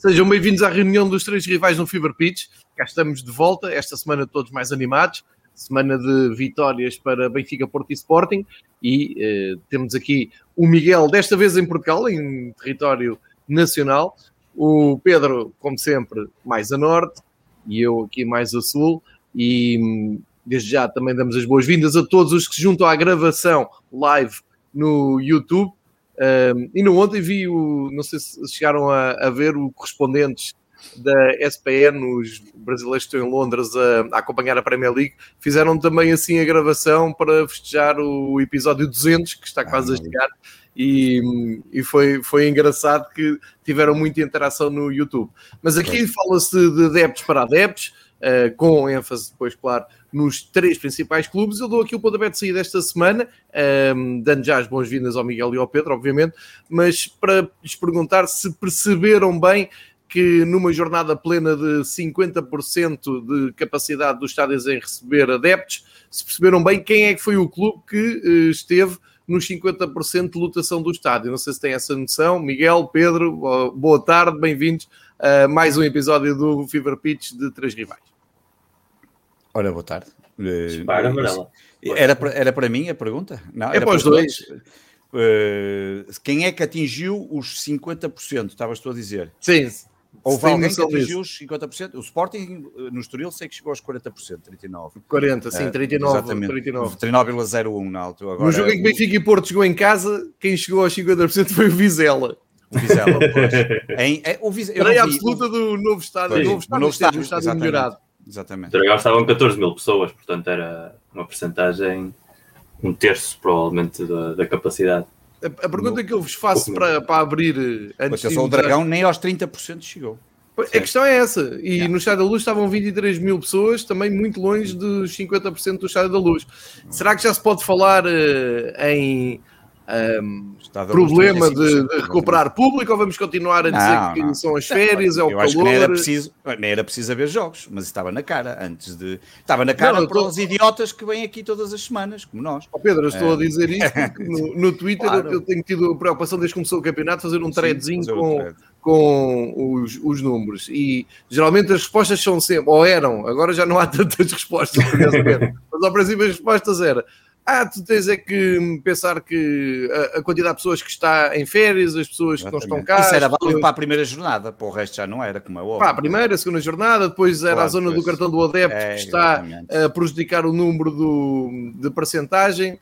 Sejam bem-vindos à reunião dos três rivais no Fever Pitch. Cá estamos de volta, esta semana todos mais animados. Semana de vitórias para Benfica, Porto e Sporting. E eh, temos aqui o Miguel, desta vez em Portugal, em território nacional. O Pedro, como sempre, mais a norte. E eu aqui mais a sul. E desde já também damos as boas-vindas a todos os que se juntam à gravação live no YouTube. Um, e no ontem vi o, não sei se chegaram a, a ver o correspondentes da SPN, os brasileiros que estão em Londres a, a, acompanhar a Premier League, fizeram também assim a gravação para festejar o episódio 200, que está quase a chegar, e, e foi, foi engraçado que tiveram muita interação no YouTube. Mas aqui fala-se de adeptos para adeptos, uh, com ênfase depois, claro, nos três principais clubes. Eu dou aqui o pontapé de saída esta semana, um, dando já as boas-vindas ao Miguel e ao Pedro, obviamente, mas para lhes perguntar se perceberam bem que numa jornada plena de 50% de capacidade dos estádios em receber adeptos, se perceberam bem quem é que foi o clube que uh, esteve nos 50% de lotação do estádio. Não sei se tem essa noção. Miguel, Pedro, boa tarde, bem-vindos a mais um episódio do Fever Pitch de Três Rivais. Ora, boa tarde. Dispara, era, para, era para mim a pergunta? Não, é para os dois. Uh, quem é que atingiu os 50%? Estavas tu a dizer? Sim. Houve alguém que atingiu os 50%? O Sporting eh, no Estoril sei que chegou aos 40%, 39%. 40%, sim, 39%. 39,01 39, na altura. Agora, no jogo em que Benfica e Porto chegou em casa, quem chegou aos 50% foi o Vizela. O Vizela, pois. em, é, o Vizela, absoluta do novo estádio. Sim, novo estádio, novo estádio, estádio melhorado. Exatamente. O Dragão estavam 14 mil pessoas, portanto era uma porcentagem, um terço provavelmente da, da capacidade. A, a pergunta no, que eu vos faço para, para abrir eh, antes Atenção, de... o Dragão nem aos 30% chegou. A questão é essa. E no Estado da Luz estavam 23 mil pessoas, também muito longe dos 50% do Estado da Luz. Será que já se pode falar uh, em um, problema de, de, recuperar público ou vamos continuar a dizer não, que não. são as férias, é o eu calor? Acho que nem era, preciso, nem era preciso haver jogos, mas estava na cara antes de. Estava na cara não, para tô... os idiotas que vêm aqui todas as semanas, como nós. Oh, Pedro, estou a dizer isto porque no, no Twitter claro. eu tenho tido a preocupação desde que começou o campeonato fazer um threadzinho com, um com os, os, números e geralmente as respostas são sempre, ou eram, agora já não há tantas respostas, mas ao princípio as respostas eram ah, tu tens é que pensar que a, a, quantidade de pessoas que está em férias, as pessoas que não estão cá. Isso era válido pessoas... para a primeira jornada, para o resto já não era, como é óbvio. Para a primeira, a segunda jornada, depois era claro, a zona depois... do cartão do adepto é, que está exatamente. a prejudicar o número do, de percentagem.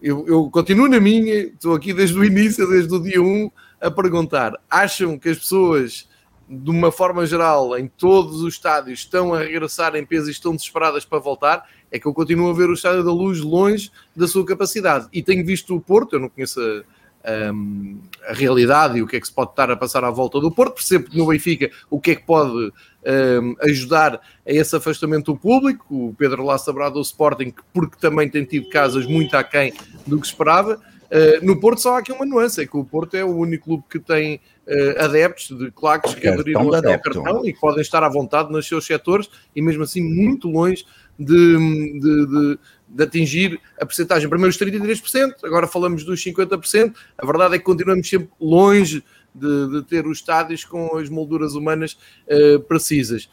Eu, eu, continuo na minha, estou aqui desde o início, desde o dia 1, a perguntar: acham que as pessoas de uma forma geral, em todos os estádios, estão a regressar em peso e estão desesperadas para voltar, é que eu continuo a ver o Estádio da Luz longe da sua capacidade. E tenho visto o Porto, eu não conheço a, um, a realidade e o que é que se pode estar a passar à volta do Porto, percebo que no Benfica o que é que pode um, ajudar a esse afastamento do público. O Pedro lá saberá do Sporting, porque também tem tido casas muito aquém do que esperava. Uh, no Porto só há aqui uma nuance, é que o Porto é o único clube que tem uh, adeptos de claques que aderiram ao cartão e que podem estar à vontade nos seus setores e mesmo assim muito longe de, de, de, de atingir a percentagem. Primeiro os 33%, agora falamos dos 50%. A verdade é que continuamos sempre longe de, de ter os estádios com as molduras humanas uh, precisas.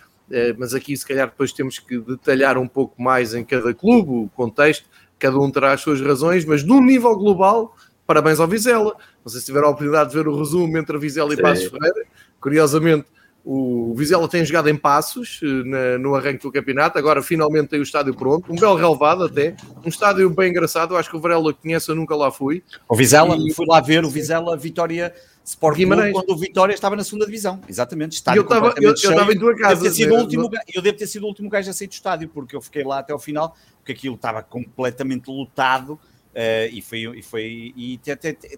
Mas aqui, se calhar, depois temos que detalhar um pouco mais em cada clube, o contexto, cada um terá as suas razões, mas num nível global, parabéns ao Vizela. Não sei se tiveram a oportunidade de ver o resumo entre a Vizela e Passos Ferreira. Curiosamente, o Vizela tem jogado em passos eh, na, no arranque do campeonato, agora finalmente tem o estádio pronto, um belo relevado até, um estádio bem engraçado, acho que o Varela conhece, eu nunca lá fui. O Vizela, e... fui lá ver o Vizela Vitória Sport Clube, quando o Vitória estava na segunda divisão, exatamente. Estádio eu estava eu, eu em tua casa. Devo sido o último, eu devo ter sido o último gajo a sair do estádio, porque eu fiquei lá até ao final, porque aquilo estava completamente lotado Uh, e foi, e, foi, e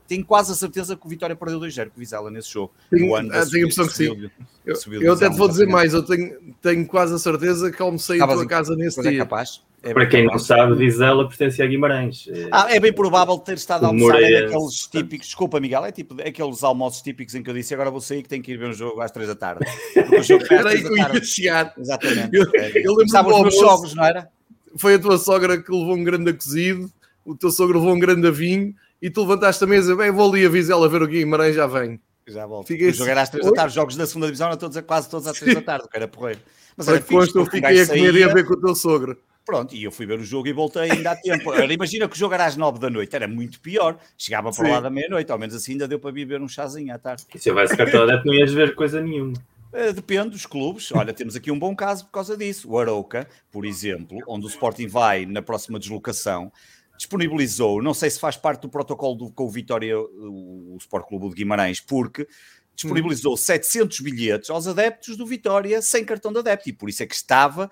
tenho quase a certeza que o Vitória perdeu 2-0 com o Vizela nesse jogo. Tenho, ah, tenho a impressão que sim. Eu, eu até te vou dizer mais, eu tenho, tenho quase a certeza que almocei em tua casa nesse é dia. É capaz. É Para quem não sabe, Vizela pertence a Guimarães. Ah, é bem provável ter estado a almoçar é aqueles típicos, desculpa Miguel, é tipo aqueles almoços típicos em que eu disse agora vou sair que tenho que ir ver um jogo às 3 da tarde. Porque o jogo é às 3 da tarde. chegar. Exatamente. Eu, eu lembro os meus jogos, não era? Foi a tua sogra que levou um grande cozido o teu sogro levou um grande vinho e tu levantaste a mesa, bem, vou ali a Vizela ver o Guimarães, já vem. Já volto. Fiquei... Jogar às 3 da tarde, jogos da segunda divisão, todos, quase todos às 3 da tarde, que era porreiro. Mas era fixe, eu fiquei a comer e a ver com o teu sogro. Pronto, e eu fui ver o jogo e voltei ainda há tempo. Agora, imagina que o jogo era às 9 da noite, era muito pior. Chegava para lá da meia-noite, ao menos assim ainda deu para beber um chazinho à tarde. E se houvesse cartão adepto, não ias ver coisa nenhuma. Eh, depende dos clubes. Olha, temos aqui um bom caso por causa disso. O Arouca, por exemplo, onde o Sporting vai na próxima deslocação, disponibilizou, não sei se faz parte do protocolo do, com o Vitória, o, Sport Clube de Guimarães, porque disponibilizou hum. 700 bilhetes aos adeptos do Vitória sem cartão de adepto. E por isso é que estava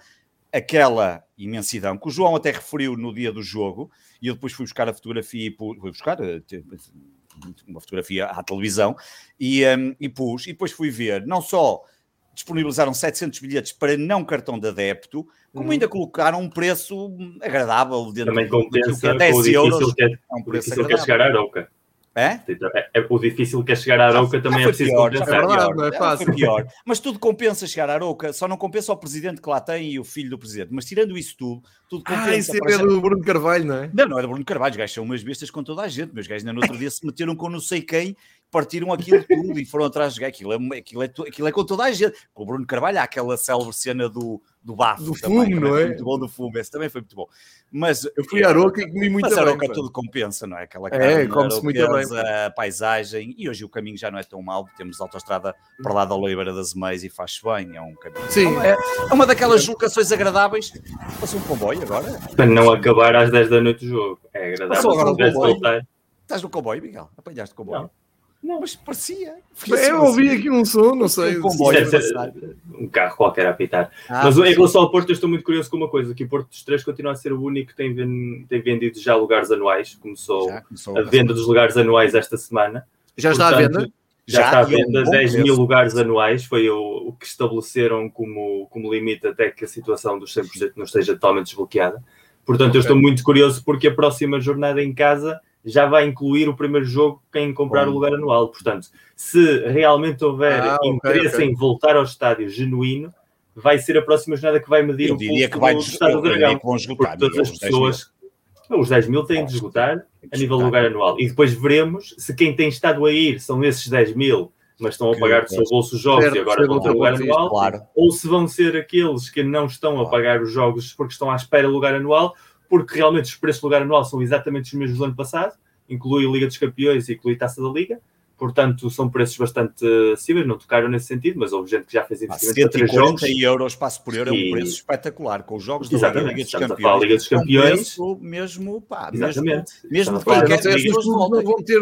aquela imensidão que o João até referiu no dia do jogo, e eu depois fui buscar a fotografia e fui buscar eh, uma fotografia à televisão e, um, e pus, e depois fui ver, não só disponibilizaram 700 bilhetes para não cartão de adepto, como uhum. ainda colocaram um preço agradável dentro Também compensa que é 10 euros. Que é, é um preço que é chegar à Aroca. É? é? É, o difícil que é chegar à Arouca também é preciso pior, compensar. É verdade, não é fácil. pior. Mas tudo compensa chegar à Arouca, só não compensa o presidente que lá tem e o filho do presidente. Mas tirando isso tudo, tudo compensa. Ah, isso é do Bruno Carvalho, não é? Não, não é do Bruno Carvalho. Os gajos são umas bestas com toda a gente. Meus gajos ainda no outro dia se meteram com não sei quem, partiram aquilo tudo e foram atrás de gajos. Aquilo é, aquilo, é, aquilo é com toda a gente. Com o Bruno Carvalho há aquela célebre cena do do bafo. Do também, fumo, não é? Muito bom do fumo, esse também foi muito bom. Mas eu fui a Aroca e comi muito mas bem. Aroca tudo compensa, não é? Aquela carne, é, come-se muito bem. A paisagem e hoje o caminho já não é tão mau. Temos a autostrada para lá da Oliveira das Meias e faz-se bem. É um caminho. Sim. É, é uma daquelas locações agradáveis. Passou um comboio agora. Para não acabar às 10 da noite o jogo. É agradável. Passou agora um comboio. Estás no comboio, Miguel? Apanhaste o comboio? Não. Não, mas parecia. Eu ouvi assim. aqui um som, não sei. Um, comboio um carro qualquer a apitar. Ah, mas em relação ao Porto, eu estou muito curioso com uma coisa: que o Porto dos Três continua a ser o único que tem, tem vendido já lugares anuais. Começou, já, começou a venda dos lugares anuais esta semana. Já está Portanto, à venda? Já, já está à venda, um 10 mil lugares anuais. Foi o, o que estabeleceram como, como limite até que a situação dos 100% não esteja totalmente desbloqueada. Portanto, okay. eu estou muito curioso porque a próxima jornada em casa já vai incluir o primeiro jogo quem comprar Bom. o lugar anual. Portanto, se realmente houver ah, interesse okay, okay. em voltar ao estádio genuíno, vai ser a próxima jornada que vai medir eu o diria que vai do estado do Dragão. Que vão esgotar, todas as pessoas... Os 10 mil têm de esgotar a nível do lugar anual. E depois veremos se quem tem estado a ir são esses 10 mil, mas estão a pagar do seu bolso os jogos certo, e agora vão ter lugar anual, claro. ou se vão ser aqueles que não estão a pagar os jogos porque estão à espera do lugar anual, porque realmente os preços do lugar anual são exatamente os mesmos do ano passado, inclui Liga dos Campeões e inclui Taça da Liga, portanto são preços bastante acessíveis, não tocaram nesse sentido, mas houve gente que já fez investimento ah, 140 euros passo por euro é um preço espetacular, com os jogos da Liga dos Campeões. Liga dos Campeões. Um mesmo, pá, Exatamente. mesmo, mesmo de qualquer não vão ter,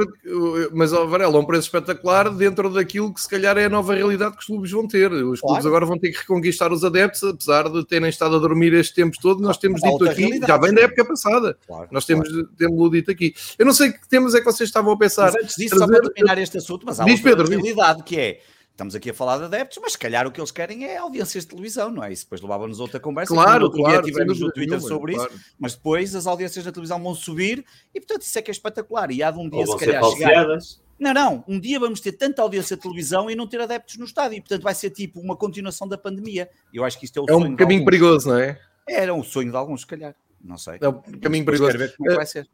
mas oh, Varela, é um preço espetacular dentro daquilo que se calhar é a nova realidade que os clubes vão ter. Os clubes claro. agora vão ter que reconquistar os adeptos, apesar de terem estado a dormir este tempo todo, nós temos dito aqui, já vem da época passada, claro, nós temos, claro. temos dito aqui. Eu não sei que temas é que vocês estavam a pensar. Mas antes disso, trazer... só para terminar este assunto, mas há Diz, Pedro, realidade que é estamos aqui a falar de adeptos, mas se calhar o que eles querem é audiências de televisão, não é? Isso depois levava-nos outra conversa. Claro, claro. Dia tivemos no Twitter sobre claro. isso, mas depois as audiências da televisão vão subir e, portanto, isso é que é espetacular. E há de um dia, se calhar, chegar... Não, não. Um dia vamos ter tanta audiência de televisão e não ter adeptos no estádio. E, portanto, vai ser tipo uma continuação da pandemia. Eu acho que isto é o é sonho. É um caminho perigoso, não é? Era um sonho de alguns, se calhar. Não sei. É um caminho perigoso. Ver como é que vai ser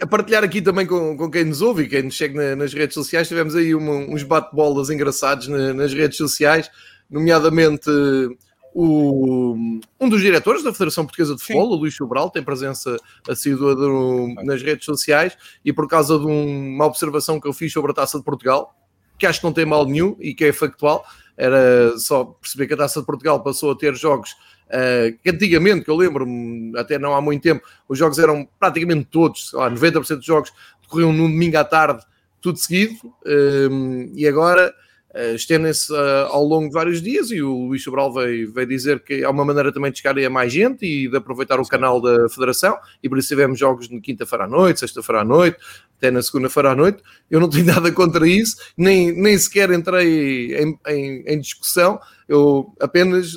a partilhar aqui também com, com quem nos ouve e quem nos segue na, nas redes sociais, tivemos aí uma, uns bate-bolas engraçados na, nas redes sociais, nomeadamente o, um dos diretores da Federação Portuguesa de Futebol, o Luís Sobral, tem presença assídua do, nas redes sociais e por causa de um, uma observação que eu fiz sobre a Taça de Portugal, que acho que não tem mal nenhum e que é factual, era só perceber que a Taça de Portugal passou a ter jogos uh, que antigamente, que eu lembro-me, até não há muito tempo, os jogos eram praticamente todos, lá, 90% dos jogos decorriam num domingo à tarde, tudo seguido, uh, e agora uh, estendem-se uh, ao longo de vários dias e o Luís Sobral veio, veio dizer que é uma maneira também de chegar a mais gente e de aproveitar o canal da Federação. E por isso tivemos jogos de quinta-feira à noite, sexta-feira à noite, até na segunda-feira à noite. Eu não tenho nada contra isso, nem, nem sequer entrei em, em, em discussão, eu apenas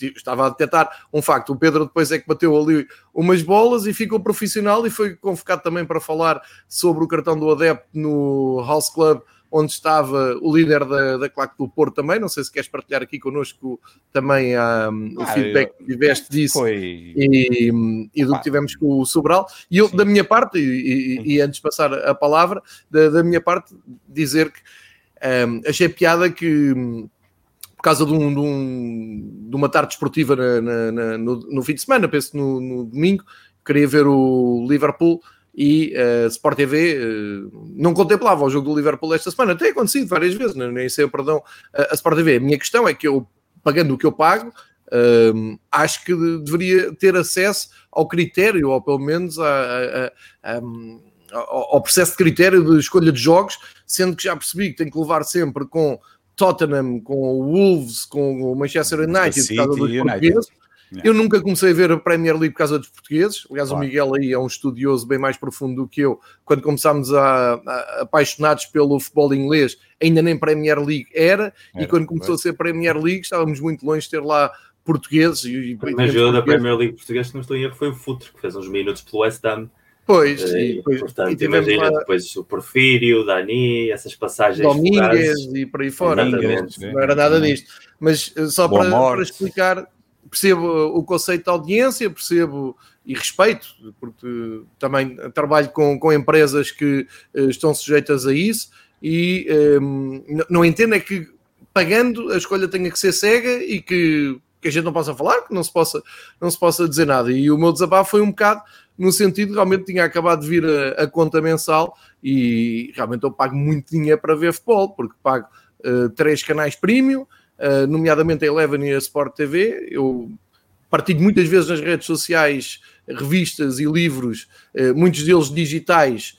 estava a detectar um facto. O Pedro depois é que bateu ali umas bolas e ficou profissional e foi convocado também para falar sobre o cartão do adepto no House Club onde estava o líder da, da Claque do Porto também. Não sei se queres partilhar aqui connosco também um, o ah, feedback que tiveste disso foi... e, e, do que tivemos com o Sobral. E eu, Sim. da minha parte, e, e, e, antes de passar a palavra, da, da minha parte, dizer que um, achei piada que por causa de, um, de, um, de uma tarde esportiva na, na, na, no, no, fim de semana, penso no, no, domingo, queria ver o Liverpool e a uh, Sport TV uh, não contemplava o jogo do Liverpool esta semana. Tem acontecido várias vezes, não, nem sei, perdão, a, a Sport TV. A minha questão é que eu, pagando o que eu pago, uh, acho que deveria ter acesso ao critério, ou pelo menos a, a, ao processo de critério de escolha de jogos, sendo que já percebi que tem que levar sempre com Tottenham, com o Wolves, com o Manchester United, City, por causa dos United. portugueses. Yeah. Eu nunca comecei a ver a Premier League por causa dos portugueses. Aliás, claro. o Miguel aí é um estudioso bem mais profundo do que eu. Quando começámos a, a apaixonados pelo futebol inglês, ainda nem Premier League era, era e quando começou a ser Premier League, estávamos muito longe de ter lá portugueses. E, o jogo da Premier League português, que não estou em erro, foi o Futre, que fez uns minutos pelo West Ham Pois, eh, e, depois, portanto, e imagina uma... depois o Porfírio, o Dani, essas passagens. Domingues e por aí fora. Não era nada disto. Mas eh, só para, para, explicar, percebo o conceito de audiência, percebo e respeito, porque também trabalho com, com empresas que estão sujeitas a isso e um, ehm, não entendo é que pagando a escolha tenha que ser cega e que, que a gente não possa falar, que não se possa, não se possa dizer nada. E o meu desabafo foi um bocado no sentido realmente tinha acabado de vir a, a, conta mensal e realmente eu pago muito dinheiro para ver futebol, porque pago uh, três canais premium, uh, nomeadamente a Eleven e a Sport TV. Eu partilho muitas vezes nas redes sociais revistas e livros, uh, muitos deles digitais,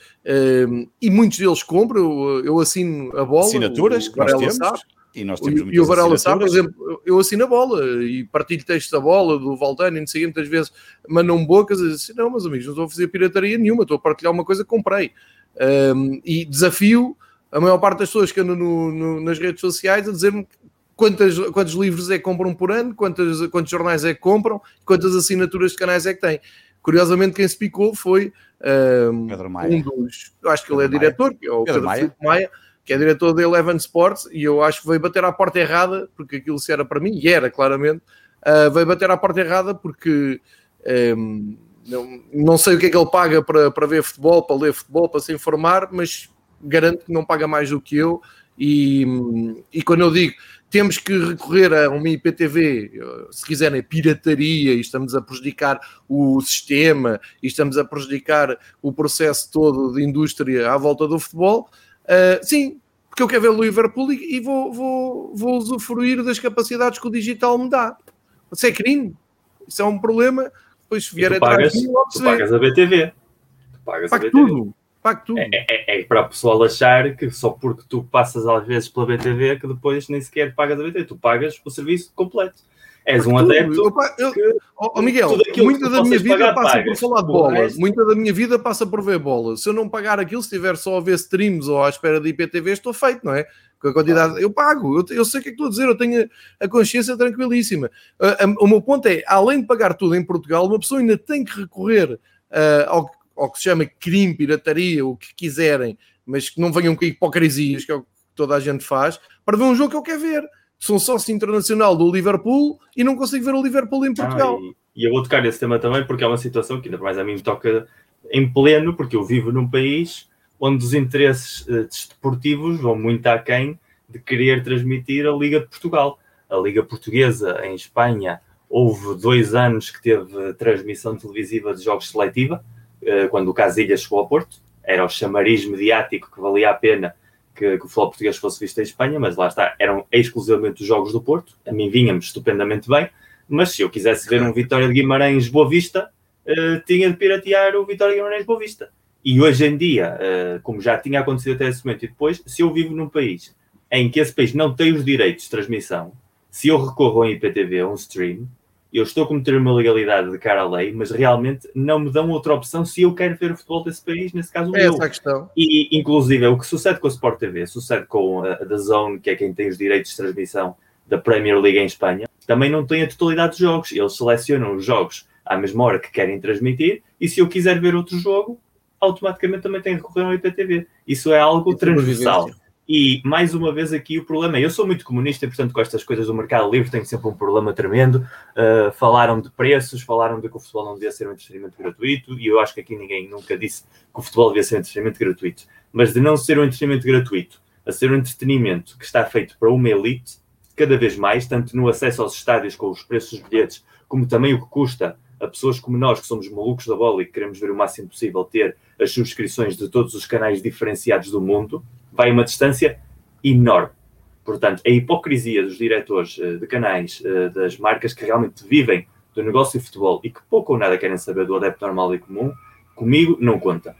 e muitos deles compro. Eu, eu assino a bola. Assinaturas que nós temos. Sabe. E, nós temos e o Varela sabe, por exemplo, eu assino a bola e partilho textos da bola, do Valtani, não sei, muitas vezes mandam bocas e dizem assim, não, meus amigos, não estou a fazer pirataria nenhuma, estou a partilhar uma coisa que comprei. Um, e desafio a maior parte das pessoas que andam no, no, nas redes sociais a dizer-me quantos, quantos livros é que compram por ano, quantos, quantos jornais é que compram, quantas assinaturas de canais é que têm. Curiosamente, quem se picou foi um, um dos, acho que ele é diretor, que é o Pedro, Pedro Maia. Maia que é diretor da Eleven Sports, e eu acho que veio bater à porta errada, porque aquilo se era para mim, e era claramente, uh, veio bater à porta errada porque um, não, não, sei o que é que ele paga para, para ver futebol, para ler futebol, para se informar, mas garanto que não paga mais do que eu. E, e quando eu digo temos que recorrer a uma IPTV, se quiserem, pirataria, e estamos a prejudicar o sistema, e estamos a prejudicar o processo todo de indústria à volta do futebol, Uh, sim, porque eu quero ver o Liverpool e, e vou, vou, vou usufruir das capacidades que o digital me dá. Isso é crime. Isso é um problema. Depois, se vier a pagas, tu pagas a BTV. Tu pagas Pago a BTV. tudo. Pago tudo. É, é, é, para o pessoal achar que só porque tu passas às vezes pela BTV que depois nem sequer pagas a BTV. Tu pagas o serviço completo. És um adepto. Eu, oh, Miguel, muita da minha vida passa pagas. por falar de bola. Muita da minha vida passa por ver bola. Se eu não pagar aquilo, se estiver só a ver streams ou à espera de IPTV, estou feito, não é? Com a quantidade, eu pago, eu, eu sei o que é que estou a dizer, eu tenho a consciência tranquilíssima. Uh, o meu ponto é, além de pagar tudo em Portugal, uma pessoa ainda tem que recorrer uh, ao, ao que se chama crime, pirataria, o que quiserem, mas que não venham com hipocrisias, que é o que toda a gente faz, para ver um jogo que eu quero ver sou sócio internacional do Liverpool e não consigo ver o Liverpool em Portugal. Ah, e, e, eu vou tocar nesse tema também porque é uma situação que ainda mais a mim me toca em pleno, porque eu vivo num país onde os interesses uh, desportivos vão muito aquém de querer transmitir a Liga de Portugal. A Liga Portuguesa em Espanha houve dois anos que teve transmissão televisiva de jogos seletiva, uh, quando o Casilhas chegou ao Porto. Era o chamariz mediático que valia a pena que, que, o futebol português fosse visto em Espanha, mas lá está, eram exclusivamente os jogos do Porto. A mim vinha-me estupendamente bem, mas se eu quisesse ver um Vitória de Guimarães Boa Vista, uh, tinha de piratear o Vitória de Guimarães Boa Vista. E hoje em dia, uh, como já tinha acontecido até esse momento e depois, se eu vivo num país em que esse país não tem os direitos de transmissão, se eu recorro a um IPTV, a um stream, eu estou a cometer uma legalidade de cara à lei, mas realmente não me dão outra opção se eu quero ver o futebol desse país, nesse caso é eu. Essa a questão. E, inclusive, é o que sucede com a Sport TV, sucede com a The Zone, que é quem tem os direitos de transmissão da Premier League em Espanha, também não tem a totalidade dos jogos. Eles selecionam os jogos à mesma hora que querem transmitir, e se eu quiser ver outro jogo, automaticamente também tenho que recorrer ao IPTV. Isso é algo transversal. E mais uma vez aqui o problema é, eu sou muito comunista e portanto com estas coisas do mercado livre tenho sempre um problema tremendo. Uh, falaram de preços, falaram de que o futebol não devia ser um entretenimento gratuito e eu acho que aqui ninguém nunca disse que o futebol devia ser um entretenimento gratuito. Mas de não ser um entretenimento gratuito a ser um entretenimento que está feito para uma elite, cada vez mais, tanto no acesso aos estádios com os preços dos bilhetes, como também o que custa a pessoas como nós, que somos malucos da bola e que queremos ver o máximo possível ter as subscrições de todos os canais diferenciados do mundo, vai uma distância enorme. Portanto, a hipocrisia dos diretores eh, de canais, eh, das marcas que realmente vivem do negócio de futebol e que pouco ou nada querem saber do adepto normal e comum, comigo não conta.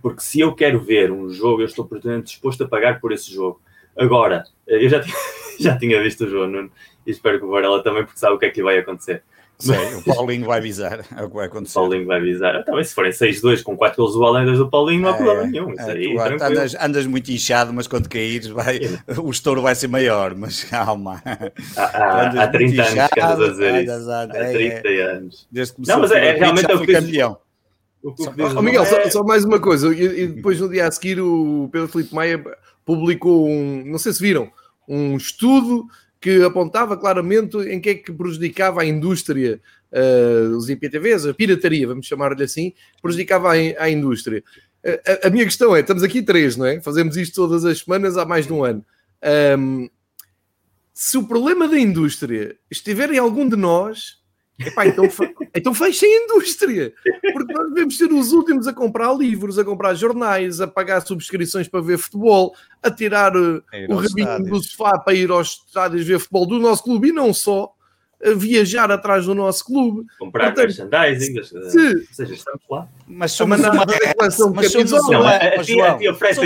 Porque se eu quero ver um jogo, eu estou portanto disposto a pagar por esse jogo. Agora, eh, eu já tinha, já tinha visto o jogo, Nuno, e espero que o Varela também, porque sabe o que é que vai acontecer. Sei, o Paulinho vai avisar. É o que vai acontecer. O Paulinho vai avisar. Talvez se forem 6-2 com 4 gols do Alendas do Paulinho, não há é, problema nenhum. Isso é, aí, andas, andas, muito inchado, mas quando caíres, vai, o estouro vai ser maior. Mas calma. Há, há, há 30 anos inchado, que andas a dizer isso. Há 30 é, anos. Desde que não, mas é, realmente é o que campeão. Só, oh, Miguel, só, é- só, mais uma coisa. E, e, depois no dia a seguir o Pedro Felipe Maia publicou um, não sei se viram, um estudo que apontava claramente em que é que prejudicava a indústria, uh, os IPTVs, a pirataria, vamos chamar-lhe assim, prejudicava a, a indústria. A, a, minha questão é: estamos aqui três, não é? Fazemos isto todas as semanas há mais de um ano. Um, se o problema da indústria estiver em algum de nós, Epá, então, então fecha a indústria, porque nós devemos ser os últimos a comprar livros, a comprar jornais, a pagar subscrições para ver futebol, a tirar uh, o rabinho do sofá para ir aos estádios ver futebol do nosso clube. E não só viajar atrás do nosso clube. Comprar Portanto, merchandising, se, ou seja, estamos lá. Mas somos uma, mas somos uma,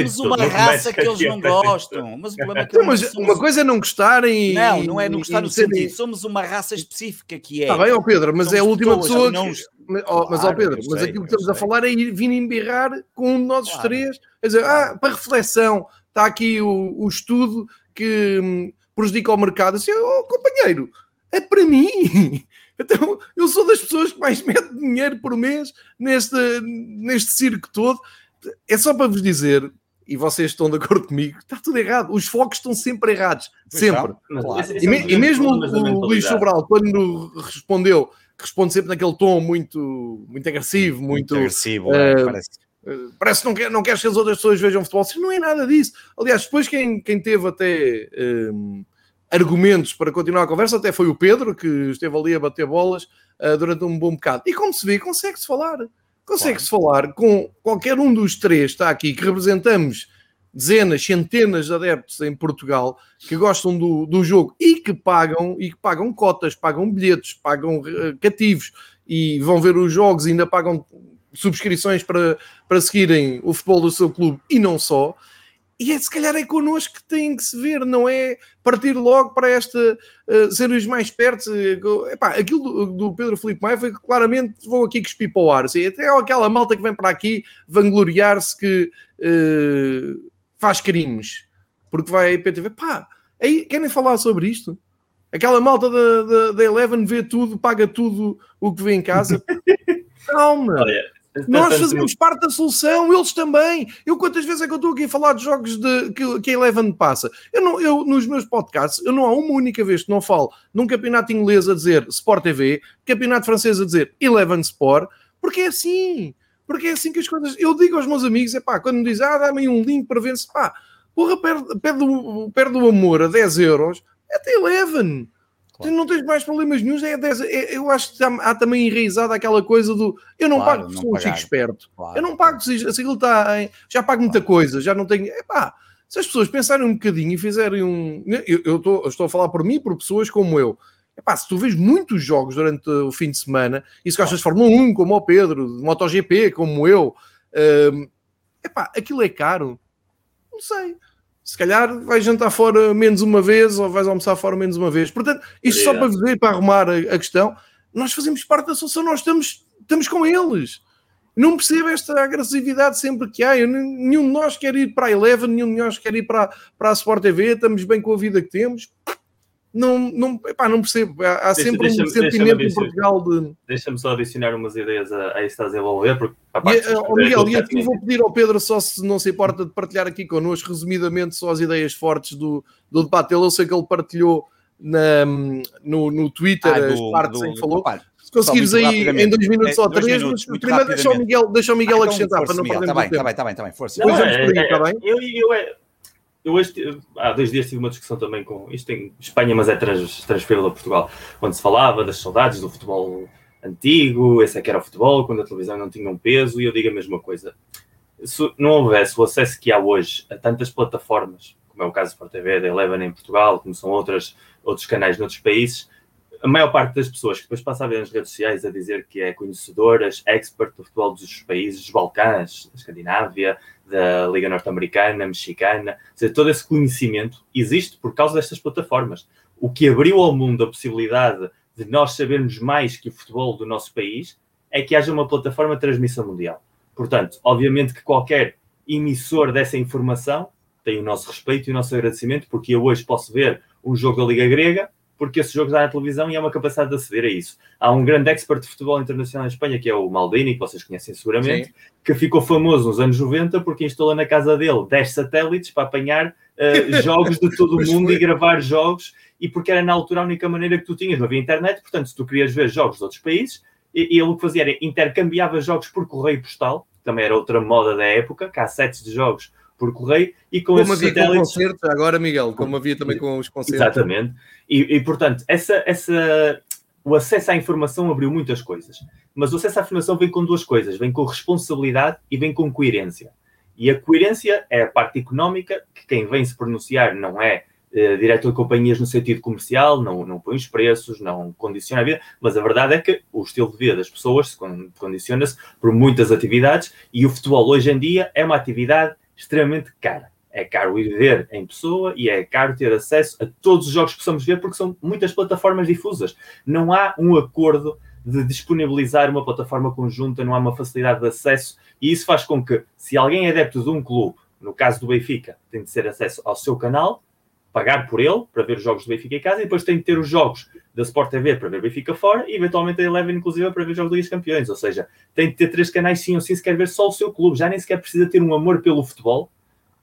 somos uma raça que eles não gostam. Mas o problema é que não, mas somos... uma coisa é não gostarem. Não, não é não gostar no sentido. Somos uma raça específica que é. Está bem, ó Pedro, mas é a última pessoa. Não... Que... Oh, mas, ó Pedro, mas aquilo que estamos a falar é ir, vir embirrar com um de nós claro. três. Quer dizer, ah, para reflexão, está aqui o, o estudo que hum, prejudica o mercado. Assim, oh, companheiro, é para mim. Então, eu sou das pessoas que mais mete dinheiro por mês neste, neste circo todo. É só para vos dizer, e vocês estão de acordo comigo, está tudo errado. Os focos estão sempre errados. sempre. claro. e, me, e, mesmo o, o Luís Sobral, quando respondeu, responde sempre naquele tom muito, muito agressivo, muito, muito agressivo, uh, parece. Uh, parece que não quer, não quer que as outras pessoas vejam futebol. Não é nada disso. Aliás, depois quem, quem teve até. Uh, argumentos para continuar a conversa, até foi o Pedro, que esteve ali a bater bolas uh, durante um bom bocado. E como se vê, consegue-se falar. Consegue-se claro. falar com qualquer um dos três, está aqui, que representamos dezenas, centenas de adeptos em Portugal que gostam do, do jogo e que pagam e que pagam cotas, pagam bilhetes, pagam uh, cativos e vão ver os jogos e ainda pagam subscrições para, para seguirem o futebol do seu clube e não só. E é, se calhar é connosco que tem que se ver, não é partir logo para esta uh, ser os mais perto. Epá, aquilo do, do, Pedro Felipe Maia foi que claramente vou aqui cuspir para o ar. Assim, até aquela malta que vem para aqui vangloriar-se que uh, faz crimes porque vai a IPTV. Pá, aí querem falar sobre isto? Aquela malta da, da, da Eleven vê tudo, paga tudo o que vê em casa. Calma. Olha, nós fazemos parte da solução, eles também. Eu quantas vezes é que eu estou aqui a falar de jogos de, que, que a Eleven passa? Eu, não, eu, nos meus podcasts, eu não há uma única vez que não falo num campeonato inglês a dizer Sport TV, campeonato francês a dizer Eleven Sport, porque é assim. Porque é assim que as coisas. Eu digo aos meus amigos, é pá, quando me dizem, ah, dá-me um link para ver se pá, porra, perde, perde, perde o amor a 10 euros, é até Eleven. Claro. Não tens mais problemas nenhums. É, é, eu acho que há, também enraizada aquela coisa do eu não claro, pago sou um chico esperto. Claro. Eu não pago se, se aquilo está. Em, já pago muita coisa, já não tenho. Epá, se as pessoas pensarem um bocadinho e fizerem um. Eu, eu, tô, eu estou a falar por mim, por pessoas como eu. Epá, se tu vês muitos jogos durante o fim de semana, e se gostas de Fórmula 1, como o Pedro, de MotoGP, como eu, um, epá, aquilo é caro. Não sei se calhar vais jantar fora menos uma vez ou vais almoçar fora menos uma vez. Portanto, isto é. só para dizer, para arrumar a, a, questão, nós fazemos parte da solução, nós estamos, estamos com eles. Não percebo esta agressividade sempre que há. Eu, nenhum de nós quer ir para a Eleven, nenhum de nós quer ir para, para a Sport TV, estamos bem com a vida que temos. Não, não, epá, não percebo. Há, há deixa, sempre deixa, um sentimento deixa em Portugal de. Deixa-me só adicionar umas ideias a, a isso que estás a desenvolver. Porque, e, oh, Miguel, e aqui vou pedir ao Pedro, só se não se importa, de partilhar aqui connosco, resumidamente, só as ideias fortes do, do debate. Ele, eu sei que ele partilhou na, no, no Twitter ah, do, as partes do, em que falou. Se conseguires aí em dois minutos ou três, mas primeiro deixa o Miguel, deixa o Miguel ah, então, acrescentar força, para não perder muito tempo. Está bem, está bem, força. Não, é, é, tá bem? Eu, eu, é, eu hoje, há dois dias tive uma discussão também com isto em Espanha, mas é trans, transferido a Portugal, onde se falava das saudades do futebol antigo, esse é que era o futebol, quando a televisão não tinha um peso, e eu digo a mesma coisa. Se não houvesse o acesso que há hoje a tantas plataformas, como é o caso Sport TV, da Eleven em Portugal, como são outras, outros canais noutros países, a maior parte das pessoas que depois passam a ver nas redes sociais a dizer que é conhecedoras, expert do futebol dos países, dos Balcãs, da Escandinávia, da Liga Norte-Americana, Mexicana, ou seja, todo esse conhecimento existe por causa destas plataformas. O que abriu ao mundo a possibilidade de nós sabermos mais que o futebol do nosso país é que haja uma plataforma de transmissão mundial. Portanto, obviamente que qualquer emissor dessa informação tem o nosso respeito e o nosso agradecimento, porque eu hoje posso ver um jogo da Liga Grega porque esse jogo está na televisão e há uma capacidade de aceder a isso. Há um grande expert de futebol internacional em Espanha, que é o Maldini, que vocês conhecem seguramente, Sim. que ficou famoso nos anos 90 porque instalou na casa dele 10 satélites para apanhar uh, jogos de todo o mundo e gravar jogos, e porque era na altura a única maneira que tu tinhas, não havia internet, portanto, se tu querias ver jogos de outros países, e, ele o que fazia era intercambiava jogos por correio postal, também era outra moda da época, cassetes de jogos por correio e com como havia satélites... com concertos agora, Miguel, como havia também com os concertos. Exatamente. E, e, portanto, essa, essa, o acesso à informação abriu muitas coisas. Mas o acesso à informação vem com duas coisas: vem com responsabilidade e vem com coerência. E a coerência é a parte económica, que quem vem se pronunciar não é eh, diretor de companhias no sentido comercial, não, não põe os preços, não condiciona a vida, mas a verdade é que o estilo de vida das pessoas condiciona-se por muitas atividades e o futebol hoje em dia é uma atividade extremamente cara. É caro ir ver em pessoa e é caro ter acesso a todos os jogos que possamos ver, porque são muitas plataformas difusas. Não há um acordo de disponibilizar uma plataforma conjunta, não há uma facilidade de acesso, e isso faz com que, se alguém é adepto de um clube, no caso do Benfica, tem de ter acesso ao seu canal, pagar por ele para ver os jogos do Benfica em casa e depois tem de ter os jogos da Sport TV para ver Benfica fora e eventualmente a Eleven inclusive para ver os jogos da Liga dos Campeões. Ou seja, tem de ter três canais sim ou sim se quer ver só o seu clube. Já nem sequer precisa ter um amor pelo futebol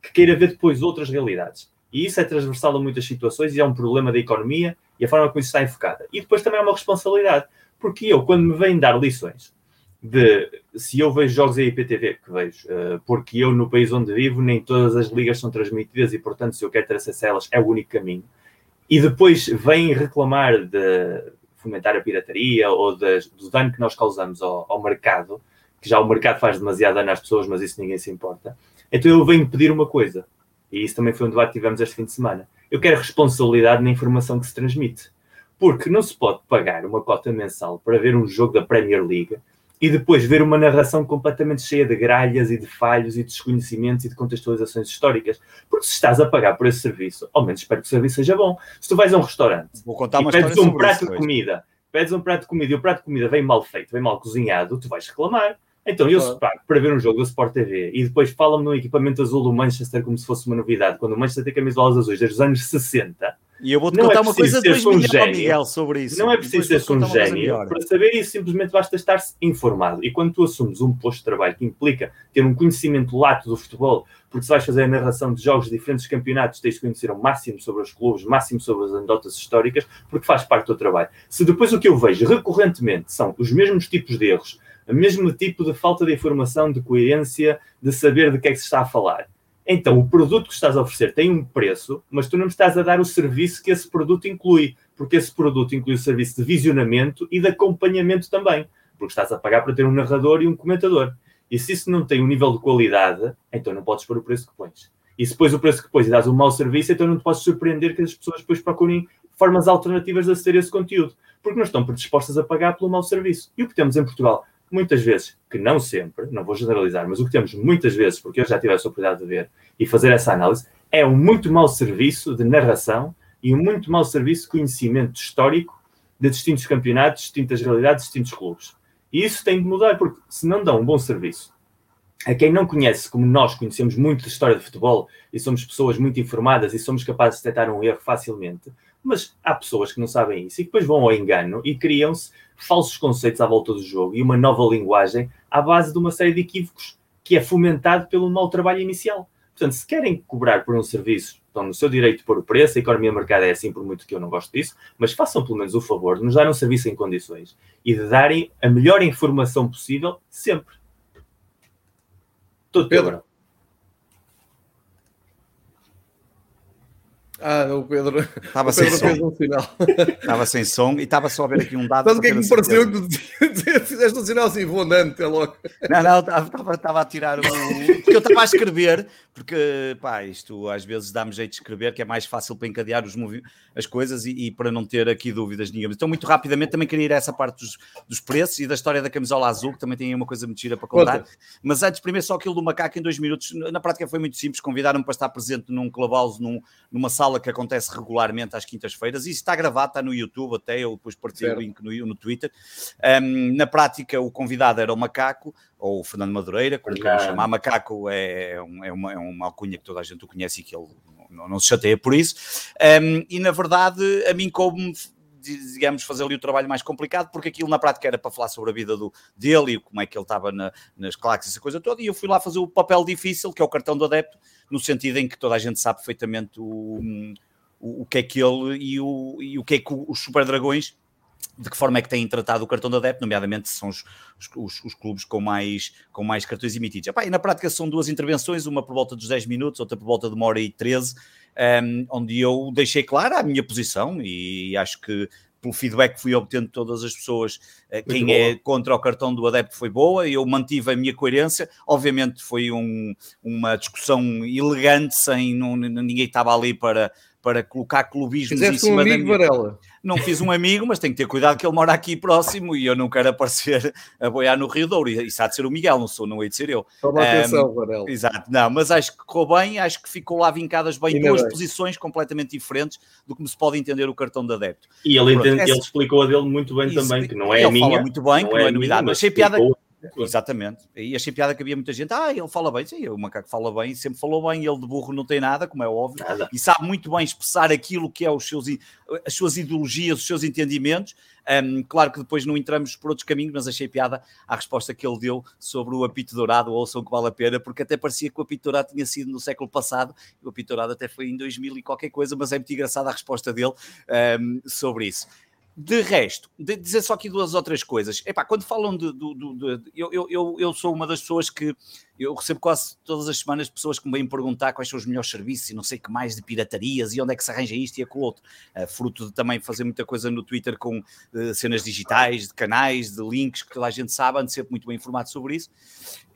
que queira ver depois outras realidades. E isso é transversal a muitas situações e é um problema da economia e a forma como isso está enfocada. E depois também é uma responsabilidade. Porque eu, quando me vêm dar lições de se eu vejo jogos em IPTV, que vejo, uh, porque eu no país onde vivo nem todas as ligas são transmitidas e, portanto, se eu quero ter acesso a elas, é o único caminho. E depois vêm reclamar de fomentar a pirataria ou de, do dano que nós causamos ao, ao, mercado, que já o mercado faz demasiado dano às pessoas, mas isso ninguém se importa. Então eu venho pedir uma coisa, e isso também foi um debate que tivemos este fim de semana. Eu quero responsabilidade na informação que se transmite. Porque não se pode pagar uma cota mensal para ver um jogo da Premier League e depois ver uma narração completamente cheia de gralhas e de falhos e de desconhecimentos e de contextualizações históricas. Porque se estás a pagar por esse serviço, ao menos espero que o serviço seja bom. Se tu vais a um restaurante e pedes um prato de comida, pedes um prato de comida e o prato de comida vem mal feito, vem mal cozinhado, tu vais reclamar. Então, eu se pago para ver um jogo da Sport TV e depois falam-me no equipamento azul do Manchester como se fosse uma novidade, quando o Manchester tem camisolas azuis desde os anos 60, e eu vou-te contar é uma coisa de um gênio, Miguel sobre isso. Não é preciso ser um gênio para saber isso, simplesmente basta estar-se informado. E quando tu assumes um posto de trabalho que implica ter um conhecimento lato do futebol, porque se vais fazer a narração de jogos de diferentes campeonatos, tens de conhecer o máximo sobre os clubes, o máximo sobre as anedotas históricas, porque faz parte do teu trabalho. Se depois o que eu vejo recorrentemente são os mesmos tipos de erros, o mesmo tipo de falta de informação, de coerência, de saber de que é que se está a falar então, o produto que estás a oferecer tem um preço, mas tu não estás a dar o serviço que esse produto inclui, porque esse produto inclui o serviço de visionamento e de acompanhamento também, porque estás a pagar para ter um narrador e um comentador. E se isso não tem um nível de qualidade, então não podes pôr o preço que pões. E se pões o preço que pões e dás um mau serviço, então não te podes surpreender que as pessoas depois procurem formas alternativas de aceder a esse conteúdo, porque não estão predispostas a pagar pelo mau serviço. E o que temos em Portugal? Muitas vezes, que não sempre, não vou generalizar, mas o que temos muitas vezes, porque eu já tive a oportunidade de ver e fazer essa análise, é um muito mau serviço de narração e um muito mau serviço de conhecimento histórico de distintos campeonatos, distintas realidades, distintos clubes. E isso tem de mudar, porque se não dão um bom serviço a quem não conhece, como nós conhecemos muito de história de futebol e somos pessoas muito informadas e somos capazes de detectar um erro facilmente, Mas há pessoas que não sabem isso e depois vão ao engano e criam-se falsos conceitos à volta do jogo e uma nova linguagem à base de uma série de equívocos que é fomentado pelo mau trabalho inicial. Portanto, se querem cobrar por um serviço, estão no seu direito de pôr o preço, a economia mercada é assim, por muito que eu não gosto disso, mas façam pelo menos o favor de nos dar um serviço em condições e de darem a melhor informação possível sempre. Pedro. Ah, o Pedro. Estava sem som. Um estava sem som e estava só a ver aqui um dado. Sabe o que é que me pareceu que fizeste um sinal assim, vou andando até logo. Não, não, estava, estava a tirar o. Porque eu estava a escrever, porque pá, isto às vezes dá-me jeito de escrever, que é mais fácil para encadear os as coisas e, e, para não ter aqui dúvidas nenhuma. Então, muito rapidamente, também queria ir a essa parte dos, dos preços e da história da camisola azul, que também tem uma coisa mentira para contar. Conta. Mas antes, primeiro, só aquilo do macaco em dois minutos. Na prática foi muito simples, convidaram-me para estar presente num clubhouse, num, numa sala que acontece regularmente às quintas-feiras. Isso está gravado, está no YouTube até, eu depois partilhei o link no, no Twitter. Um, na prática, o convidado era o Macaco, ou o Fernando Madureira, como queiram chamar. Macaco é, é, um, é, uma, é uma alcunha que toda a gente o conhece e que ele não, não se chateia por isso. Um, e, na verdade, a mim coube digamos, fazer ali o trabalho mais complicado, porque aquilo na prática era para falar sobre a vida do, dele e como é que ele estava na, nas claques, essa coisa toda, e eu fui lá fazer o papel difícil, que é o cartão do adepto, no sentido em que toda a gente sabe perfeitamente o, o, o que é que ele e o, e o que é que os Super Dragões de que forma é que têm tratado o cartão de adepto, nomeadamente são os, os, os, clubes com mais, com mais cartões emitidos. Epá, e na prática são duas intervenções, uma por volta dos 10 minutos, outra por volta de uma hora e 13, um, onde eu deixei clara a minha posição e acho que pelo feedback que fui obtendo de todas as pessoas, eh, quem é contra o cartão do adepto foi boa, eu mantive a minha coerência. Obviamente foi um, uma discussão elegante, sem não, ninguém estava ali para, para colocar clubismos Fizeste em cima um amigo, da minha... Varela. Não fiz um amigo, mas tenho que ter cuidado que ele mora aqui próximo e eu não quero aparecer a boiar no Rio Douro. Isso há de ser o Miguel, não sou, não hei de ser eu. Toma um, atenção, Varela. Exato, não, mas acho que correu bem, acho que ficou lá vincadas bem e duas bem. posições completamente diferentes do que se pode entender o cartão de adepto. E ele, Pronto, entende, essa... ele explicou a dele muito bem Isso, também, que não é a minha. Fala muito bem, que não é, é novidade, mas achei piada. Exatamente. E achei piada que havia muita gente. Ah, ele fala bem. Sim, o macaco fala bem, sempre falou bem. Ele de burro não tem nada, como é óbvio. Nada. E sabe muito bem expressar aquilo que é os seus, as suas ideologias, os seus entendimentos. Um, claro que depois não entramos por outros caminhos, mas achei piada a resposta que ele deu sobre o apito dourado. Ouçam que vale a pena, porque até parecia que o apito dourado tinha sido no século passado. O apito dourado até foi em 2000 e qualquer coisa, mas é muito engraçada a resposta dele um, sobre isso. De resto, de dizer só aqui duas outras coisas. Epá, quando falam de. de, de, de eu, eu, eu sou uma das pessoas que eu recebo quase todas as semanas pessoas que me vêm perguntar quais são os melhores serviços e não sei que mais de piratarias e onde é que se arranja isto e aquilo outro. Uh, fruto de também fazer muita coisa no Twitter com uh, cenas digitais, de canais, de links que toda a gente sabe, ando sempre muito bem informado sobre isso.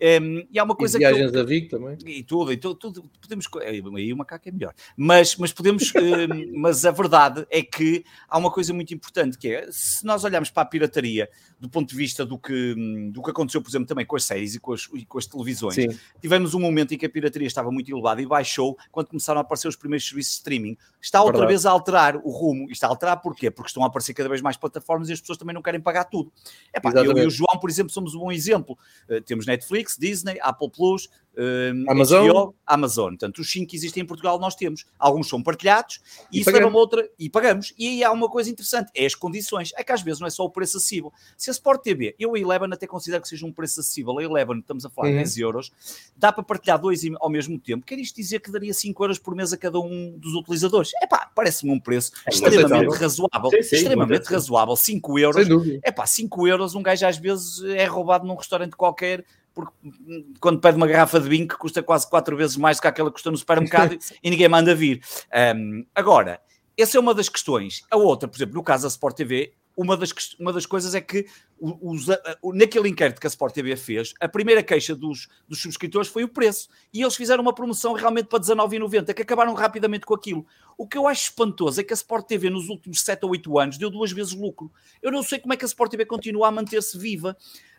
Um, ehm, e há uma coisa e viagens que. Eu, a Vic também. E tudo, e tudo, tudo podemos. Aí o macaco é melhor. Mas, mas podemos. uh, mas a verdade é que há uma coisa muito importante que é se nós olharmos para a pirataria do ponto de vista do que, do que aconteceu, por exemplo, também com as séries e com as, e com as televisões Sim. Tivemos um momento em que a pirataria estava muito elevada e baixou quando começaram a aparecer os primeiros serviços de streaming. Está outra Verdade. vez a alterar o rumo. E está a alterar porquê? Porque estão a aparecer cada vez mais plataformas e as pessoas também não querem pagar tudo. Epá, eu e o João, por exemplo, somos um bom exemplo. Uh, temos Netflix, Disney, Apple Plus, Uh, Amazon. HBO, Amazon. Portanto, os 5 que existem em Portugal nós temos. Alguns são partilhados e, e isso leva outra e pagamos. E aí há uma coisa interessante: é as condições. É que às vezes não é só o preço acessível. Se a Sport TV, eu a Eleven até considero que seja um preço acessível. A Eleven, estamos a falar de uhum. 10 euros, dá para partilhar dois ao mesmo tempo. Quer isto dizer que daria 5 euros por mês a cada um dos utilizadores? É pá, parece-me um preço é extremamente razoável. Sim, sim, extremamente razoável. 5 euros. É pá, 5 euros, um gajo às vezes é roubado num restaurante qualquer porque quando pede uma garrafa de vinho que custa quase quatro vezes mais do que aquela que custa no supermercado e ninguém manda vir. Um, agora, essa é uma das questões. A outra, por exemplo, no caso da Sport TV, uma das, uma das coisas é que os, naquele inquérito que a Sport TV fez, a primeira queixa dos, dos subscritores foi o preço. E eles fizeram uma promoção realmente para R$19,90, que acabaram rapidamente com aquilo. O que eu acho espantoso é que a Sport TV nos últimos 7 ou 8 anos deu duas vezes lucro. Eu não sei como é que a Sport TV continua a manter-se viva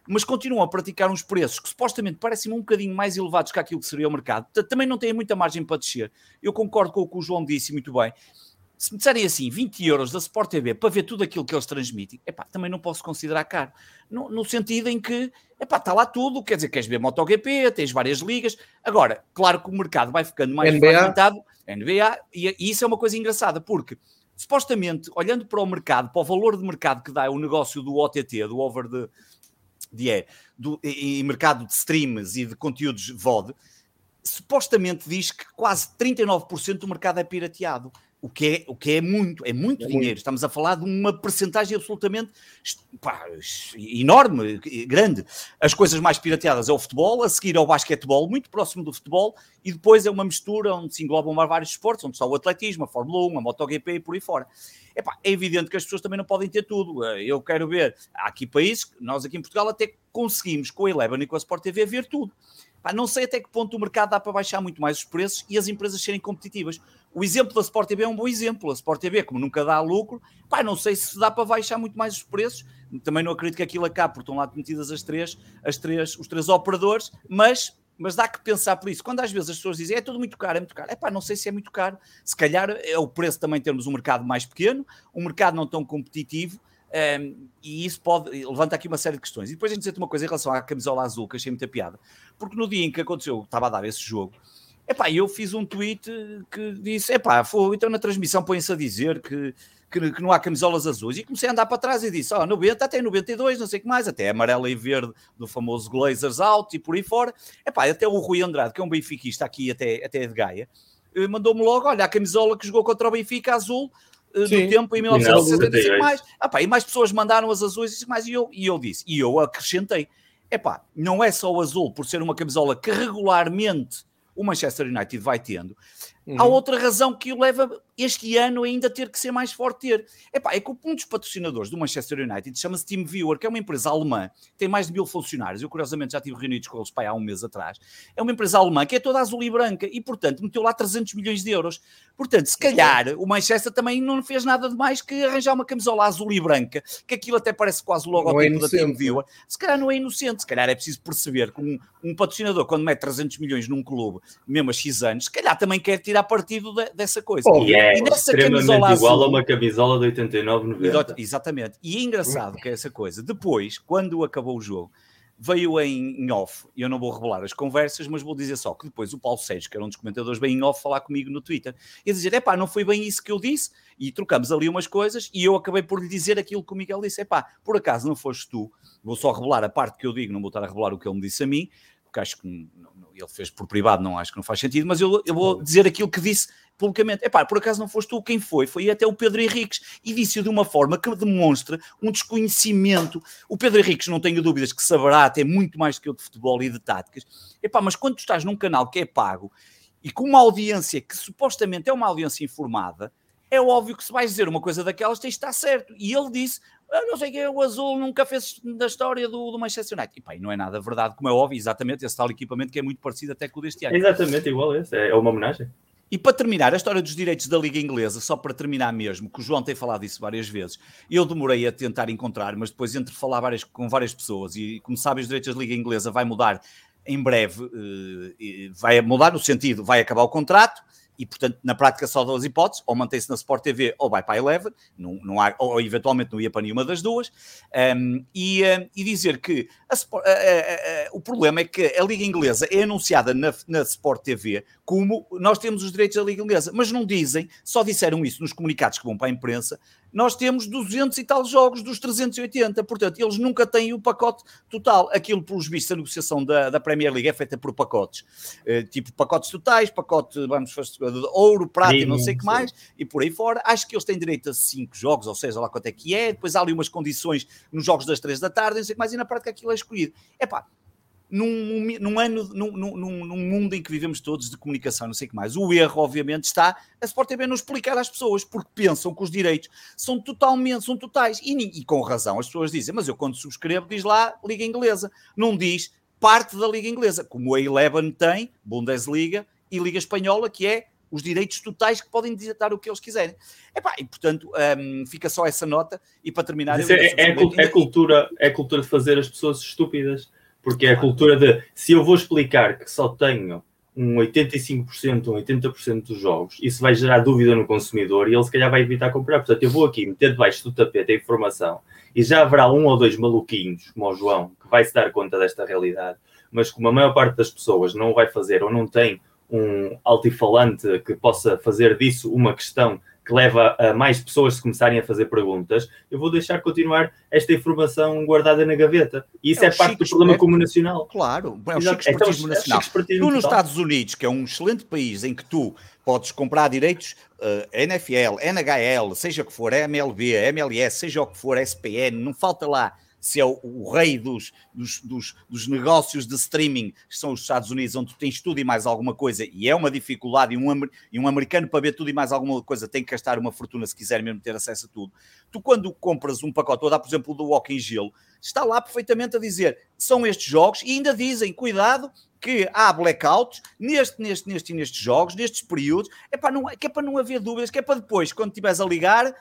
mas continuam a praticar uns preços que supostamente parecem um bocadinho mais elevados que aquilo que seria o mercado, também não têm muita margem para descer. Eu concordo com o que o João disse muito bem. Se me disserem assim, 20 euros da Sport TV para ver tudo aquilo que eles transmitem, epá, também não posso considerar caro. No, no sentido em que, epá, está lá tudo, quer dizer, queres ver MotoGP, tens várias ligas. Agora, claro que o mercado vai ficando mais NBA. fragmentado, NBA, e, e isso é uma coisa engraçada, porque supostamente, olhando para o mercado, para o valor de mercado que dá o negócio do OTT, do over the, the air, do, e, e mercado de streams e de conteúdos VOD, supostamente diz que quase 39% do mercado é pirateado o que é, o que é muito, é muito é dinheiro. Muito. Estamos a falar de uma percentagem absolutamente pá, enorme, grande. As coisas mais pirateadas é o futebol, a seguir é o basquetebol, muito próximo do futebol, e depois é uma mistura onde se englobam vários esportes, onde está o atletismo, a Fórmula 1, a MotoGP e por aí fora. Epá, é evidente que as pessoas também não podem ter tudo. Eu quero ver, há aqui países, nós aqui em Portugal até conseguimos com a Eleven e com a Sport TV ver tudo. Não sei até que ponto o mercado dá para baixar muito mais os preços e as empresas serem competitivas. O exemplo da Sport TV é um bom exemplo. A Sport TV, como nunca dá lucro, pá, não sei se dá para baixar muito mais os preços. Também não acredito que aquilo acabe, porque estão lá metidas as três, as três, os três operadores, mas, mas dá que pensar por isso. Quando às vezes as pessoas dizem é tudo muito caro, é muito caro, é pá, não sei se é muito caro. Se calhar é o preço também termos um mercado mais pequeno, um mercado não tão competitivo. Um, ehm, e isso pode levanta aqui uma série de questões. E depois a gente dizer uma coisa em relação à camisola azul, que achei muita piada, porque no dia em que aconteceu, estava a dar esse jogo, Epá, eu fiz um tweet que disse: epá, foi, então na transmissão põe-se a dizer que, que, que, não há camisolas azuis. E comecei a andar para trás e disse: Ó, oh, 90, até 92, não sei o que mais, até amarela e verde do famoso Glazers Out e por aí fora. Epá, até o Rui Andrade, que é um benfiquista aqui até, até de Gaia, eh, mandou-me logo: olha, a camisola que jogou contra o Benfica azul eh, Sim. do tempo em 1970 mais. Epá, e mais pessoas mandaram as azuis e mais. E eu, e eu disse, e eu acrescentei: epá, não é só o azul por ser uma camisola que regularmente o Manchester United vai tendo. Uhum. Há outra razão que o leva este ano ainda ter que ser mais forte ter. Epá, é que um dos patrocinadores do Manchester United chama-se TeamViewer, que é uma empresa alemã, tem mais de mil funcionários. Eu, curiosamente, já tive reunidos com eles pai, há um mês atrás. É uma empresa alemã que é toda azul e branca e, portanto, meteu lá 300 milhões de euros. Portanto, se calhar o Manchester também não fez nada de mais que arranjar uma camisola azul e branca, que aquilo até parece quase o logotipo é da TeamViewer. Se calhar não é inocente, se calhar é preciso perceber que um, um patrocinador, quando mete 300 milhões num clube, mesmo a X anos, se calhar também quer tirar partido de, dessa coisa. Oh, e, é, e nessa camisola azul, igual a uma camisola de 89, 90. Exatamente. E é engraçado que é essa coisa. Depois, quando acabou o jogo, veio em, em off, e eu não vou revelar as conversas, mas vou dizer só que depois o Paulo Sérgio, que era um dos comentadores, veio em off falar comigo no Twitter e dizer: é pá, não foi bem isso que eu disse, e trocamos ali umas coisas, e eu acabei por lhe dizer aquilo que o Miguel disse: é pá, por acaso não foste tu, vou só revelar a parte que eu digo, não vou estar a revelar o que ele me disse a mim, porque acho que não, ele fez por privado, não acho que não faz sentido, mas eu, eu vou dizer aquilo que disse publicamente. Epá, por acaso não foste tu quem foi? Foi até o Pedro Henriques e disse-o de uma forma que demonstra um desconhecimento. O Pedro Henriques, não tenho dúvidas que saberá até muito mais do que eu de futebol e de táticas. Epá, mas quando tu estás num canal que é pago e com uma audiência que supostamente é uma audiência informada, é óbvio que se vais dizer uma coisa daquelas tens de estar certo. E ele disse, não sei que o Azul nunca fez da história do, do Manchester United. E pá, não é nada verdade, como é óbvio, exatamente esse tal equipamento que é muito parecido até com o deste ano. Exatamente, igual esse, é uma homenagem. E para terminar, a história dos direitos da Liga Inglesa, só para terminar mesmo, que o João tem falado isso várias vezes, eu demorei a tentar encontrar, mas depois entre falar várias, com várias pessoas, e como sabem, os direitos da Liga Inglesa vai mudar em breve, eh, vai mudar no sentido, vai acabar o contrato, e portanto, na prática, só duas hipóteses: ou mantém-se na Sport TV ou vai para a Eleven, não, não há, ou eventualmente não ia para nenhuma das duas. Um, e, um, e, dizer que a, o problema é que a Liga Inglesa é anunciada na, na Sport TV como nós temos os direitos da Liga Inglesa, mas não dizem, só disseram isso nos comunicados que vão para a imprensa, nós temos 200 e tal jogos dos 380, portanto, eles nunca têm o pacote total. Aquilo, pelos vistos, a negociação da, da Premier League é feita por pacotes, uh, tipo pacotes totais, pacote, vamos, de ouro, prata e não sei o que mais, e por aí fora. Acho que eles têm direito a 5 jogos, ou seja, lá quanto é que é, depois há ali umas condições nos jogos das 3 da tarde, não sei o que mais, e na prática aquilo é escolhido. É pá, num, num ano, num, num, num, mundo em que vivemos todos de comunicação, não sei o que mais. O erro, obviamente, está a Sport TV não explicar às pessoas, porque pensam que os direitos são totalmente, são totais. E, e com razão, as pessoas dizem, mas eu quando subscrevo diz lá Liga Inglesa, não diz parte da Liga Inglesa, como a Eleven tem, Bundesliga e Liga Espanhola, que é os direitos totais que podem ditar o que eles quiserem. Epá, e portanto, um, fica só essa nota. E para terminar, é, é, é, é, cultura, é cultura de fazer as pessoas estúpidas porque é a cultura de se eu vou explicar que só tenho um 85%, um 80% dos jogos, isso vai gerar dúvida no consumidor e ele se calhar vai evitar comprar. Portanto, eu vou aqui meter debaixo do tapete a informação e já haverá um ou dois maluquinhos, como o João, que vai se dar conta desta realidade, mas como a maior parte das pessoas não vai fazer ou não tem um altifalante que possa fazer disso uma questão que leva a mais pessoas começarem a fazer perguntas, eu vou deixar continuar esta informação guardada na gaveta. E isso é, é parte do problema comum nacional. Claro, é o Exato. chico então, nacional. É tu nos Estados Unidos, que é um excelente país em que tu podes comprar direitos uh, eh, NFL, NHL, seja o que for, MLB, MLS, seja o que for, SPN, não falta lá se é o, o rei dos, dos, dos, dos, negócios de streaming, que são os Estados Unidos, onde tu tens tudo e mais alguma coisa, e é uma dificuldade, e um, e um americano para ver tudo e mais alguma coisa tem que gastar uma fortuna se quiser mesmo ter acesso a tudo. Tu, quando compras um pacote, vou dar, por exemplo, do Walking Gelo, está lá perfeitamente a dizer são estes jogos, e ainda dizem, cuidado, que há blackouts neste, neste, neste e nestes jogos, nestes períodos, é para não, que é para não haver dúvidas, que é para depois, quando estiveres a ligar,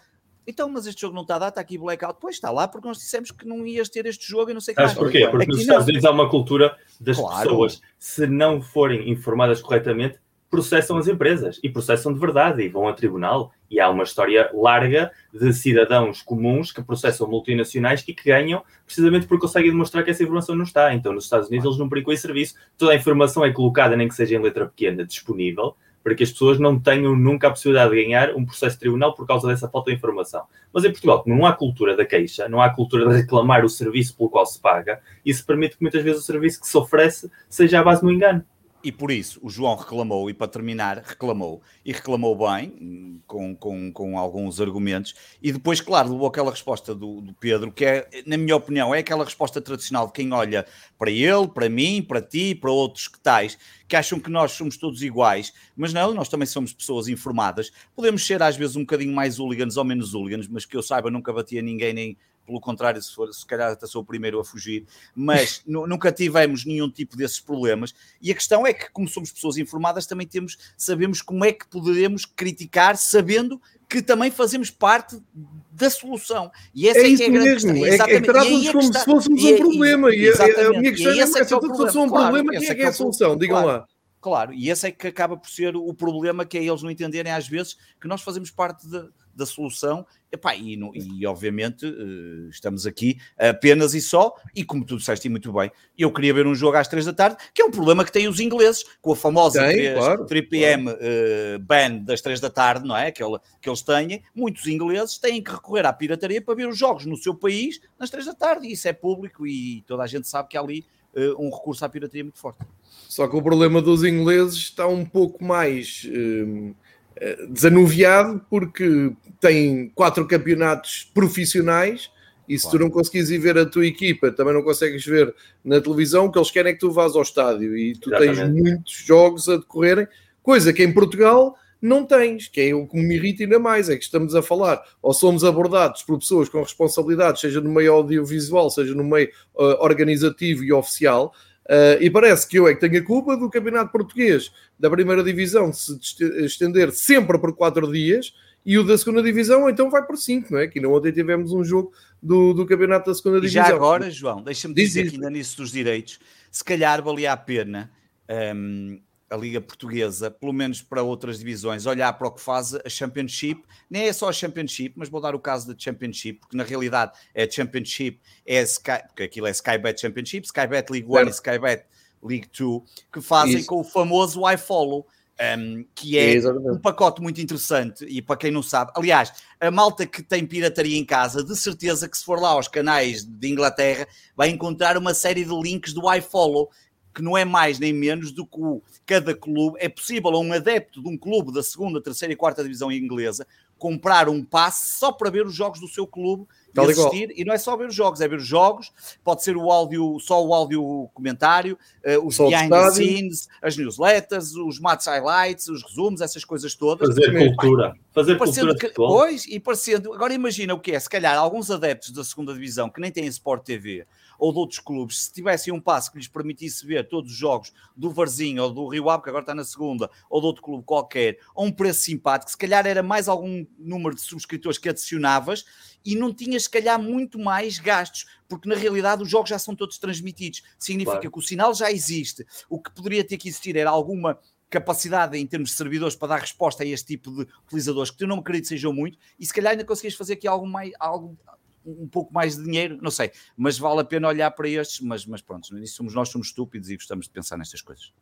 então, mas este jogo não está a dar, está aqui blackout. Pois está lá, porque nós dissemos que não ias ter este jogo e não sei o que mais. porquê? Porque aqui nos Estados Unidos há uma cultura das claro. pessoas, se não forem informadas corretamente, processam as empresas e processam de verdade e vão a tribunal. E há uma história larga de cidadãos comuns que processam multinacionais e que ganham precisamente porque conseguem demonstrar que essa informação não está. Então, nos Estados Unidos, eles não brincam esse serviço. Toda a informação é colocada, nem que seja em letra pequena, disponível para que as pessoas não tenham nunca a possibilidade de ganhar um processo de tribunal por causa dessa falta de informação. Mas em Portugal, não há cultura da queixa, não há cultura de reclamar o serviço pelo qual se paga, isso permite que muitas vezes o serviço que se oferece seja à base do engano. E por isso o João reclamou, e para terminar, reclamou, e reclamou bem, com, com, com alguns argumentos, e depois, claro, levou aquela resposta do, do, Pedro, que é, na minha opinião, é aquela resposta tradicional de quem olha para ele, para mim, para ti, para outros que tais, que acham que nós somos todos iguais, mas não, nós também somos pessoas informadas. Podemos ser às vezes um bocadinho mais hooligans ou menos hooligans, mas que eu saiba, nunca batia ninguém nem pelo contrário, se, for, se calhar até sou o primeiro a fugir, mas nunca tivemos nenhum tipo desses problemas. E a questão é que, como somos pessoas informadas, também temos, sabemos como é que poderemos criticar, sabendo que também fazemos parte da solução. E essa é, é que é a grande mesmo. questão. Exatamente. É, é trata-nos como está... se fôssemos um problema. E, a, a minha questão é, é, que é um problema, quem é que é a solução? Digam lá. Claro, e esse é que acaba por ser o problema, que é eles não entenderem às vezes que nós fazemos parte de, da solução Epá, e, e, obviamente uh, estamos aqui apenas e só, e como tu disseste muito bem, eu queria ver um jogo às 3 da tarde, que é um problema que tem os ingleses, com a famosa tem, 3, claro, 3 PM claro. uh, ban das 3 da tarde, não é? Que, que eles têm, muitos ingleses têm que recorrer à pirataria para ver os jogos no seu país nas 3 da tarde, e isso é público e toda a gente sabe que há ali uh, um recurso à pirataria muito forte. Só que o problema dos ingleses está um pouco mais desanuviado porque tem quatro campeonatos profissionais e se claro. tu não conseguires ir ver a tua equipa, também não consegues ver na televisão, o que eles querem é que tu vás ao estádio e tu Exatamente. tens muitos jogos a decorrerem, coisa que em Portugal não tens, que é o que me irrita ainda mais, é que estamos a falar, ou somos abordados por pessoas com responsabilidade, seja no meio audiovisual, seja no meio uh, organizativo e oficial, Uh, e parece que eu é que tenho a culpa do campeonato português da primeira divisão se estender sempre por quatro dias e o da segunda divisão então vai por cinco, não é? Que não ontem tivemos um jogo do, do campeonato da segunda divisão. E já agora, João, deixa-me dizer que ainda nisso dos direitos, se calhar valia a pena um, a Liga Portuguesa, pelo menos para outras divisões, olhar para o que faz a Championship, nem é só a Championship, mas vou dar o caso da Championship, porque na realidade é a Championship, é a Sky, porque aquilo é Skybet Championship, Skybet League One é. e Skybet League Two, que fazem Isso. com o famoso iFollow. Um, que é, é um pacote muito interessante e para quem não sabe, aliás, a malta que tem pirataria em casa, de certeza que se for lá aos canais de Inglaterra, vai encontrar uma série de links do iFollow que não é mais nem menos do que o, cada clube. É possível a um adepto de um clube da segunda, terceira e quarta divisão inglesa comprar um passe só para ver os jogos do seu clube e assistir. Igual. E não é só ver os jogos, é ver os jogos, pode ser o áudio, só o áudio comentário, uh, os só behind the scenes, as newsletters, os match highlights, os resumos, essas coisas todas. Fazer cultura. Fazer cultura que, Pois, e parecendo, agora imagina o que é, se calhar alguns adeptos da segunda divisão que nem têm Sport TV ou de outros clubes, se tivessem um passo que lhes permitisse ver todos os jogos do Varzinho ou do Rio Ave, que agora está na segunda, ou de outro clube qualquer, a um preço simpático, se calhar era mais algum número de subscritores que adicionavas e não tinhas, se calhar, muito mais gastos, porque na realidade os jogos já são todos transmitidos. Significa claro. que o sinal já existe. O que poderia ter que existir era alguma capacidade em termos de servidores para dar resposta a este tipo de utilizadores, que eu não acredito sejam muito, e se calhar ainda conseguias fazer aqui algo mais, algo, um pouco mais de dinheiro, não sei, mas vale a pena olhar para estes, mas, mas pronto, somos, nós somos estúpidos e gostamos de pensar nestas coisas.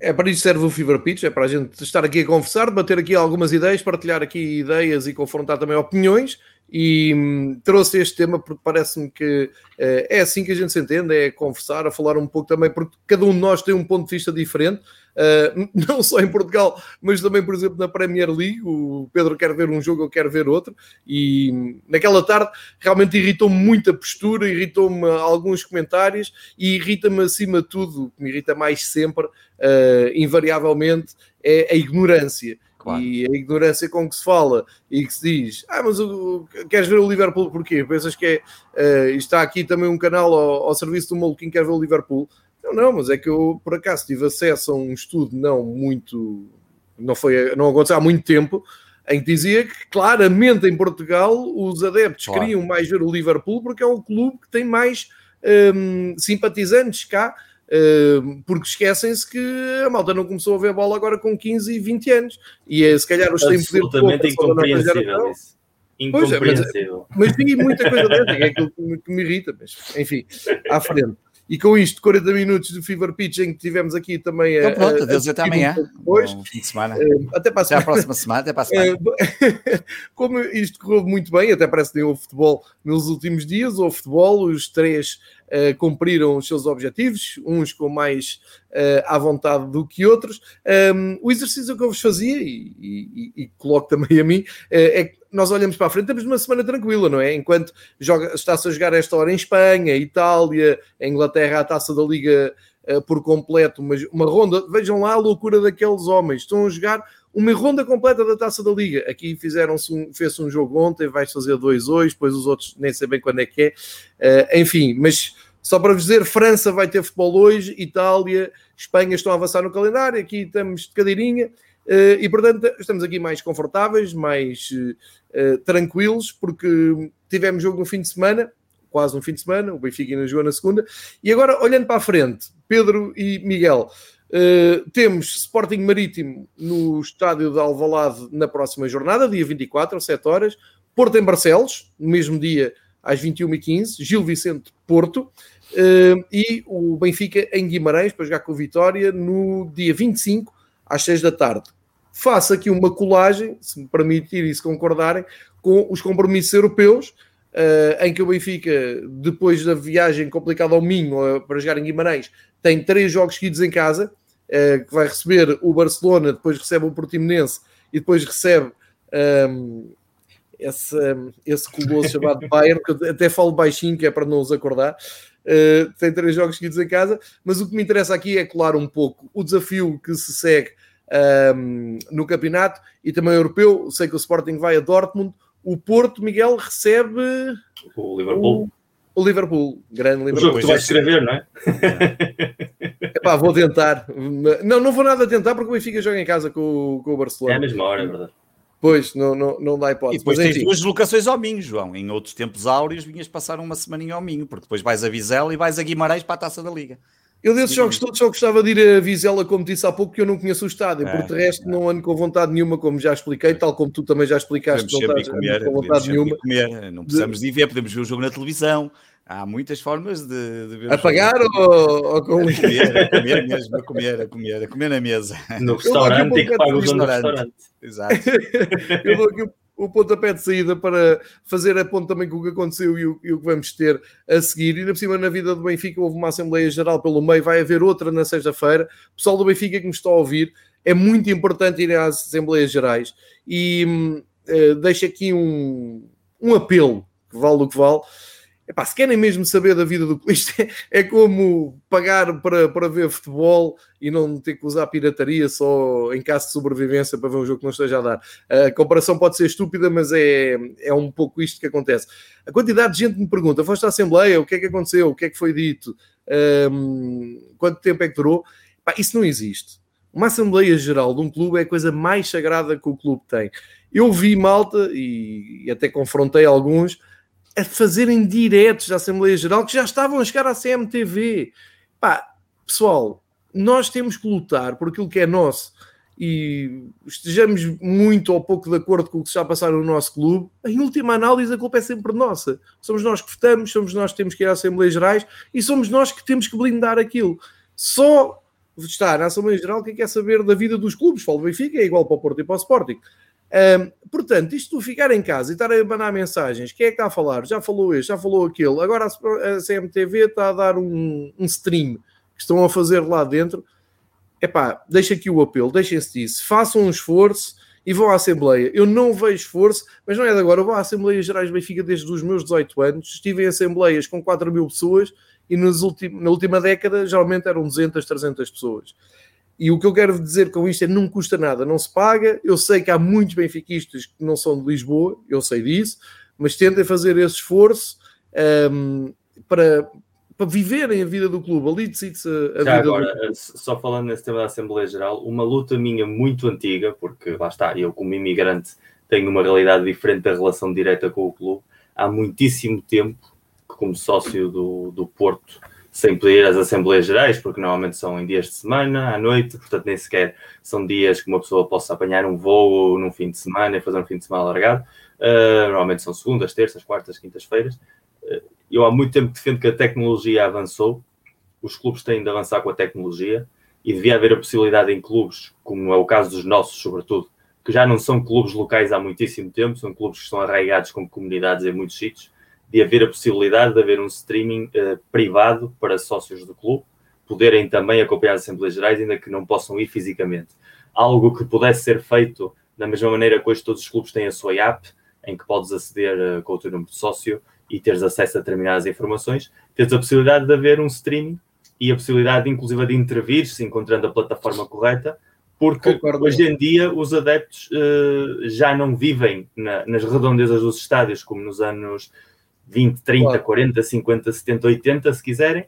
É para isso serve o Fever Pitch, é para a gente estar aqui a conversar, bater aqui algumas ideias, partilhar aqui ideias e confrontar também opiniões. E hum, trouxe este tema porque parece-me que uh, é assim que a gente se entende, é conversar, a falar um pouco também, porque cada um de nós tem um ponto de vista diferente. Uh, não só em Portugal, mas também, por exemplo, na Premier League. O Pedro quer ver um jogo, eu quero ver outro. E naquela tarde realmente irritou-me muito a postura, irritou-me alguns comentários e irrita-me acima de tudo, o que me irrita mais sempre, uh, invariavelmente, é a ignorância. Claro. E a ignorância com que se fala e que se diz: Ah, mas o, queres ver o Liverpool porquê? Pensas que é. Uh, está aqui também um canal ao, ao serviço do maluquinho que quer ver o Liverpool. Não, não, mas é que eu por acaso tive acesso a um estudo não muito. Não, foi, não aconteceu há muito tempo, em que dizia que claramente em Portugal os adeptos claro. queriam mais ver o Liverpool porque é o clube que tem mais um, simpatizantes cá. Um, porque esquecem-se que a malta não começou a ver bola agora com 15 e 20 anos e é, se calhar os têm poder Absolutamente incompreensível isso. Incompreensível. É, mas, mas vi muita coisa dentro, é aquilo que me, que me irrita, mas enfim, à frente. E com isto, 40 minutos de Fever Pitch, em que tivemos aqui também então, pronto, a. adeus até amanhã. Depois. Bom fim de semana. Eh, até para a, até próxima semana. Até para a semana. Eh, como isto correu muito bem, até parece que nem houve futebol nos últimos dias, houve futebol, os três uh, cumpriram os seus objetivos, uns com mais uh, à vontade do que outros. Um, o exercício que eu vos fazia, e, e, e coloco também a mim, uh, é que nós olhamos para a frente, temos uma semana tranquila, não é? Enquanto está-se a jogar esta hora em Espanha, Itália, Inglaterra, a taça da Liga por completo, mas uma ronda, vejam lá a loucura daqueles homens, estão a jogar uma ronda completa da Taça da Liga. Aqui fizeram-se um, fez um jogo ontem, vais fazer dois hoje, depois os outros nem sei bem quando é que é. Uh, enfim, mas só para dizer, França vai ter futebol hoje, Itália, Espanha estão a avançar no calendário, aqui estamos de cadeirinha. Uh, e portanto estamos aqui mais confortáveis, mais uh, tranquilos, porque tivemos jogo no fim de semana, quase um fim de semana, o Benfica ainda jogou na segunda. E agora, olhando para a frente, Pedro e Miguel, uh, temos Sporting Marítimo no estádio de Alvalade na próxima jornada, dia 24, às 7 horas, Porto em Barcelos, no mesmo dia, às 21h15, Gil Vicente Porto, Uh, e o Benfica em Guimarães para jogar com o Vitória no dia 25 às 6 da tarde. Faço aqui uma colagem, se me permitir e se concordarem, com os compromissos europeus, uh, em que o Benfica, depois da viagem complicada ao Minho uh, para jogar em Guimarães, tem três jogos seguidos em casa, que vai receber o Barcelona, depois recebe o Portimonense e depois recebe um, esse, esse colosso chamado Bayern, que eu até falo baixinho, que é para não os acordar. Uh, tem três jogos seguidos em casa, mas o que me interessa aqui é colar um pouco o desafio que se segue um, no campeonato e também europeu. Sei que o Sporting vai a Dortmund, o Porto, Miguel, recebe o Liverpool. O, o Liverpool, grande Liverpool. O jogo que tu vais escrever, não é? Epá, vou tentar. Não, não vou nada tentar porque o Benfica joga em casa com, com o Barcelona. É a mesma hora, é verdade. Pois, não, não, não dá hipótese. E depois mas, tens duas deslocações ao Minho, João. Em outros tempos áureos vinhas passar uma semaninha ao Minho, porque depois vais a Vizela e vais a Guimarães para a Taça da Liga. Eu desses Sim, jogos todos só gostava de ir a Vizela, como disse há pouco, que eu não conheço o estádio. É, por de resto, é. não ando com vontade nenhuma, como já expliquei, tal como tu também já explicaste. Podemos não comer, com vontade nenhuma. Comer. Não precisamos de... de ir ver, podemos ver o jogo na televisão. Há muitas formas de, de ver. A pagar ou, ou com... a comer, a comer mesmo, a comer, a comer, a comer na mesa. No restaurante, tem que pagar o restaurante. restaurante. Exato. eu dou aqui o pontapé de saída para fazer a ponto também com o que aconteceu e o, e o, que vamos ter a seguir. E na cima, na vida do Benfica, houve uma Assembleia Geral pelo meio, vai haver outra na sexta-feira. Pessoal do Benfica que me está a ouvir, é muito importante ir às Assembleias Gerais e uh, deixo aqui um, um apelo, que vale o que vale Epá, se querem mesmo saber da vida do é, é como pagar para, para ver futebol e não ter que usar pirataria só em caso de sobrevivência para ver um jogo que não esteja a dar. A comparação pode ser estúpida, mas é, é um pouco isto que acontece. A quantidade de gente me pergunta: foste à Assembleia? O que é que aconteceu? O que é que foi dito? Um, quanto tempo é que durou? Epá, isso não existe. Uma Assembleia Geral de um clube é a coisa mais sagrada que o clube tem. Eu vi malta e, e até confrontei alguns a fazerem diretos da Assembleia Geral que já estavam a chegar à CMTV. Pá, pessoal, nós temos que lutar por aquilo que é nosso e estejamos muito ou pouco de acordo com o que está a passar no nosso clube, em última análise a culpa é sempre nossa. Somos nós que votamos, somos nós que temos que ir às Assembleias Gerais e somos nós que temos que blindar aquilo. Só está na Assembleia Geral quem quer saber da vida dos clubes. Falo do Benfica, é igual para o Porto e para o Sporting. Um, portanto, isto tu ficar em casa e estar a mandar mensagens, quem é que está a falar? Já falou este, já falou aquele. Agora a CMTV está a dar um, um stream que estão a fazer lá dentro. Epá, deixa aqui o apelo, deixem-se disso, façam um esforço e vão à Assembleia. Eu não vejo esforço, mas não é de agora. Eu vou à Assembleia Gerais de Benfica desde os meus 18 anos. Estive em Assembleias com 4 mil pessoas e nas na última década geralmente eram 200, 300 pessoas. E o que eu quero dizer com isto é não custa nada, não se paga. Eu sei que há muitos benfiquistas que não são de Lisboa, eu sei disso, mas tentem fazer esse esforço um, para, para viverem a vida do clube. Ali decide-se a, Já vida agora, só falando nesse tema da Assembleia Geral, uma luta minha muito antiga, porque lá está, eu como imigrante tenho uma realidade diferente da relação direta com o clube. Há muitíssimo tempo que, como sócio do, do Porto, sem ir às Assembleias Gerais, porque normalmente são em dias de semana, à noite, portanto nem sequer são dias que uma pessoa possa apanhar um voo num fim de semana e fazer um fim de semana alargado. Uh, normalmente são segundas, terças, quartas, quintas-feiras. Uh, eu há muito tempo defendo que a tecnologia avançou, os clubes têm de avançar com a tecnologia e devia haver a possibilidade em clubes, como é o caso dos nossos, sobretudo, que já não são clubes locais há muitíssimo tempo, são clubes que estão arraigados como comunidades em muitos sítios, de haver a possibilidade de haver um streaming uh, privado para sócios do clube, poderem também acompanhar as Assembleias Gerais, ainda que não possam ir fisicamente. Algo que pudesse ser feito da mesma maneira que hoje todos os clubes têm a sua app, em que podes aceder uh, com o teu número de sócio e teres acesso a determinadas informações, tens a possibilidade de haver um streaming e a possibilidade, inclusive, de intervir, se encontrando a plataforma correta, porque Concordo. hoje em dia os adeptos uh, já não vivem na, nas redondezas dos estádios como nos anos 20, 30, claro. 40, 50, 70, 80, se quiserem.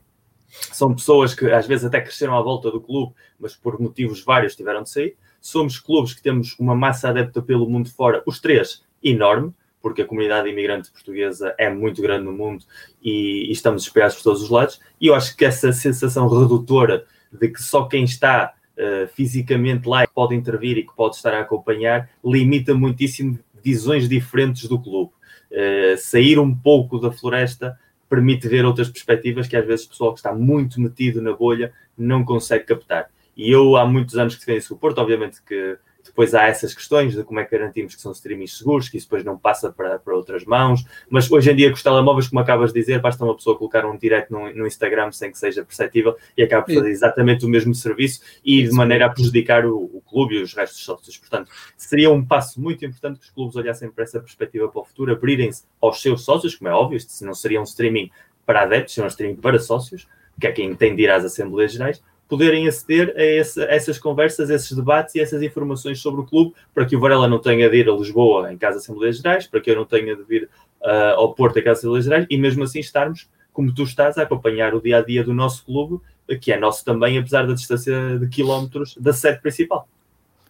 São pessoas que às vezes até cresceram à volta do clube, mas por motivos vários tiveram de sair. Somos clubes que temos uma massa adepta pelo mundo fora, os três, enorme, porque a comunidade imigrante portuguesa é muito grande no mundo e, e estamos espalhados por todos os lados. E eu acho que essa sensação redutora de que só quem está uh, fisicamente lá pode intervir e que pode estar a acompanhar limita muitíssimo visões diferentes do clube. Uh, sair um pouco da floresta permite ver outras perspectivas que às vezes o pessoal que está muito metido na bolha não consegue captar. E eu há muitos anos que tenho esse suporte, obviamente que depois há essas questões de como é que garantimos que são streamings seguros, que isso depois não passa para, para outras mãos. Mas hoje em dia, com os telemóveis, como acabas de dizer, basta uma pessoa colocar um direct no, no Instagram sem que seja perceptível e acaba por fazer exatamente o mesmo serviço e de maneira a prejudicar o, o clube e os restos sócios. Portanto, seria um passo muito importante que os clubes olhassem para essa perspectiva para o futuro, abrirem-se aos seus sócios, como é óbvio, se não seria um streaming para adeptos, seria um streaming para sócios, que é quem tem de ir às Assembleias Gerais, poderem aceder a, esse, a, essas conversas, esses debates e essas informações sobre o clube, para que o Varela não tenha de ir a Lisboa em casa de Assembleias Gerais, para que eu não tenha de vir uh, ao Porto em casa de Assembleias Gerais, e mesmo assim estarmos, como tu estás, a acompanhar o dia a dia do nosso clube, que é nosso também, apesar da distância de quilómetros da sede principal.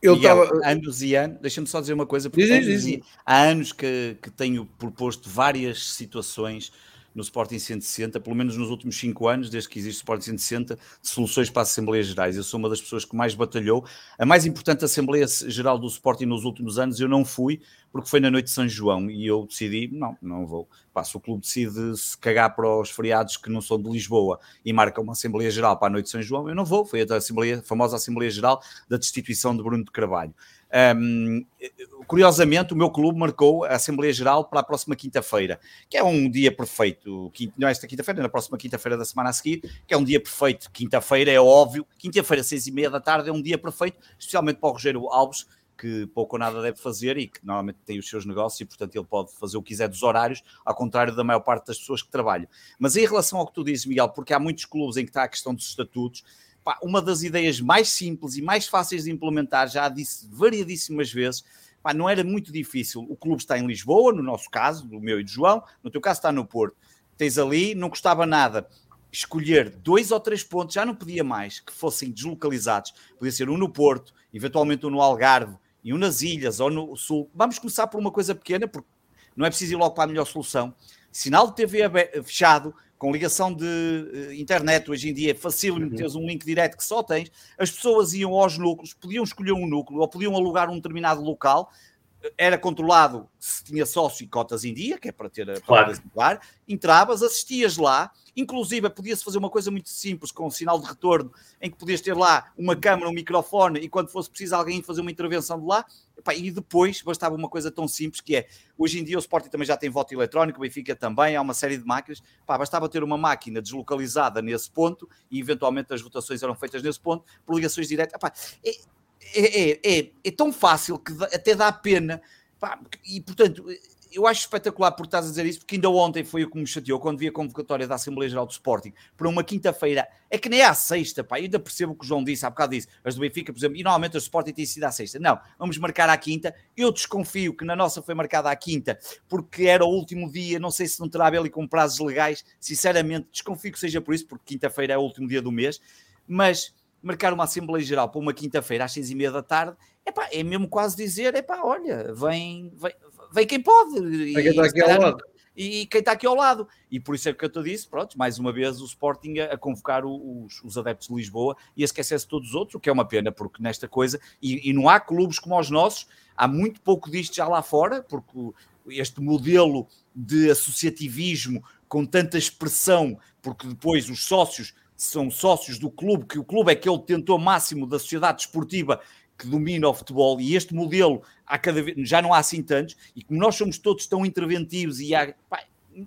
Eu estava. Anos e anos, deixa-me só dizer uma coisa, porque diz, diz, diz. há anos que, que tenho proposto várias situações no Sporting 160, pelo menos nos últimos cinco anos, desde que existe o Sporting 160, de soluções para as Assembleias Gerais. Eu sou uma das pessoas que mais batalhou. A mais importante Assembleia Geral do Sporting nos últimos anos eu não fui, porque foi na noite de São João e eu decidi, não, não vou. Se o clube decide se cagar para os feriados que não são de Lisboa e marca uma Assembleia Geral para a noite de São João, eu não vou. Foi a, Assembleia, a famosa Assembleia Geral da destituição de Bruno de Carvalho. Um, curiosamente, o meu clube marcou a Assembleia Geral para a próxima quinta-feira, que é um dia perfeito. Não é esta quinta-feira, na próxima quinta-feira da semana a seguir, que é um dia perfeito. Quinta-feira é óbvio. Quinta-feira, seis e meia da tarde, é um dia perfeito, especialmente para o Rogério Alves, que pouco ou nada deve fazer e que normalmente tem os seus negócios e, portanto, ele pode fazer o que quiser dos horários, ao contrário da maior parte das pessoas que trabalham. Mas em relação ao que tu dizes, Miguel, porque há muitos clubes em que está a questão dos estatutos, pá, uma das ideias mais simples e mais fáceis de implementar, já disse variadíssimas vezes, pá, não era muito difícil. O clube está em Lisboa, no nosso caso, do meu e do João, no teu caso está no Porto. Tens ali, não custava nada escolher dois ou três pontos, já não podia mais, que fossem deslocalizados. Podia ser um no Porto, eventualmente um no Algarve e um nas Ilhas ou no Sul. Vamos começar por uma coisa pequena, porque não é preciso ir logo para a melhor solução. Sinal de TV fechado, com ligação de uh, internet, hoje em dia é fácil uhum. teres um link direto que só tens, as pessoas iam aos núcleos, podiam escolher um núcleo ou podiam alugar um determinado local, era controlado se tinha sócio e cotas em dia, que é para ter a claro. entravas, assistias lá Inclusive, podia-se fazer uma coisa muito simples, com um sinal de retorno, em que podias ter lá uma câmera, um microfone, e quando fosse preciso alguém fazer uma intervenção de lá, epá, e depois bastava uma coisa tão simples que é, hoje em dia o Sporting também já tem voto eletrónico, o Benfica também, há uma série de máquinas, epá, bastava ter uma máquina deslocalizada nesse ponto, e eventualmente as votações eram feitas nesse ponto, por ligações diretas. Epá, é, é, é, é, é tão fácil que até dá pena, e portanto eu acho espetacular por estás a dizer isso, porque ainda ontem foi o que me chateou quando vi a convocatória da Assembleia Geral do Sporting para uma quinta-feira. É que nem é à sexta, pá. Eu ainda percebo o que o João disse, há bocado disse, as do Benfica, por exemplo, e normalmente do Sporting têm sido à sexta. Não, vamos marcar à quinta. Eu desconfio que na nossa foi marcada à quinta, porque era o último dia, não sei se não terá a ali com prazos legais. Sinceramente, desconfio que seja por isso, porque quinta-feira é o último dia do mês. Mas marcar uma Assembleia Geral para uma quinta-feira às seis e meia da tarde, epá, é mesmo quase dizer, epá, olha, vem, vem, vem quem pode. E, quem está aqui ao lado. E quem está aqui ao lado. E por isso é que eu te disse, pronto, mais uma vez o Sporting a, a convocar os, os, adeptos de Lisboa e a esquecer-se todos os outros, o que é uma pena, porque nesta coisa, e, e não há clubes como os nossos, há muito pouco disto já lá fora, porque este modelo de associativismo com tanta expressão, porque depois os sócios são sócios do clube, que o clube é que ele tentou máximo da sociedade desportiva que domina o futebol e este modelo há cada vez, já não há assim tantos, e como nós somos todos tão interventivos e há, pá,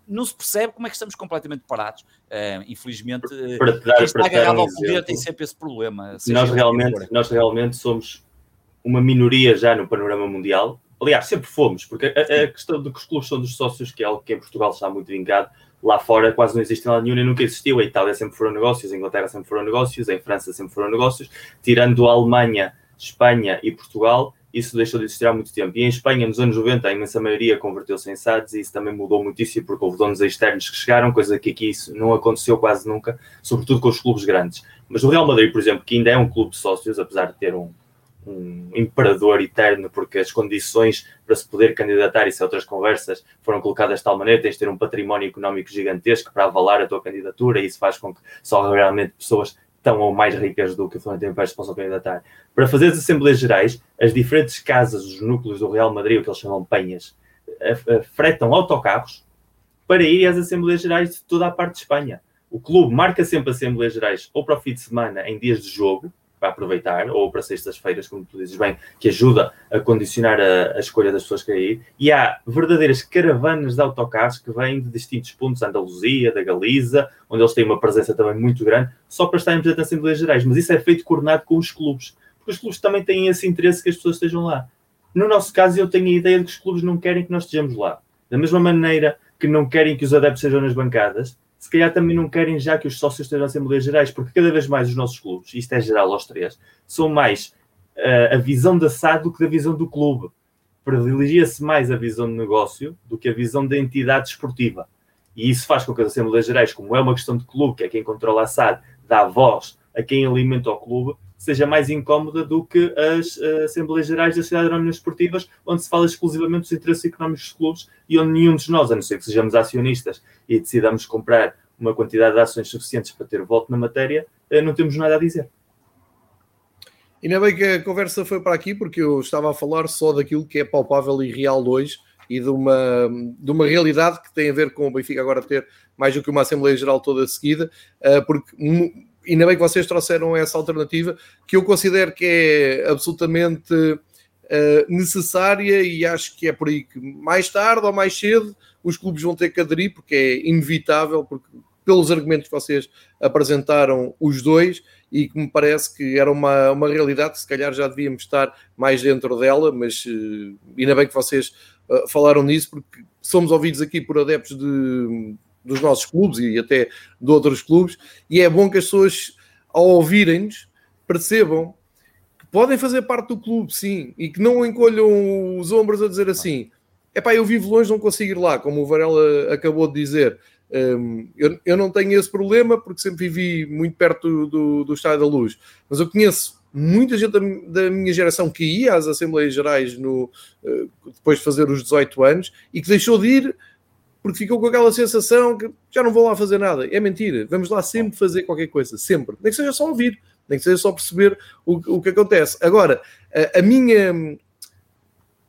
não se percebe como é que estamos completamente parados. Uh, infelizmente, para te dar, quem está agarrado um ao poder tem sempre esse problema. Nós realmente, nós realmente somos uma minoria já no panorama mundial. Aliás, sempre fomos, porque a, a questão de que os clubes são dos sócios, que é algo que em Portugal está muito vingado, lá fora quase não existe nada nenhum e nunca existiu. A Itália sempre foram negócios, a Inglaterra sempre foram negócios, em França sempre foram negócios, tirando a Alemanha Espanha e Portugal, isso deixou de existir há muito tempo. E em Espanha, nos anos 90, a imensa maioria converteu-se em SADs e isso também mudou muitíssimo porque houve donos externos que chegaram, coisa que aqui isso não aconteceu quase nunca, sobretudo com os clubes grandes. Mas o Real Madrid, por exemplo, que ainda é um clube de sócios, apesar de ter um, um imperador eterno, porque as condições para se poder candidatar, isso é outras conversas, foram colocadas de tal maneira, tens de ter um património económico gigantesco para avalar a tua candidatura e isso faz com que só realmente pessoas tão ou mais ricas do que o Florentino Pérez possam candidatar. Para fazer as Assembleias Gerais, as diferentes casas, os núcleos do Real Madrid, o que eles chamam de penhas, fretam autocarros para ir às Assembleias Gerais de toda a parte de Espanha. O clube marca sempre Assembleias Gerais ou para o fim de semana em dias de jogo, para aproveitar, ou para sextas-feiras, como tu dizes bem, que ajuda a condicionar a, a, escolha das pessoas que ir. E há verdadeiras caravanas de autocarros que vêm de distintos pontos da Andaluzia, da Galiza, onde eles têm uma presença também muito grande, só para estarem presentes nas Assembleias Gerais. Mas isso é feito coordenado com os clubes, porque os clubes também têm esse interesse que as pessoas estejam lá. No nosso caso, eu tenho a ideia de que os clubes não querem que nós estejamos lá. Da mesma maneira que não querem que os adeptos sejam nas bancadas, se calhar também não querem já que os sócios estejam Assembleias Gerais, porque cada vez mais os nossos clubes, isto é geral aos três, são mais uh, a visão da SAD do que da visão do clube. Privilegia-se mais a visão de negócio do que a visão da entidade esportiva. E isso faz com que as Assembleias Gerais, como é uma questão de clube, que é quem controla a SAD, dá voz a quem alimenta o clube, seja mais incómoda do que as uh, Assembleias Gerais das Cidades Anónimas Esportivas, onde se fala exclusivamente dos interesses económicos dos clubes e onde nenhum de nós, a não ser que sejamos acionistas e decidamos comprar uma quantidade de ações suficientes para ter voto na matéria, uh, não temos nada a dizer. Ainda bem que a conversa foi para aqui, porque eu estava a falar só daquilo que é palpável e real hoje e de uma, de uma realidade que tem a ver com o Benfica agora ter mais do que uma Assembleia Geral toda seguida, uh, porque ainda bem que vocês trouxeram essa alternativa, que eu considero que é absolutamente uh, necessária e acho que é por aí que mais tarde ou mais cedo os clubes vão ter que aderir, porque é inevitável, porque pelos argumentos que vocês apresentaram os dois e que me parece que era uma, uma realidade que se calhar já devíamos estar mais dentro dela, mas uh, ainda bem que vocês uh, falaram nisso, porque somos ouvidos aqui por adeptos de dos nossos clubes e até de outros clubes, e é bom que as pessoas, ao ouvirem-nos, percebam que podem fazer parte do clube, sim, e que não encolham os ombros a dizer assim: é pá, eu vivo longe, não consigo ir lá, como o Varela acabou de dizer. Um, eu, eu, não tenho esse problema porque sempre vivi muito perto do, do Estádio da Luz, mas eu conheço muita gente da, da, minha geração que ia às Assembleias Gerais no, uh, depois de fazer os 18 anos e que deixou de ir porque ficou com aquela sensação que já não vou lá fazer nada. É mentira. Vamos lá sempre fazer qualquer coisa, sempre. Nem que seja só ouvir, nem que seja só perceber o, o que acontece. Agora, a, a minha.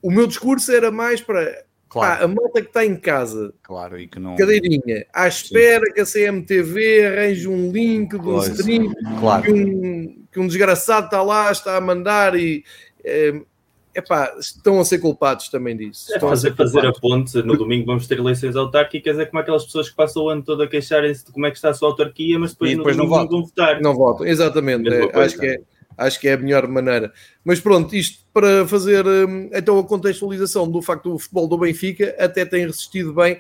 O meu discurso era mais para Claro. Pá, a malta que está em casa, claro, e que não... cadeirinha, à espera Sim. que a CMTV arranje um link de um stream claro. que, um, que um desgraçado está lá, está a mandar e. É, epá, estão a ser culpados também disso. É fazer, a fazer a ponte, no domingo vamos ter eleições autárquicas, é como aquelas pessoas que passam o ano todo a queixarem-se de como é que está a sua autarquia, mas depois, depois não domingo vão votar. Não votam, exatamente. É, acho que é, acho que é a melhor maneira. Mas pronto, isto para fazer hum, então a contextualização do facto do futebol do Benfica até tem resistido bem.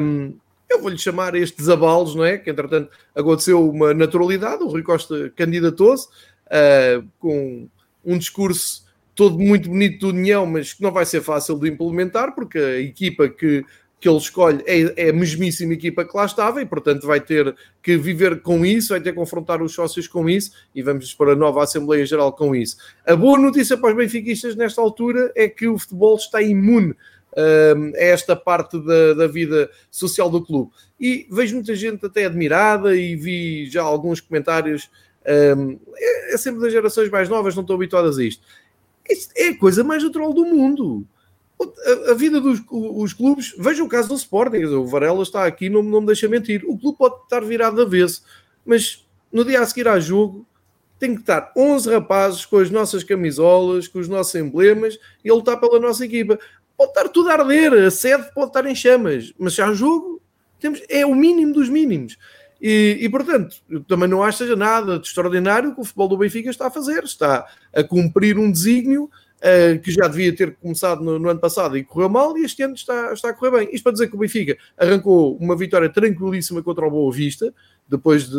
Um, eu vou-lhe chamar estes abalos, não é? Que entretanto aconteceu uma naturalidade. O Rui Costa candidatou-se uh, com um discurso todo muito bonito do União, mas que não vai ser fácil de implementar, porque a equipa que que ele escolhe é, é a mesmíssima equipa que lá estava e, portanto, vai ter que viver com isso, vai ter que confrontar os sócios com isso e vamos para a nova Assembleia Geral com isso. A boa notícia para os benfiquistas nesta altura é que o futebol está imune um, a esta parte da, da, vida social do clube. E vejo muita gente até admirada e vi já alguns comentários. Um, é, é sempre das gerações mais novas, não estão habituadas a isto. Isto é a coisa mais natural do mundo a, a, vida dos os clubes, veja o caso do Sporting, o Varela está aqui, não, não me deixa mentir. O clube pode estar virado a vez, mas no dia a seguir a jogo tem que estar 11 rapazes com as nossas camisolas, com os nossos emblemas e a lutar pela nossa equipa. Pode estar tudo a arder, a sede pode estar em chamas, mas já jogo temos, é o mínimo dos mínimos. E, e, portanto, também não acho seja nada de extraordinário que o futebol do Benfica está a fazer. Está a cumprir um desígnio uh, que já devia ter começado no, no, ano passado e correu mal, e este ano está, está a correr bem. Isto para dizer que o Benfica arrancou uma vitória tranquilíssima contra o Boa Vista, depois de,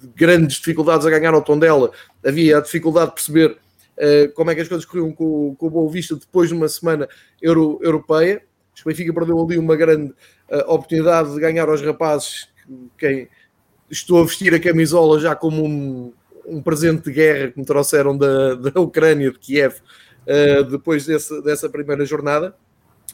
de grandes dificuldades a ganhar ao Tondela, havia a dificuldade de perceber uh, como é que as coisas corriam com, com o Boa Vista depois de uma semana euro, europeia. O Benfica perdeu ali uma grande uh, oportunidade de ganhar aos rapazes, quem estou a vestir a camisola já como um, um presente de guerra que me trouxeram da, da Ucrânia, de Kiev, uh, depois desse, dessa primeira jornada.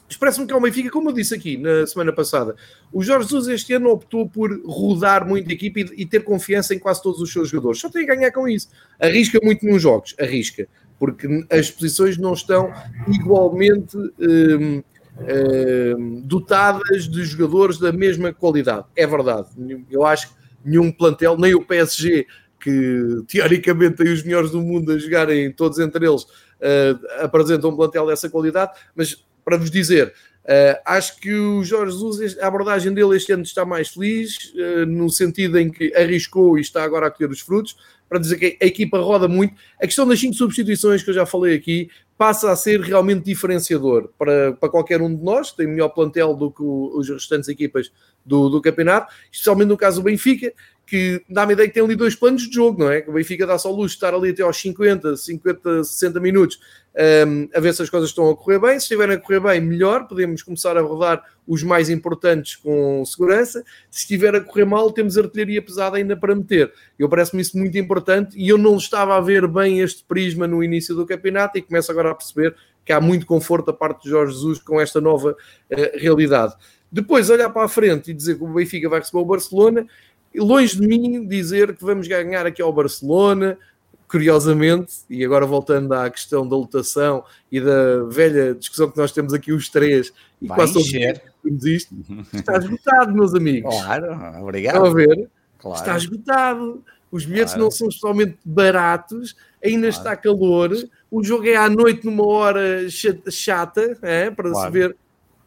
Expressa-me que é o Benfica, como eu disse aqui na semana passada, o Jorge Jesus este ano optou por rodar muito a equipe e, e, ter confiança em quase todos os seus jogadores. Só tem a ganhar com isso. Arrisca muito nos jogos, arrisca, porque as posições não estão igualmente um, dotadas de jogadores da mesma qualidade. É verdade. Eu acho que nenhum plantel, nem o PSG que teoricamente tem os melhores do mundo a jogarem todos entre eles, uh, apresentam um plantel dessa qualidade, mas para vos dizer, uh, acho que o Jorge Jesus, a abordagem dele este ano está mais feliz, uh, no sentido em que arriscou e está agora a colher os frutos, para dizer que a equipa roda muito. A questão das cinco substituições que eu já falei aqui passa a ser realmente diferenciador para, para qualquer um de nós, tem melhor plantel do que o, os restantes equipas do, do campeonato, especialmente no caso do Benfica, que dá-me a ideia que tem ali dois planos de jogo, não é? Que o Benfica dá só luz de estar ali até aos 50, 50, 60 minutos um, a ver se as coisas estão a correr bem. Se estiverem a correr bem, melhor, podemos começar a rodar os mais importantes com segurança. Se estiver a correr mal, temos artilharia pesada ainda para meter. Eu parece-me isso muito importante e eu não estava a ver bem este prisma no início do campeonato e começo agora a perceber que há muito conforto da parte de Jorge Jesus com esta nova uh, realidade. Depois, olhar para a frente e dizer que o Benfica vai receber o Barcelona, longe de mim dizer que vamos ganhar aqui ao Barcelona, curiosamente, e agora voltando à questão da lotação e da velha discussão que nós temos aqui os três, e Vai quase todos temos isto, está esgotado, meus amigos. Claro, obrigado. Estão a ver? Claro. Está esgotado. Os bilhetes claro. não são especialmente baratos, ainda claro. está calor, o jogo é à noite numa hora chata, é, para se ver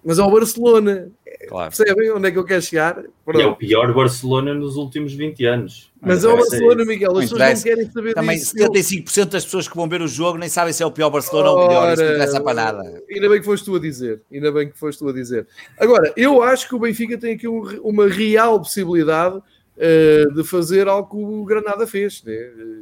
mas é o Barcelona. Claro. Percebem onde é que eu quero chegar? E é o pior Barcelona nos últimos 20 anos. Mas é o Barcelona, Miguel. As pessoas não querem saber Também disso. 75% das pessoas que vão ver o jogo nem sabem se é o pior Barcelona Ora, ou o melhor. Isso não interessa para nada. Ainda bem que foste tu a dizer. Ainda bem que foste tu a dizer. Agora, eu acho que o Benfica tem aqui uma real possibilidade uh, de fazer algo que o Granada fez. Né?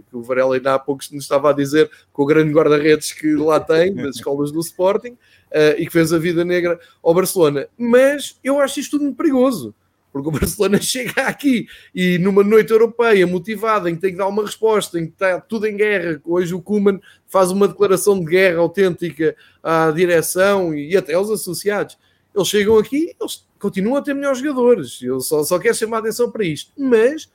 Que o Varela ainda há pouco nos estava a dizer com o grande guarda-redes que lá tem, das escolas do Sporting uh, e que fez a vida negra ao Barcelona. Mas eu acho isto tudo muito perigoso, porque o Barcelona chega aqui e numa noite europeia motivada, em que tem que dar uma resposta, em que está tudo em guerra. Hoje o Kuman faz uma declaração de guerra autêntica à direção e até aos associados. Eles chegam aqui, eles continuam a ter melhores jogadores. Eu só, só quero chamar a atenção para isto. Mas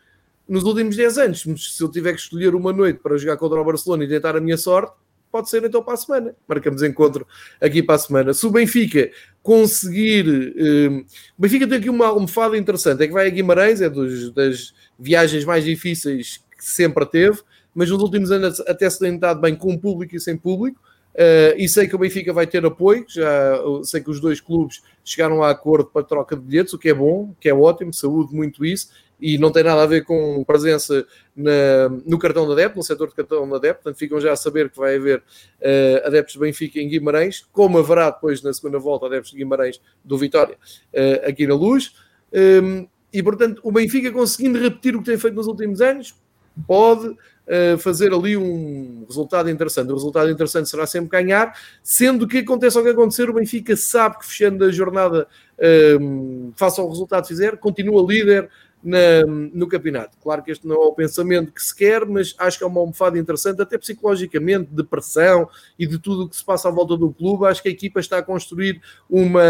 nos últimos 10 anos, se eu tiver que escolher uma noite para jogar contra o Barcelona e tentar a minha sorte, pode ser então para a semana. Marcamos encontro aqui para a semana. Se o Benfica conseguir. Uh, o Benfica tem aqui uma almofada interessante: é que vai a Guimarães, é dos, das viagens mais difíceis que sempre teve, mas nos últimos anos até se tem bem com público e sem público. Uh, e sei que o Benfica vai ter apoio, já sei que os dois clubes chegaram a acordo para troca de bilhetes, o que é bom, que é ótimo, saúde muito isso, e não tem nada a ver com presença na, no cartão da adepto, no setor de cartão da adepto, portanto ficam já a saber que vai haver uh, adeptos de Benfica em Guimarães, como haverá depois na segunda volta adeptos de Guimarães do Vitória uh, aqui na Luz. Um, ehm, e portanto, o Benfica conseguindo repetir o que tem feito nos últimos anos, pode uh, fazer ali um resultado interessante. O resultado interessante será sempre ganhar, sendo que aconteça o que acontecer, o Benfica sabe que fechando a jornada, uh, faça o resultado que fizer, continua líder na, no campeonato. Claro que este não é o pensamento que se quer, mas acho que é uma almofada interessante, até psicologicamente, de pressão e de tudo o que se passa à volta do clube. Acho que a equipa está a construir uma,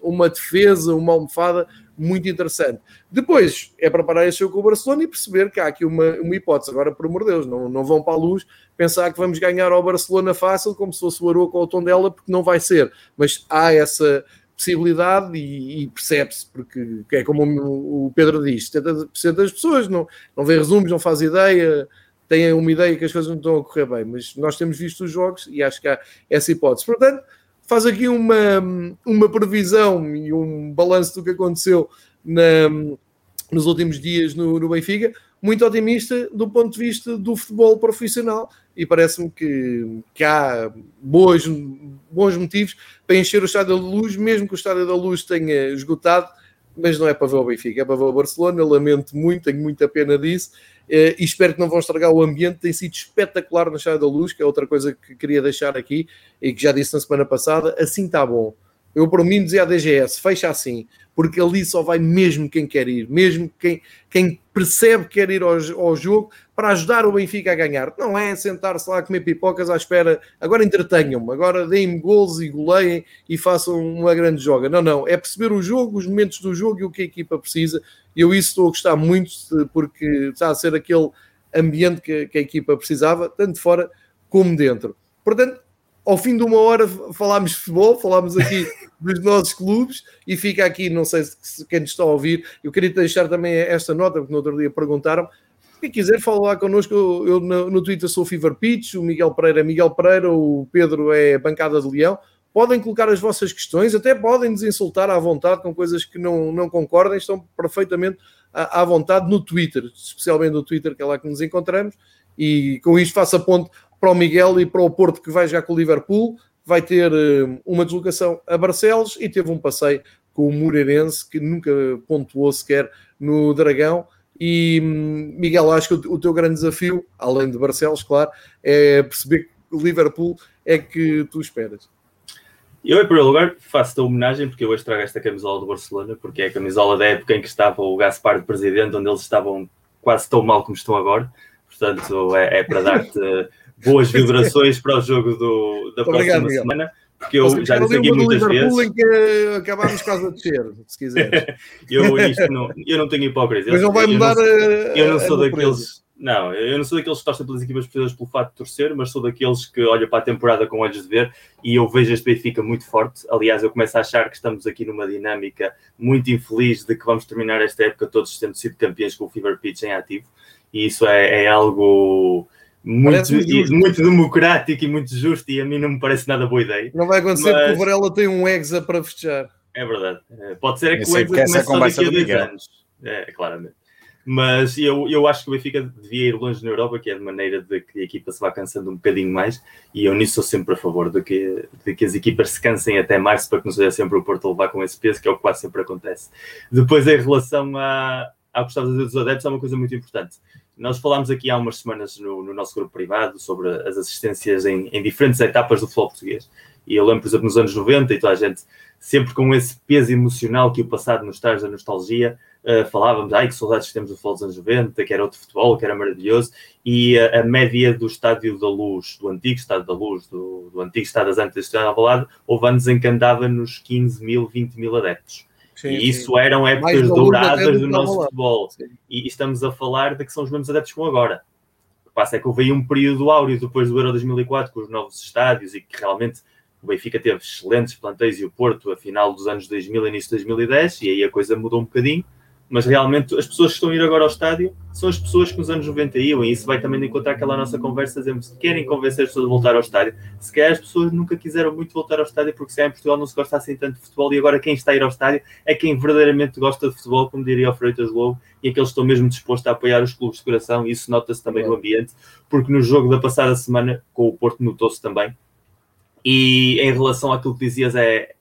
uma defesa, uma almofada muito interessante. Depois é preparar esse jogo com o Barcelona e perceber que há aqui uma, uma hipótese. Agora, por amor de Deus, não, não vão para a luz pensar que vamos ganhar ao Barcelona fácil, como se fosse o Aroca ou o Tondela, porque não vai ser. Mas há essa possibilidade e, e percebe-se, porque é como o Pedro diz: 70% das pessoas não, não vê resumos, não faz ideia, têm uma ideia que as coisas não estão a correr bem, mas nós temos visto os jogos e acho que há essa hipótese. Portanto, faz aqui uma, uma previsão e um balanço do que aconteceu na, nos últimos dias no, no Benfica, muito otimista do ponto de vista do futebol profissional e parece-me que, que há boas, bons motivos para encher o Estádio da Luz, mesmo que o Estádio da Luz tenha esgotado, mas não é para ver o Benfica, é para ver o Barcelona. lamento muito, tenho muita pena disso e espero que não vão estragar o ambiente. Tem sido espetacular no Estádio da Luz, que é outra coisa que queria deixar aqui e que já disse na semana passada. Assim está bom. Eu, por mim, dizia a DGS: fecha assim, porque ali só vai mesmo quem quer ir, mesmo quem, quem percebe que quer ir ao, ao jogo para ajudar o Benfica a ganhar. Não é sentar-se lá a comer pipocas à espera, agora entretenham-me, agora deem-me gols e goleiem e façam uma grande joga. Não, não, é perceber o jogo, os momentos do jogo e o que a equipa precisa. Eu isso estou a gostar muito, porque está a ser aquele ambiente que, que a equipa precisava, tanto fora como dentro. Portanto, ao fim de uma hora falámos de futebol, falámos aqui dos nossos clubes e fica aqui, não sei se quem está a ouvir, eu queria deixar também esta nota, porque no outro dia perguntaram, quem quiser falar connosco, eu, eu no, no, Twitter sou Fever Pitch, o Miguel Pereira é Miguel Pereira, o Pedro é Bancada de Leão, podem colocar as vossas questões, até podem nos insultar à vontade com coisas que não, não concordem, estão perfeitamente à, à vontade no Twitter, especialmente no Twitter, que é lá que nos encontramos, e com isto faço a ponte para o Miguel e para o Porto que vai já com o Liverpool, vai ter eh, uma deslocação a Barcelos e teve um passeio com o Moreirense que nunca pontuou sequer no Dragão. E hum, Miguel, acho que o teu grande desafio, além de Barcelos, claro, é perceber que Liverpool é que tu esperas. Eu, em primeiro lugar, faço-te a homenagem porque eu hoje trago esta camisola do Barcelona, porque é a camisola da época em que estava o Gaspar de presidente, onde eles estavam quase tão mal como estão agora. Portanto, é, é para dar-te boas vibrações para o jogo do, da próxima Obrigado, semana. Porque eu já disse aqui muitas vezes. em que acabámos quase a descer, se quiser. eu, não, eu não tenho hipocrisia. Mas não vai mudar eu não, a, eu não sou daqueles. Não, eu não sou daqueles que torcem pelas equipas portuguesas pelo fato de torcer, mas sou daqueles que olham para a temporada com olhos de ver e eu vejo este Benfica muito forte. Aliás, eu começo a achar que estamos aqui numa dinâmica muito infeliz de que vamos terminar esta época todos tendo sido campeões com o Fever Pitch em ativo e isso é, é algo muito, muito democrático e muito justo e a mim não me parece nada boa ideia. Não vai acontecer mas... porque o Varela tem um exa para festejar. É verdade. É, pode ser que o exa comece só daqui a dois anos. É, claramente. Mas eu, eu acho que o Benfica devia ir longe na Europa, que é de maneira de que a equipa se vá cansando um bocadinho mais, e eu nisso sou sempre a favor de que, de que as equipas se cansem até março para que não seja sempre o Porto levar com esse peso, que é o que quase sempre acontece. Depois, em relação a, à gostava dos adeptos, é uma coisa muito importante. Nós falámos aqui há umas semanas no, no nosso grupo privado sobre as assistências em, em, diferentes etapas do futebol português. E eu lembro, por exemplo, nos anos 90 e toda a gente, sempre com esse peso emocional que o passado nos traz da nostalgia, uh, falávamos, ai que saudades que temos do futebol dos anos 90, que era outro futebol, que era maravilhoso. E a, a média do Estádio da Luz, do antigo Estádio da Luz, do, do antigo Estádio das Antas de Alvalade, houve anos em que andava nos 15 mil, 20 mil adeptos. Sim, e isso eram épocas douradas do nosso futebol. Sim. E estamos a falar de que são os mesmos adeptos com agora. O que passa é que houve aí um período áureo depois do Euro 2004 com os novos estádios e que realmente O Benfica teve excelentes plantéis e o Porto a final dos anos 2000 início de 2010 e aí a coisa mudou um bocadinho mas realmente as pessoas que estão a ir agora ao estádio são as pessoas que nos anos 90 iam, e isso vai também encontrar aquela nossa conversa, dizendo que querem convencer as pessoas a voltar ao estádio. Se calhar as pessoas nunca quiseram muito voltar ao estádio, porque se é em Portugal não se gosta assim tanto de futebol, e agora quem está a ir ao estádio é quem verdadeiramente gosta de futebol, como diria o Freitas Lobo, e aqueles que estão mesmo dispostos a apoiar os clubes de coração, e isso nota-se também no ambiente, porque no jogo da passada semana, com o Porto, notou-se também. E em relação àquilo que dizias, é,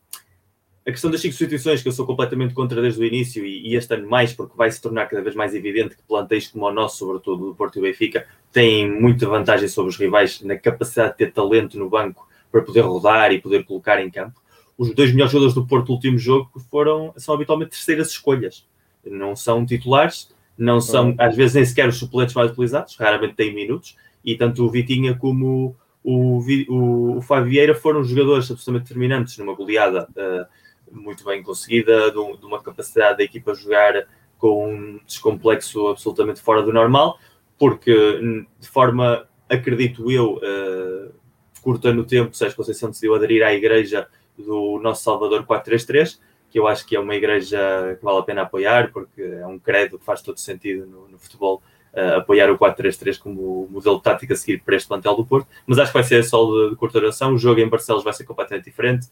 a questão das substituições, que eu sou completamente contra desde o início, e, e, este ano mais, porque vai se tornar cada vez mais evidente que plantéis como o nosso, sobretudo do Porto e Benfica, têm muita vantagem sobre os rivais na capacidade de ter talento no banco para poder rodar e poder colocar em campo. Os dois melhores jogadores do Porto no último jogo foram, são habitualmente terceiras escolhas. Não são titulares, não são, às vezes, nem sequer os suplentes mais utilizados, raramente têm minutos, e tanto o Vitinha como o, o, o Fábio Vieira foram jogadores absolutamente determinantes numa goleada uh, muito bem conseguida, de, uma capacidade da equipa jogar com um descomplexo absolutamente fora do normal, porque de forma, acredito eu, uh, curta no tempo, Sérgio Conceição decidiu aderir à igreja do nosso Salvador 433, que eu acho que é uma igreja que vale a pena apoiar, porque é um credo que faz todo sentido no, no futebol. Uh, apoiar o 4-3-3 como modelo tático a seguir para este plantel do Porto, mas acho que vai ser só de, de curta duração. O jogo em Barcelos vai ser completamente diferente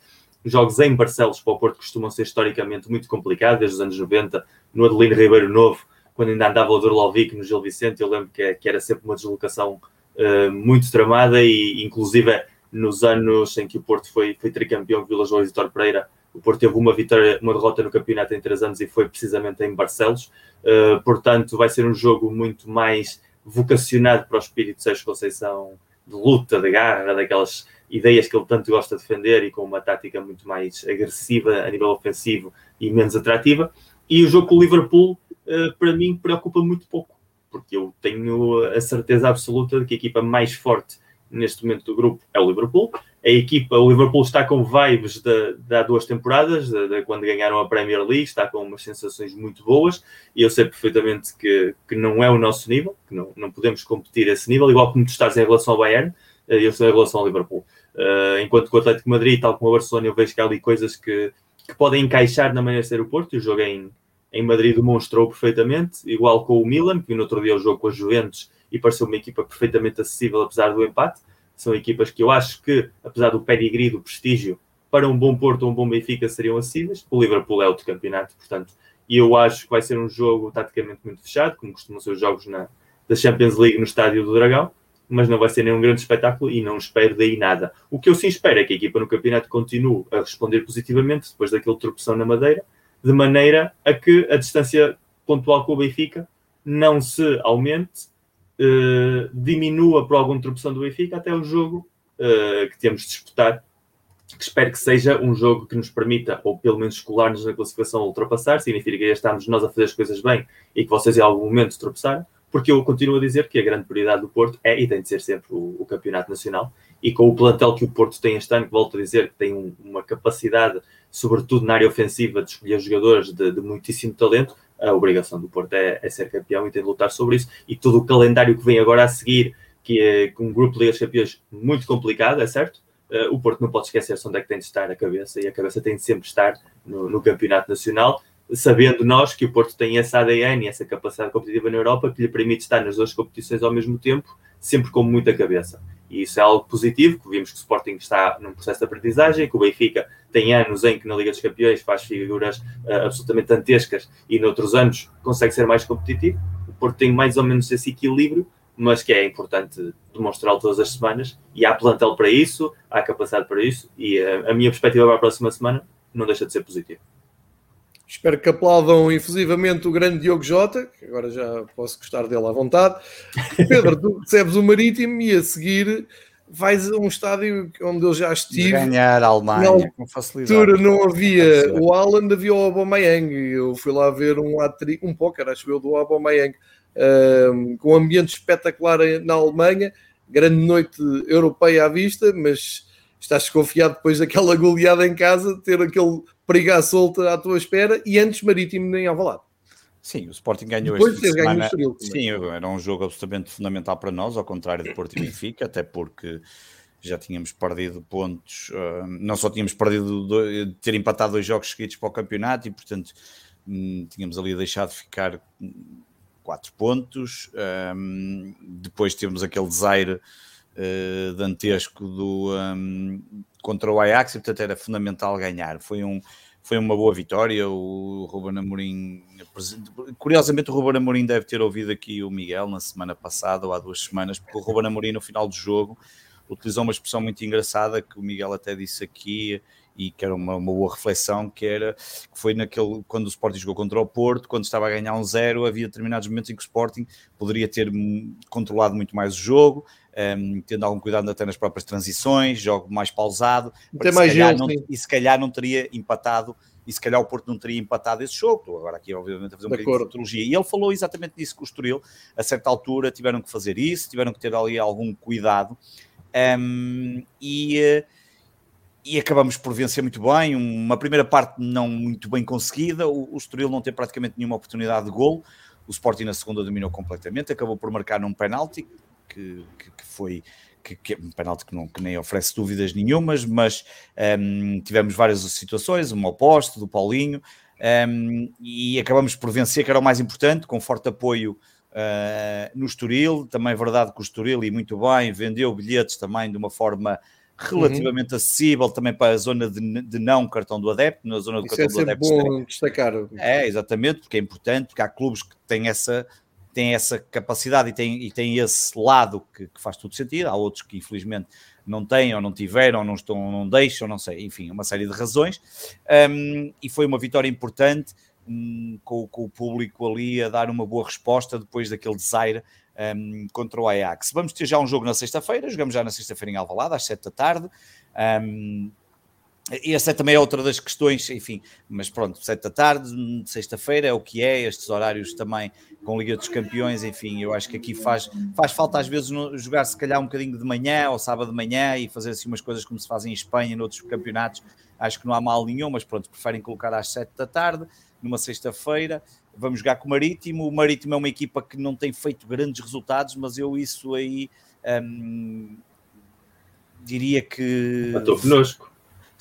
jogos em Barcelos para o Porto costumam ser historicamente muito complicados, desde os anos 90, no Adelino Ribeiro Novo, quando ainda andava o Durlovic no Gil Vicente, eu lembro que, que era sempre uma deslocação uh, muito tramada e inclusive nos anos em que o Porto foi, foi tricampeão Vila João e Vitor Pereira, o Porto teve uma vitória, uma derrota no campeonato em três anos e foi precisamente em Barcelos. Uh, portanto, vai ser um jogo muito mais vocacionado para o espírito de Sérgio Conceição de luta, de garra, daquelas ideias que ele tanto gosta de defender e com uma tática muito mais agressiva a nível ofensivo e menos atrativa. E o jogo com o Liverpool, uh, para mim, preocupa muito pouco, porque eu tenho a certeza absoluta de que a equipa mais forte neste momento do grupo é o Liverpool. A equipa, o Liverpool está com vibes de, de há duas temporadas, de, de, quando ganharam a Premier League, está com umas sensações muito boas e eu sei perfeitamente que, que não é o nosso nível, que não, não podemos competir a esse nível, igual como tu estás em relação ao Bayern, eh, eu sou em relação ao Liverpool. Uh, enquanto que o Atlético Madrid, tal como o Barcelona, eu vejo que há ali coisas que, que podem encaixar na maneira de ser o Porto, e o jogo em, em Madrid demonstrou perfeitamente, igual com o Milan, que no outro dia o jogo com a Juventus e pareceu uma equipa perfeitamente acessível apesar do empate. São equipas que eu acho que, apesar do pedigree, do prestígio, para um bom Porto ou um bom Benfica seriam acessíveis. O Liverpool é outro campeonato, portanto, e eu acho que vai ser um jogo taticamente muito fechado, como costumam ser os jogos na, da Champions League no Estádio do Dragão mas não vai ser nenhum grande espetáculo e não espero daí nada. O que eu sim espero é que a equipa no campeonato continue a responder positivamente depois daquele tropeção na Madeira, de maneira a que a distância pontual com o Benfica não se aumente, uh, diminua por alguma tropeção do Benfica até o jogo uh, que temos de disputar, que espero que seja um jogo que nos permita, ou pelo menos escolar-nos na classificação, ultrapassar, significa que já estamos nós a fazer as coisas bem e que vocês em algum momento tropeçaram porque eu continuo a dizer que a grande prioridade do Porto é e tem de ser sempre o, o Campeonato Nacional. E com o plantel que o Porto tem este ano, que volto a dizer que tem um, uma capacidade, sobretudo na área ofensiva, de escolher jogadores de, de muitíssimo talento, a obrigação do Porto é, é, ser campeão e tem de lutar sobre isso. E todo o calendário que vem agora a seguir, que é com um grupo de Ligas Campeões muito complicado, é certo? Uh, o Porto não pode esquecer onde é que tem de estar a cabeça, e a cabeça tem de sempre estar no, no Campeonato Nacional sabendo nós que o Porto tem essa ADN, essa capacidade competitiva na Europa que lhe permite estar nas duas competições ao mesmo tempo, sempre com muita cabeça. E isso é algo positivo, que vimos que o Sporting está num processo de aprendizagem, que o Benfica tem anos em que na Liga dos Campeões faz figuras uh, absolutamente dantescas e noutros anos consegue ser mais competitivo. O Porto tem mais ou menos esse equilíbrio, mas que é importante demonstrá-lo todas as semanas e há plantel para isso, há capacidade para isso e uh, a minha perspectiva para a próxima semana não deixa de ser positiva. Espero que aplaudam efusivamente o grande Diogo Jota, que agora já posso gostar dele à vontade. Pedro, tu recebes o Marítimo e a seguir vais a um estádio onde eu já estive. Ganhar a Alemanha com facilidade. não havia o Alan, havia o Aubameyang. Eu fui lá ver um, um póquer, acho eu, do Aubameyang, um, com um ambiente espetacular na Alemanha. Grande noite europeia à vista, mas estás desconfiado depois daquela goleada em casa, ter aquele perigo à solta à tua espera e antes Marítimo nem Alvalade. Sim, o Sporting ganhou Depois este de semana. Estoril, sim, era um jogo absolutamente fundamental para nós, ao contrário do Porto e Benfica, até porque já tínhamos perdido pontos, uh, não só tínhamos perdido, do, ter empatado dois jogos seguidos para o campeonato e, portanto, um, tínhamos ali deixado de ficar quatro pontos. Um, depois temos aquele desaire uh, dantesco do, um, contra o Ajax e, portanto, era fundamental ganhar. Foi um foi uma boa vitória. O Ruben Amorim, curiosamente, o Ruben Amorim deve ter ouvido aqui o Miguel na semana passada ou há duas semanas, porque o Ruben Amorim, no final do jogo, utilizou uma expressão muito engraçada que o Miguel até disse aqui e que era uma, uma boa reflexão, que era que foi naquele quando o Sporting jogou contra o Porto, quando estava a ganhar um zero, havia determinados momentos em que o Sporting poderia ter controlado muito mais o jogo, um, tendo algum cuidado até nas próprias transições, jogo mais pausado, Tem mais se não, e se calhar não teria empatado e se calhar o Porto não teria empatado esse jogo. Estou agora aqui, obviamente, a fazer um bocadinho de futurologia. E ele falou exatamente disso com o Estoril. A certa altura tiveram que fazer isso, tiveram que ter ali algum cuidado. Um, e, e acabamos por vencer muito bem. Uma primeira parte não muito bem conseguida. O, o Estoril não teve praticamente nenhuma oportunidade de gol. O Sporting na segunda dominou completamente, acabou por marcar num penalti que, que, que foi que, que, é um penalti que, não, que nem oferece dúvidas nenhumas, mas um, tivemos várias situações, uma oposta do Paulinho, um, e acabamos por vencer, que era o mais importante, com forte apoio uh, no Estoril, também é verdade que o Estoril, e muito bem, vendeu bilhetes também de uma forma relativamente uhum. acessível também para a zona de, de, não cartão do adepto, na zona do Isso cartão é do adepto. bom destacar. É, exatamente, porque é importante, porque há clubes que têm essa tem essa capacidade e tem, e tem esse lado que, que, faz todo sentido. Há outros que infelizmente não têm, ou não tiveram, ou não estão, não deixam, não sei, enfim, uma série de razões. Um, e foi uma vitória importante um, com, com, o público ali a dar uma boa resposta depois daquele desire um, contra o Ajax. Vamos ter já um jogo na sexta-feira, jogamos já na sexta-feira em Alvalade, às sete da tarde. Essa também é outra das questões, enfim, mas pronto, sete da tarde, sexta-feira é o que é, estes horários também com Liga dos Campeões, enfim, eu acho que aqui faz, faz falta às vezes jogar se calhar um bocadinho de manhã ou sábado de manhã e fazer assim umas coisas como se fazem em Espanha e noutros campeonatos, acho que não há mal nenhum, mas pronto, preferem colocar às sete da tarde, numa sexta-feira, vamos jogar com o Marítimo, o Marítimo é uma equipa que não tem feito grandes resultados, mas eu isso aí hum, diria que... Estou connosco.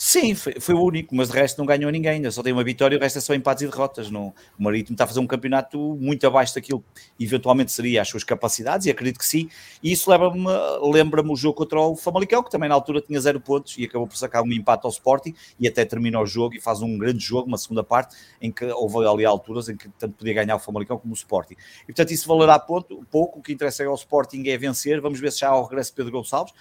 Sim, foi, foi, o único, mas de resto não ganhou ninguém, ainda só tem uma vitória e o resto é só empates e derrotas. No, o Marítimo está a fazer um campeonato muito abaixo daquilo que eventualmente seria as suas capacidades, e acredito que sim. E isso lembra-me lembra o jogo contra o Famalicão, que também na altura tinha zero pontos e acabou por sacar um empate ao Sporting e até termina o jogo e faz um grande jogo, uma segunda parte, em que houve ali alturas em que tanto podia ganhar o Famalicão como o Sporting. E portanto isso valerá ponto, pouco, o que interessa ao Sporting é vencer. Vamos ver se já o regresso Pedro Gonçalves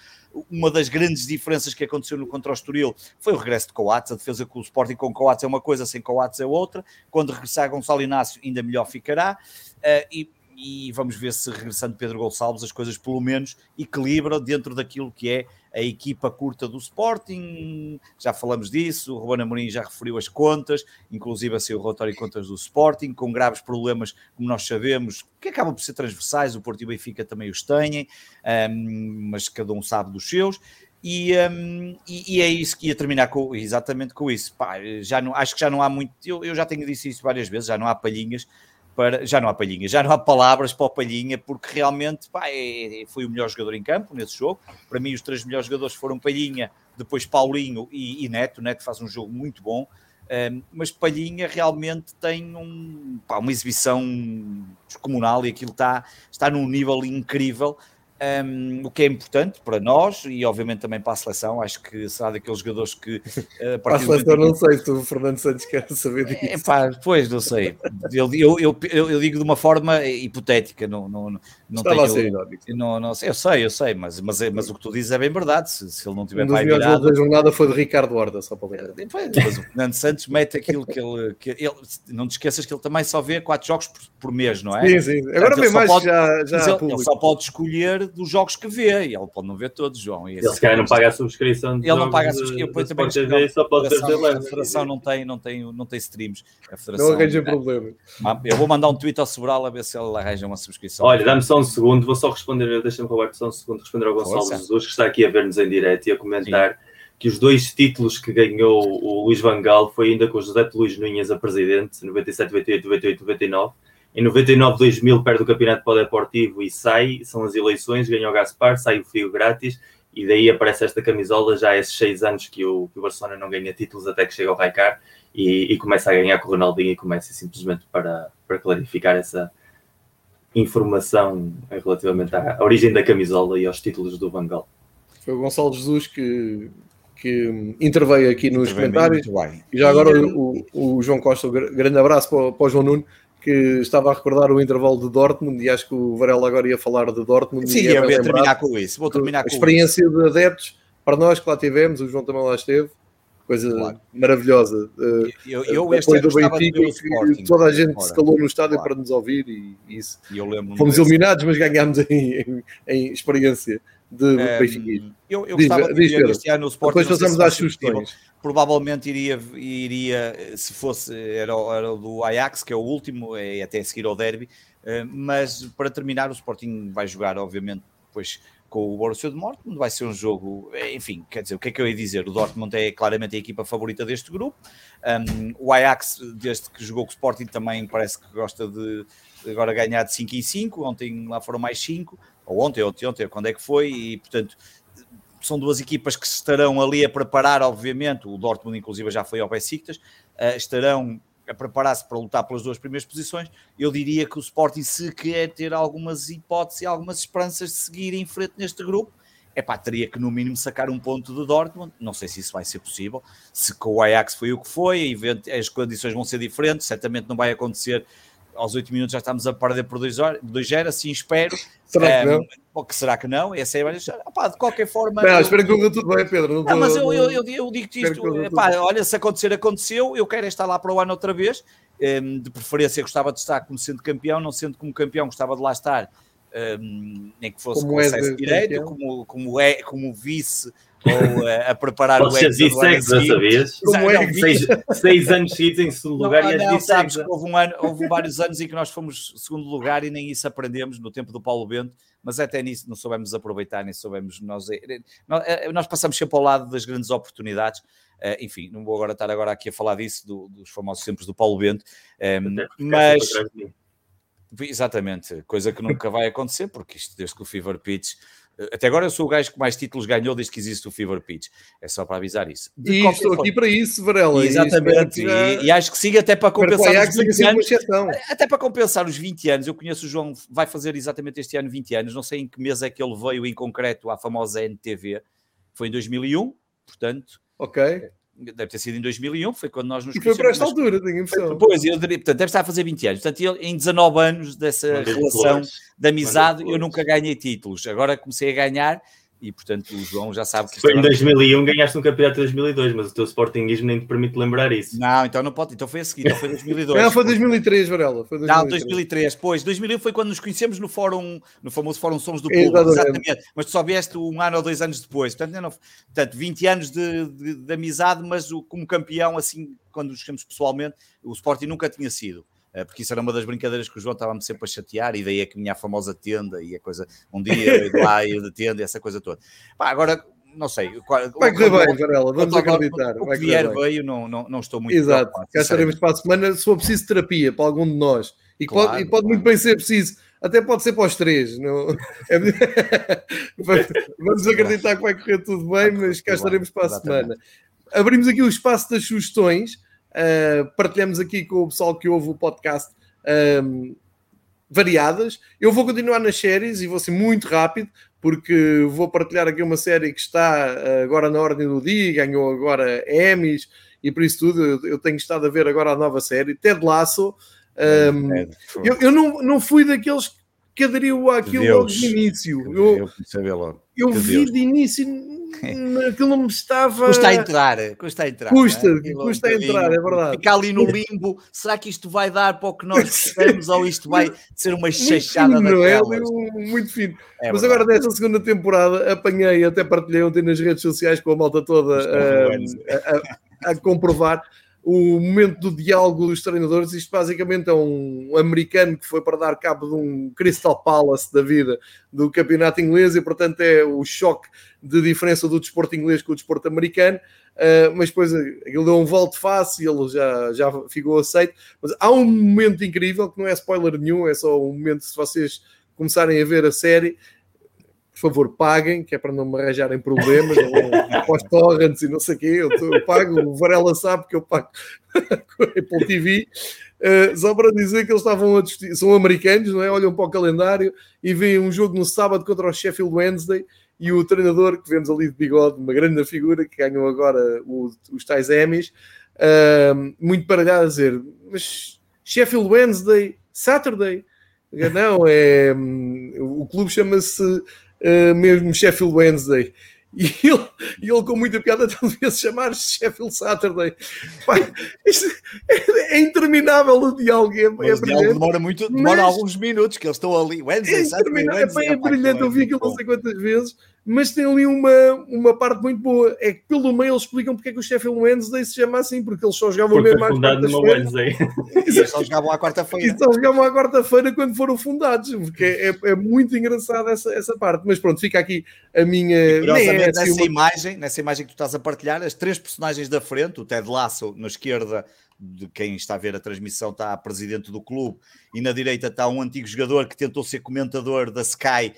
uma das grandes diferenças que aconteceu no contra o Estoril foi o regresso de Coates, a defesa com o Sporting com Coates é uma coisa, sem Coates é outra, quando regressar Gonçalo Inácio ainda melhor ficará, uh, e e vamos ver se regressando Pedro Gonçalves as coisas pelo menos equilibram dentro daquilo que é a equipa curta do Sporting, já falamos disso, o Ruben Amorim já referiu as contas, inclusive a seu relatório de contas do Sporting, com graves problemas, como nós sabemos, que acabam por ser transversais, o Porto e o Benfica também os têm, um, mas cada um sabe dos seus, e, um, e, e, é isso que ia terminar com, exatamente com isso. Pá, já não, acho que já não há muito, eu, eu já tenho dito isso várias vezes, já não há palhinhas para. Já não há palhinha, já não há palavras para o palhinha, porque realmente pá, é, é, foi o melhor jogador em campo nesse jogo. Para mim, os três melhores jogadores foram Palhinha, depois Paulinho e, e Neto. Neto faz um jogo muito bom. Um, mas Palhinha realmente tem um, pá, uma exibição descomunal e aquilo está, está num nível incrível. Um, o que é importante para nós e obviamente também para a seleção, acho que será daqueles jogadores que uh, para a seleção não sei se o Fernando Santos quer saber disso. É, pá, pois não sei. Eu, eu, eu, eu, digo de uma forma hipotética, não, não, não, tenho, a ser não, não, eu sei, eu sei, mas, mas, é, mas o que tu dizes é bem verdade. Se, se ele não tiver um melhores da jornada foi de Ricardo Horda, só para ver. Mas o Fernando Santos mete aquilo que ele, que ele. Não te esqueças que ele também só vê quatro jogos por, por mês, não é? Sim, sim. Agora vem mais pode, já. já ele, ele, só pode escolher dos jogos que vê e ele pode não ver todos, João. E ele se calhar não paga a subscrição. Ele não paga a subscrição. Eu também TV, só pode ver A federação não tem, não, tem, não tem streams. A federação, não arranja problema. Ah, eu vou mandar um tweet ao Sobral a ver se ele arranja uma subscrição. Olha, dá-me só um segundo, vou só responder, deixa-me roubar só um segundo, responder ao Gonçalo Força. Jesus, que está aqui a ver-nos em direto e a comentar. Sim. Que os dois títulos que ganhou o Luís Vangal foi ainda com o José Luís Nunes a presidente, 97, 98, 98, 99 em 99, 2000 perde o campeonato para o Deportivo e sai, são as eleições, ganha o Gaspar, sai o fio grátis e daí aparece esta camisola já há esses seis anos que o, que o Barcelona não ganha títulos até que chega ao Raikar e, e, começa a ganhar com o Ronaldinho e começa simplesmente para, para clarificar essa informação relativamente à origem da camisola e aos títulos do Van Gaal. Foi o Gonçalo Jesus que, que interveio aqui nos comentários. E já agora o, o, o, João Costa, um grande abraço para, para o João Nuno, que estava a recordar o intervalo de Dortmund e acho que o Varela agora ia falar de Dortmund. Sim, eu ia terminar com isso. Vou terminar com a experiência isso. de adeptos, para nós que lá tivemos, o João também lá esteve, coisa claro. maravilhosa. Eu, eu este ano do Benfica, Sporting, toda a gente se calou no estádio claro. para nos ouvir e, isso. E Fomos eliminados, mas ganhámos em, em, em experiência de um, Benfica. Eu, eu diz, gostava de ver este ano o Sporting. Depois passamos às sugestões. Provavelmente iria, iria, se fosse, era, era o do Ajax, que é o último, é até seguir ao derby, eh, mas para terminar, o Sporting vai jogar, obviamente, depois com o Borussia Dortmund, vai ser um jogo, eh, enfim, quer dizer, o que é que eu ia dizer? O Dortmund é claramente a equipa favorita deste grupo, um, o Ajax, desde que jogou com o Sporting, também parece que gosta de agora ganhar de 5 em 5, ontem lá foram mais 5, ou ontem, ontem, ontem, quando é que foi, e portanto são duas equipas que estarão ali a preparar, obviamente, o Dortmund inclusive já foi ao Besiktas, uh, estarão a preparar-se para lutar pelas duas primeiras posições, eu diria que o Sporting, se quer ter algumas hipóteses e algumas esperanças de seguir em frente neste grupo, é pá, teria que no mínimo sacar um ponto do Dortmund, não sei se isso vai ser possível, se com o Ajax foi o que foi, as condições vão ser diferentes, certamente não vai acontecer aos 8 minutos já estamos a perder por 2-0, assim espero. Será que um, não? Que será que não? Essa é a Opa, de qualquer forma. Não, espero que corra tudo bem, Pedro. Não, não mas eu, eu, eu, eu digo-te isto: epá, olha, se acontecer, aconteceu. Eu quero é estar lá para o ano outra vez. Um, de preferência, gostava de estar como sendo campeão, não sendo como campeão, gostava de lá estar. Um, nem que fosse como com acesso é direito, como, como, é, como vice ou uh, a preparar Pode o Vicex dessa vez. Como é? Seis, seis anos seguidos em segundo lugar não, e não, sabes que houve, um ano, houve vários anos em que nós fomos segundo lugar e nem isso aprendemos no tempo do Paulo Bento, mas até nisso não soubemos aproveitar, nem soubemos nós, eh, nós, eh, nós passamos sempre ao lado das grandes oportunidades. Uh, enfim, não vou agora estar agora aqui a falar disso, do, dos famosos tempos do Paulo Bento, um, mas exatamente, coisa que nunca vai acontecer, porque isto desde que o Fever Pitch até agora eu sou o gajo que mais títulos ganhou desde que existe o Fever Pitch. É só para avisar isso. E estou forma. aqui para isso, Varela. Exatamente. E, já... e, acho que siga até para compensar os 20 anos. Até para compensar os 20 anos. Eu conheço o João, vai fazer exatamente este ano 20 anos. Não sei em que mês é que ele veio em concreto à famosa NTV. Foi em 2001, portanto. Ok deve ter sido em 2001, foi quando nós nos E foi para esta altura, tenho impressão. Pois, eu diria, portanto, deve estar a fazer 20 anos. Portanto, ele, em 19 anos dessa relação de amizade, eu nunca ganhei títulos. Agora comecei a ganhar e portanto o João já sabe que foi em 2001 ganhaste um campeonato de 2002 mas o teu Sportingismo nem te permite lembrar isso não, então não pode, então foi a seguir, então foi 2002 não, foi 2003 Varela foi 2003. não, 2003, pois 2001 foi quando nos conhecemos no fórum no famoso fórum Somos do Povo, exatamente. exatamente mas tu só vieste um ano ou dois anos depois portanto, não, portanto 20 anos de, de, de amizade mas o, como campeão assim, quando nos conhecemos pessoalmente o Sporting nunca tinha sido porque isso era uma das brincadeiras que o João estava-me sempre a chatear, e daí é que vinha a famosa tenda e a coisa, um dia eu lá e de tenda, essa coisa toda. Pá, agora, não sei. Vai correr bem, Varela, vamos acreditar. O que vier veio, não, não, não estou muito Exato, cá estaremos para a semana, se for preciso terapia para algum de nós, e, claro, pode, e pode muito bem ser preciso, até pode ser para os três. Não... É vamos acreditar que vai correr tudo bem, mas cá estaremos para a semana. Abrimos aqui o espaço das sugestões. Uh, partilhamos aqui com o pessoal que ouve o podcast um, variadas. Eu vou continuar nas séries e vou ser muito rápido, porque vou partilhar aqui uma série que está uh, agora na ordem do dia, ganhou agora Emmys e por isso tudo. Eu, eu, tenho estado a ver agora a nova série, Ted Lasso. Um, eu, eu não, não fui daqueles que aderiu àquilo Deus, logo de início. Eu, eu, eu vi Deus. de início, aquilo não me estava. Custa a entrar, custa a entrar. Custa, é? custa a entrar, é verdade. Ficar ali no limbo, será que isto vai dar para o que nós precisamos ou isto vai ser uma chachada da é? Muito fino. É Mas agora, desta segunda temporada, apanhei, até partilhei ontem nas redes sociais com a malta toda a, a, a, a comprovar o momento do diálogo dos treinadores. Isto basicamente é um americano que foi para dar cabo de um Crystal Palace da vida do campeonato inglês e, portanto, é o choque de diferença do desporto inglês com o desporto americano. Uh, mas depois ele deu um volto face e ele já, já ficou aceito. Mas há um momento incrível que não é spoiler nenhum, é só um momento se vocês começarem a ver a série por favor, paguem, que é para não me arranjarem problemas, pós torrents e não sei o quê, eu, eu pago, o Varela sabe que eu pago Apple TV, uh, só para dizer que eles estavam a discutir, são americanos, não é? Olham para o calendário e veem um jogo no sábado contra o Sheffield Wednesday e o treinador que vemos ali de bigode, uma grande figura que ganhou agora os, os tais Emmys, uh, muito paralhado a dizer, mas Sheffield Wednesday, Saturday, não, é, hum, o clube chama-se uh, mesmo Sheffield Wednesday. E ele, ele, com muita piada, se chamar Sheffield Saturday. Pai, é, é, interminável o diálogo. É, é brilhante. demora muito, demora alguns minutos que eles estão ali. Wednesday, é, Saturday, Wednesday, é, é brilhante. Eu vi aquilo não sei quantas vezes mas tem ali uma, uma parte muito boa. É que pelo meio eles explicam porque é que o Sheffield Wednesday se chama assim, porque eles só jogavam porque mesmo à quarta-feira. Eles só jogavam à quarta-feira. E só jogavam à quarta-feira quando foram fundados, porque é, é, muito engraçado essa, essa parte. Mas pronto, fica aqui a minha. E, é nessa, uma... imagem, nessa imagem que tu estás a partilhar, as três personagens da frente, o Ted Lasso na esquerda de quem está a ver a transmissão está a presidente do clube e na direita está um antigo jogador que tentou ser comentador da Sky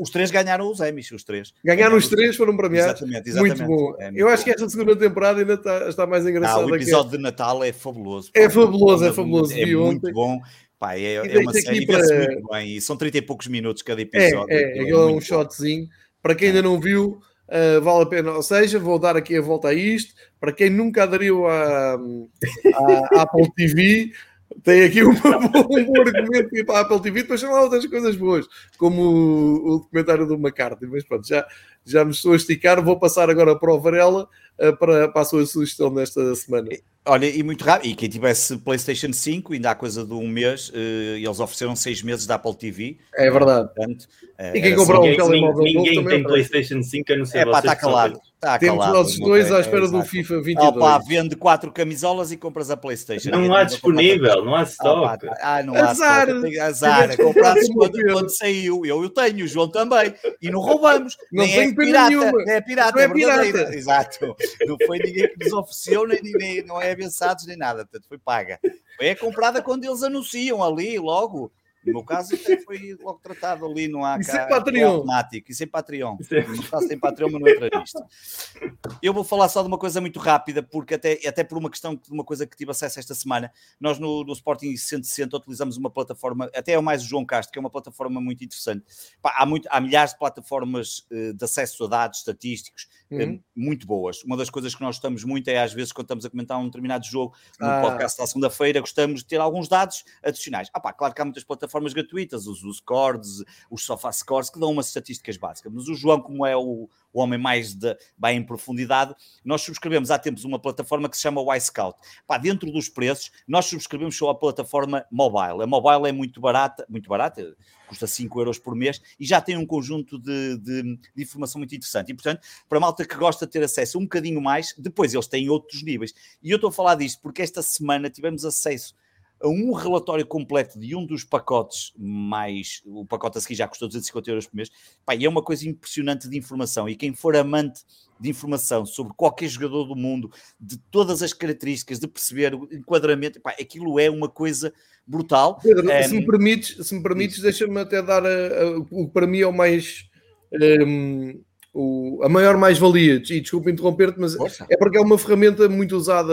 os três ganharam os Emmys os três. Ganharam os três foram premiados. Exatamente, exatamente. muito bom. É, muito eu acho que esta segunda temporada ainda está, está mais engraçada ah, o episódio de Natal é fabuloso é fabuloso é fabuloso. é muito ontem. bom. Pá, é, é uma série para... muito bem. E são 30 e poucos minutos cada episódio é, é, é, é um shotzinho. Para quem ainda não viu Uh, vale a pena. Ou seja, vou dar aqui a volta a isto. Para quem nunca aderiu à, à Apple TV, tem aqui um bom argumento para a Apple TV. Depois são lá outras coisas boas, como o, o documentário do McCarthy. Mas pronto, já, já me estou a esticar. Vou passar agora para o Varela uh, para, para a sua sugestão desta semana. Olha, e muito rápido, e quem tivesse PlayStation 5, ainda há coisa de um mês, uh, eles ofereceram seis meses da Apple TV. É verdade. Portanto, e quem comprou um telemóvel Ninguém tem PlayStation 5, a não ser É pá, está calado. Tá Temos nós dois à espera do FIFA 22. Opa, vende quatro camisolas e compras a Playstation. Não há disponível, não há stock. Ah, não há azar. stock. Azar. Compraste quando, quando saiu. Eu, eu tenho, o João também. E não roubamos. Não nem é pirata. Nenhuma. Nem é pirata, não é, é pirata. Exato. Não foi ninguém que nos ofereceu, nem, nem não é avançados, nem nada. Portanto, foi paga. É comprada quando eles anunciam ali, logo. No meu caso, até foi logo tratado ali, há Isso cá, é Patreon. automático. Isso é Patreon. É... No caso, tem Patreon, mas não entra nisto. Eu vou falar só de uma coisa muito rápida, porque até, até por uma questão de uma coisa que tive acesso esta semana, nós no, no Sporting 160 utilizamos uma plataforma, até é o mais o João Castro, que é uma plataforma muito interessante. Pá, há, muito, há milhares de plataformas uh, de acesso a dados estatísticos eh, uhum. uh, muito boas. Uma das coisas que nós gostamos muito é, às vezes, quando estamos a comentar um determinado jogo no ah. podcast da segunda-feira, gostamos de ter alguns dados adicionais. Ah, pá, claro que há muitas plataformas plataformas gratuitas, os, os Cords, os SofaScores, que dão umas estatísticas básicas. Mas o João, como é o, o homem mais de, bem em profundidade, nós subscrevemos há tempos uma plataforma que se chama o iScout. Pá, dentro dos preços, nós subscrevemos só a plataforma mobile. A mobile é muito barata, muito barata, custa 5 euros por mês e já tem um conjunto de, de, de, informação muito interessante. E, portanto, para a malta que gosta de ter acesso um bocadinho mais, depois eles têm outros níveis. E eu estou a falar disto porque esta semana tivemos acesso a um relatório completo de um dos pacotes mais. O pacote a seguir já custou 250 euros por mês. Pá, e é uma coisa impressionante de informação. E quem for amante de informação sobre qualquer jogador do mundo, de todas as características, de perceber o enquadramento, pá, aquilo é uma coisa brutal. Pedro, um... se me permites, se me permites deixa-me até dar a, a, o que para mim é o mais. Um o, a maior mais-valia, e desculpa interromper-te, mas Força. é porque é uma ferramenta muito usada,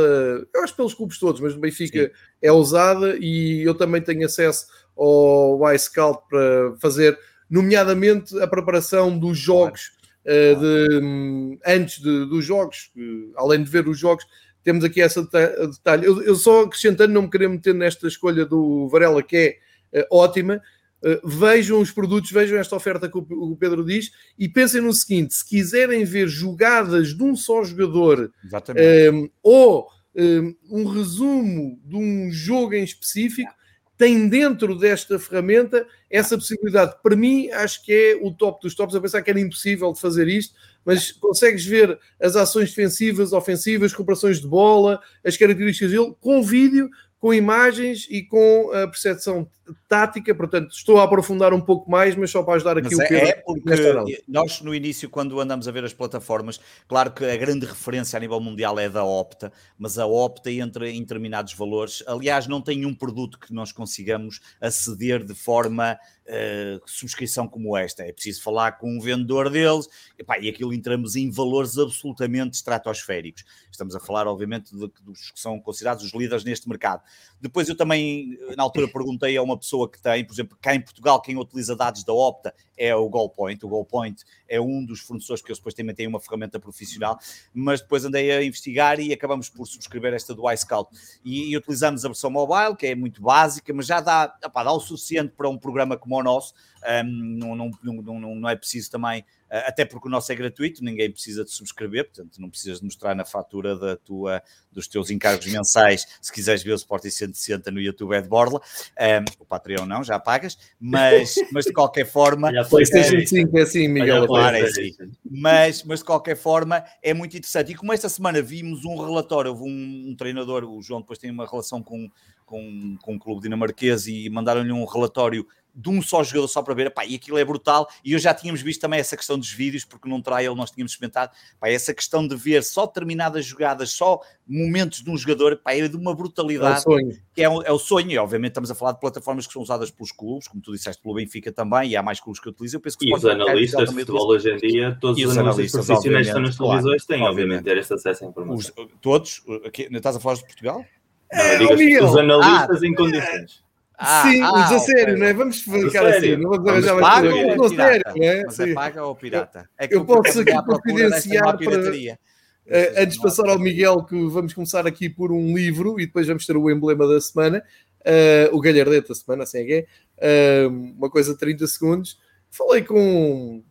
eu acho pelos clubes todos, mas no Benfica Sim. é usada e eu também tenho acesso ao iScout para fazer, nomeadamente, a preparação dos jogos, claro. uh, de, antes de, dos jogos, além de ver os jogos, temos aqui essa detalhe. Eu, eu, só acrescentando, não me querer meter nesta escolha do Varela, que é uh, ótima, Uh, vejam os produtos, vejam esta oferta que o, o, Pedro diz e pensem no seguinte: se quiserem ver jogadas de um só jogador um, ehm, ou um, ehm, um, resumo de um jogo em específico, tem dentro desta ferramenta essa possibilidade. Para mim, acho que é o top dos tops. Eu pensava que era impossível de fazer isto, mas consegues ver as ações defensivas, ofensivas, recuperações de bola, as características dele com vídeo com imagens e com a percepção tática, portanto, estou a aprofundar um pouco mais, mas só para ajudar aqui mas o é, Pedro. É porque nós, no início, quando andamos a ver as plataformas, claro que a grande referência a nível mundial é da Opta, mas a Opta entra em determinados valores. Aliás, não tem um produto que nós consigamos aceder de forma uh, subscrição como esta. É preciso falar com um vendedor deles, e, pá, e aquilo entramos em valores absolutamente estratosféricos. Estamos a falar, obviamente, de, dos que são considerados os líderes neste mercado. Depois eu também, na altura, perguntei a uma pessoa que tem, por exemplo, cá em Portugal, quem utiliza dados da Opta é o GoalPoint. O GoalPoint é um dos fornecedores que eles depois também têm uma ferramenta profissional, mas depois andei a investigar e acabamos por subscrever esta do iScout. E, e utilizamos a versão mobile, que é muito básica, mas já dá, opá, dá o suficiente para um programa como o nosso. Um, não, não, não, não, é preciso também, até porque o nosso é gratuito, ninguém precisa de subscrever, portanto não precisas de mostrar na fatura da tua, dos teus encargos mensais, se quiseres ver o Sporting 160 no YouTube é de Borla, um, o Patreon não, já pagas, mas, mas de qualquer forma... A PlayStation 5 é assim, Miguel. Claro, é assim. Mas, mas de qualquer forma é muito interessante. E como esta semana vimos um relatório, houve um, um treinador, o João depois tem uma relação com, com, com um clube dinamarquês e mandaram-lhe um relatório de um só jogador só para ver, pá, e aquilo é brutal, e eu já tínhamos visto também essa questão dos vídeos, porque num trial nós tínhamos experimentado, pá, essa questão de ver só determinadas jogadas, só momentos de um jogador, pá, era de uma brutalidade, é o que é, é, o sonho, e obviamente estamos a falar de plataformas que são usadas pelos clubes, como tu disseste, pelo Benfica também, e há mais clubes que utilizam, eu penso que E os analistas de futebol hoje em dia, todos os analistas profissionais que estão nas televisões têm, obviamente, obviamente, ter este acesso à informação. Os, todos? Aqui, estás a falar de Portugal? Não, é, digo, os analistas ah, em condições. Ah, Sim, ah, mas a sério, okay. não é? Vamos ficar assim, não vamos arranjar mais coisa. Não, é sério, não é? Mas é paga ou pirata? É que eu posso aqui confidenciar para, uh, antes de passar ao Miguel, que vamos começar aqui por um livro e depois vamos ter o emblema da semana, uh, o Galhardete da semana, assim é que é, uh, uma coisa de 30 segundos. Falei com,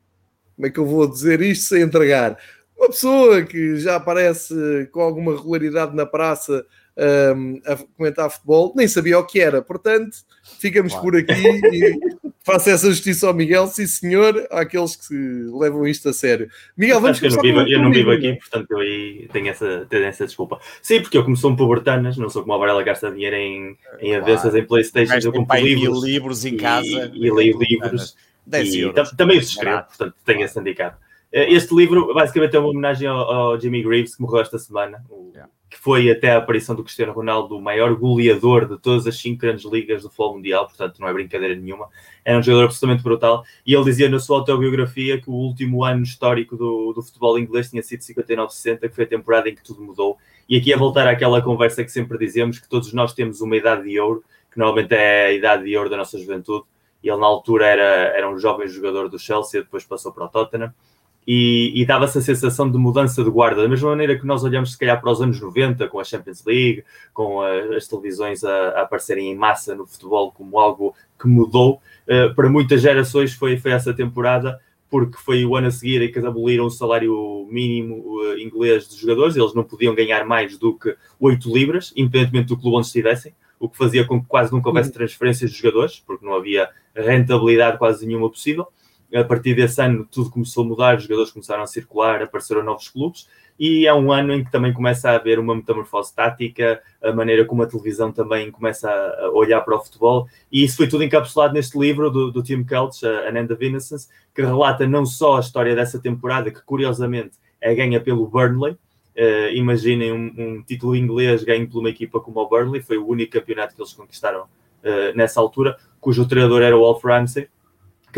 como é que eu vou dizer isto sem entregar? Uma pessoa que já aparece com alguma regularidade na praça um, a comentar futebol, nem sabia o que era. Portanto, ficamos claro. por aqui e faço essa justiça ao Miguel, sim senhor, àqueles que levam isto a sério. Miguel, vamos começar eu não vivo, eu não vivo aqui, portanto eu aí tenho essa, tenho essa desculpa. Sim, porque eu como sou um pobretanas, não sou como a Varela gasta dinheiro em, em claro. avessas, em Playstation, eu compro livros, livros em casa e, e leio livros. E, também os escrevo, portanto tenho esse handicap. Eh, este livro basicamente é uma homenagem ao, ao Jimmy Greaves, que morreu esta semana, o, yeah que foi até a aparição do Cristiano Ronaldo o maior goleador de todas as cinco grandes ligas do futebol mundial, portanto não é brincadeira nenhuma. Era um jogador absolutamente brutal e ele dizia na sua autobiografia que o último ano histórico do, do futebol inglês tinha sido 59-60, que foi a temporada em que tudo mudou. E aqui é voltar àquela conversa que sempre dizemos, que todos nós temos uma idade de ouro, que normalmente é a idade de ouro da nossa juventude. Ele na altura era, era um jovem jogador do Chelsea, depois passou para o Tottenham e, e dava-se a sensação de mudança de guarda, da mesma maneira que nós olhamos se calhar para os anos 90, com a Champions League, com a, as televisões a, a, aparecerem em massa no futebol como algo que mudou, uh, para muitas gerações foi, foi essa temporada, porque foi o ano a seguir em que aboliram o salário mínimo uh, inglês dos jogadores, eles não podiam ganhar mais do que 8 libras, independentemente do clube onde estivessem, o que fazia com que quase nunca houvesse uhum. transferências de jogadores, porque não havia rentabilidade quase nenhuma possível a partir desse ano tudo começou a mudar, os jogadores começaram a circular, apareceram novos clubes e é um ano em que também começa a haver uma metamorfose tática, a maneira como a televisão também começa a olhar para o futebol e isso foi tudo encapsulado neste livro do, do Tim Kelch, a Ananda Vinessence, que relata não só a história dessa temporada, que curiosamente é ganha pelo Burnley, Uh, imaginem um, um, título inglês ganho por uma equipa como o Burnley, foi o único campeonato que eles conquistaram uh, nessa altura, cujo treinador era o Wolf Ramsey,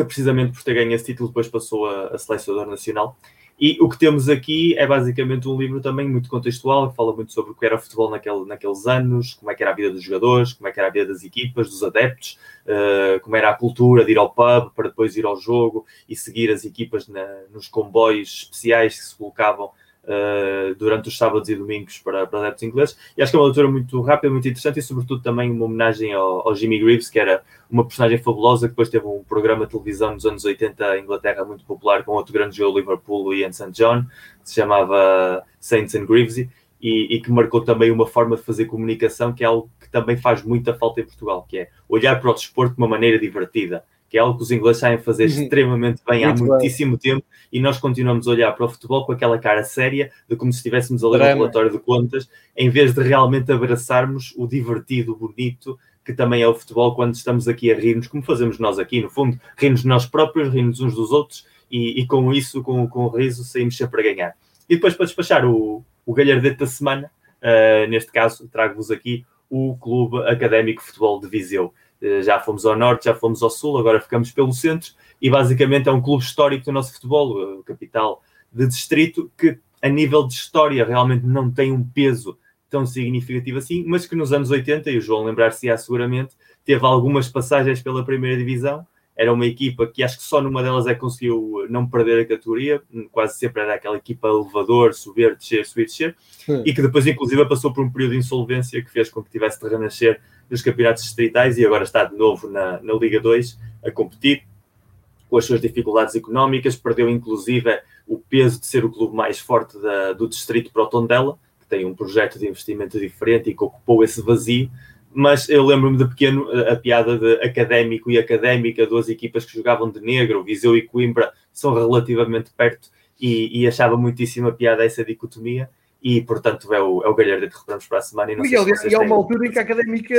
que precisamente por ter ganho esse título depois passou a, a selecionador nacional. E o que temos aqui é basicamente um livro também muito contextual, que fala muito sobre o que era o futebol naquele, naqueles anos, como é que era a vida dos jogadores, como é que era a vida das equipas, dos adeptos, uh, como era a cultura de ir ao pub para depois ir ao jogo e seguir as equipas na, nos comboios especiais que se colocavam uh, durante os sábados e domingos para, para adeptos ingleses. E acho que é uma leitura muito rápida, muito interessante e, sobretudo, também uma homenagem ao, ao, Jimmy Greaves, que era uma personagem fabulosa, que depois teve um programa de televisão nos anos 80 em Inglaterra muito popular com outro grande jogo, Liverpool e St. John, que se chamava Saints and Greavesy. E, e, que marcou também uma forma de fazer comunicação que é algo que também faz muita falta em Portugal, que é olhar para o desporto de uma maneira divertida que é algo que os ingleses sabem fazer uhum. extremamente bem Muito há muitíssimo bem. tempo e nós continuamos a olhar para o futebol com aquela cara séria de como se estivéssemos a ler Drama. um relatório de contas, em vez de realmente abraçarmos o divertido, o bonito, que também é o futebol quando estamos aqui a rir-nos, como fazemos nós aqui, no fundo, rir-nos nós próprios, rir-nos uns dos outros e, e, com isso, com, com o riso, saímos sempre a ganhar. E depois para despachar o, o galhardete da semana, uh, neste caso trago-vos aqui o Clube Académico Futebol de Viseu já fomos ao norte, já fomos ao sul, agora ficamos pelo centro e basicamente é um clube histórico do nosso futebol, capital de distrito, que a nível de história realmente não tem um peso tão significativo assim, mas que nos anos 80, e o João lembrar-se-á seguramente, teve algumas passagens pela primeira divisão. Era uma equipa que acho que só numa delas é que conseguiu não perder a categoria, quase sempre era aquela equipa elevador, subir, descer, subir, descer, Sim. e que depois, inclusive, passou por um período de insolvência que fez com que tivesse de renascer nos campeonatos distritais e agora está de novo na, na Liga 2 a competir com as suas dificuldades económicas, perdeu inclusive o peso de ser o clube mais forte da, do distrito para o Tondela, que tem um projeto de investimento diferente e que ocupou esse vazio. Mas eu lembro-me de pequeno a piada de académico e académica, duas equipas que jogavam de negro, Viseu e Coimbra, são relativamente perto, e, e achava muitíssima piada essa dicotomia e portanto é o, é o Galhardo que recuperamos para a semana. E, não Miguel, e há uma altura em que a académica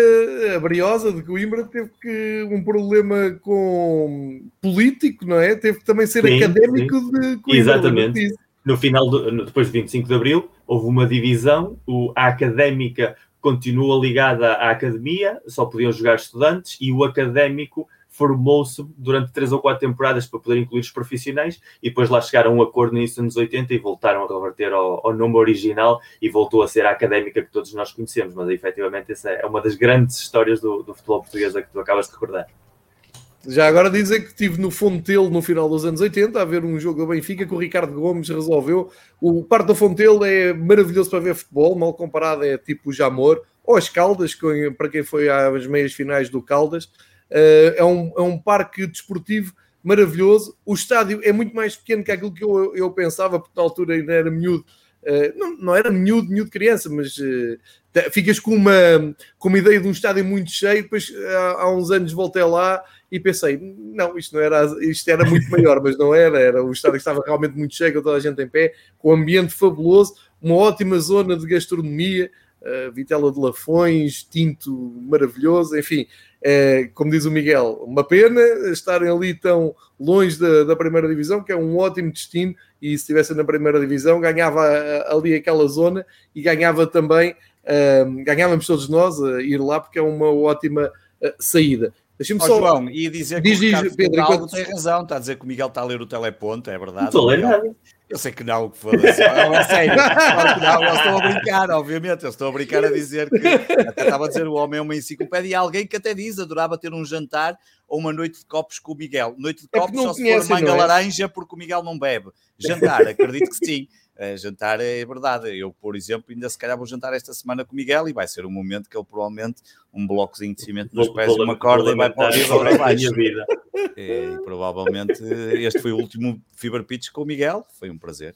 Briosa de Coimbra teve que, um problema com político, não é? Teve que também ser sim, académico sim. de Coimbra. Exatamente. No final, do, depois de 25 de Abril, houve uma divisão, o, a académica continua ligada à academia, só podiam jogar estudantes, e o académico formou-se durante três ou quatro temporadas para poder incluir os profissionais e depois lá chegaram a um acordo no início dos anos 80 e voltaram a reverter ao, ao, nome original e voltou a ser a académica que todos nós conhecemos, mas efetivamente essa é uma das grandes histórias do, do futebol português a que tu acabas de recordar. Já agora dizer que estive no Fontelo no final dos anos 80 a ver um jogo do Benfica que o Ricardo Gomes resolveu. O Parque do Fontelo é maravilhoso para ver futebol, mal comparado é tipo o Jamor ou as Caldas, para quem foi às meias finais do Caldas. Uh, é, um, é um parque desportivo maravilhoso. O estádio é muito mais pequeno que aquilo que eu, eu pensava, porque na altura ainda era miúdo. Uh, não, não era miúdo, miúdo criança, mas uh, ficas com uma, com uma ideia de um estádio muito cheio. Depois, há, há, uns anos, voltei lá e pensei: não, isto, não era, isto era muito maior, mas não era. Era o estádio que estava realmente muito cheio, com toda a gente em pé, com um ambiente fabuloso, uma ótima zona de gastronomia. Uh, vitela de Lafões, tinto maravilhoso, enfim, é, como diz o Miguel, uma pena estarem ali tão longe da, da, primeira divisão, que é um ótimo destino, e se estivessem na primeira divisão, ganhava eh, ali aquela zona e ganhava também, uh, ganhávamos todos nós a ir lá, porque é uma ótima uh, saída. Deixa-me oh, só. João, ia dizer diz, que o diz, Pedro, enquanto... tem razão, está a dizer que o Miguel está a ler o teleponto, é verdade. Não estou a ler nada. Eu sei que não, que foda-se. É sério. Claro que não, eu estou a brincar, obviamente. Eu estou a brincar a dizer que. Até estava a dizer o homem é uma enciclopédia. E alguém que até diz adorava ter um jantar ou uma noite de copos com o Miguel. Noite de é copos só se for manga é? laranja, porque o Miguel não bebe. Jantar, acredito que sim. Uh, jantar é verdade. Eu, por exemplo, ainda se calhar vou jantar esta semana com o Miguel e vai ser um momento que ele provavelmente um blocozinho de cimento nos pés, uma corda e vai para o nível abaixo. Vida. E, provavelmente este foi o último Fever Pitch com o Miguel. Foi um prazer.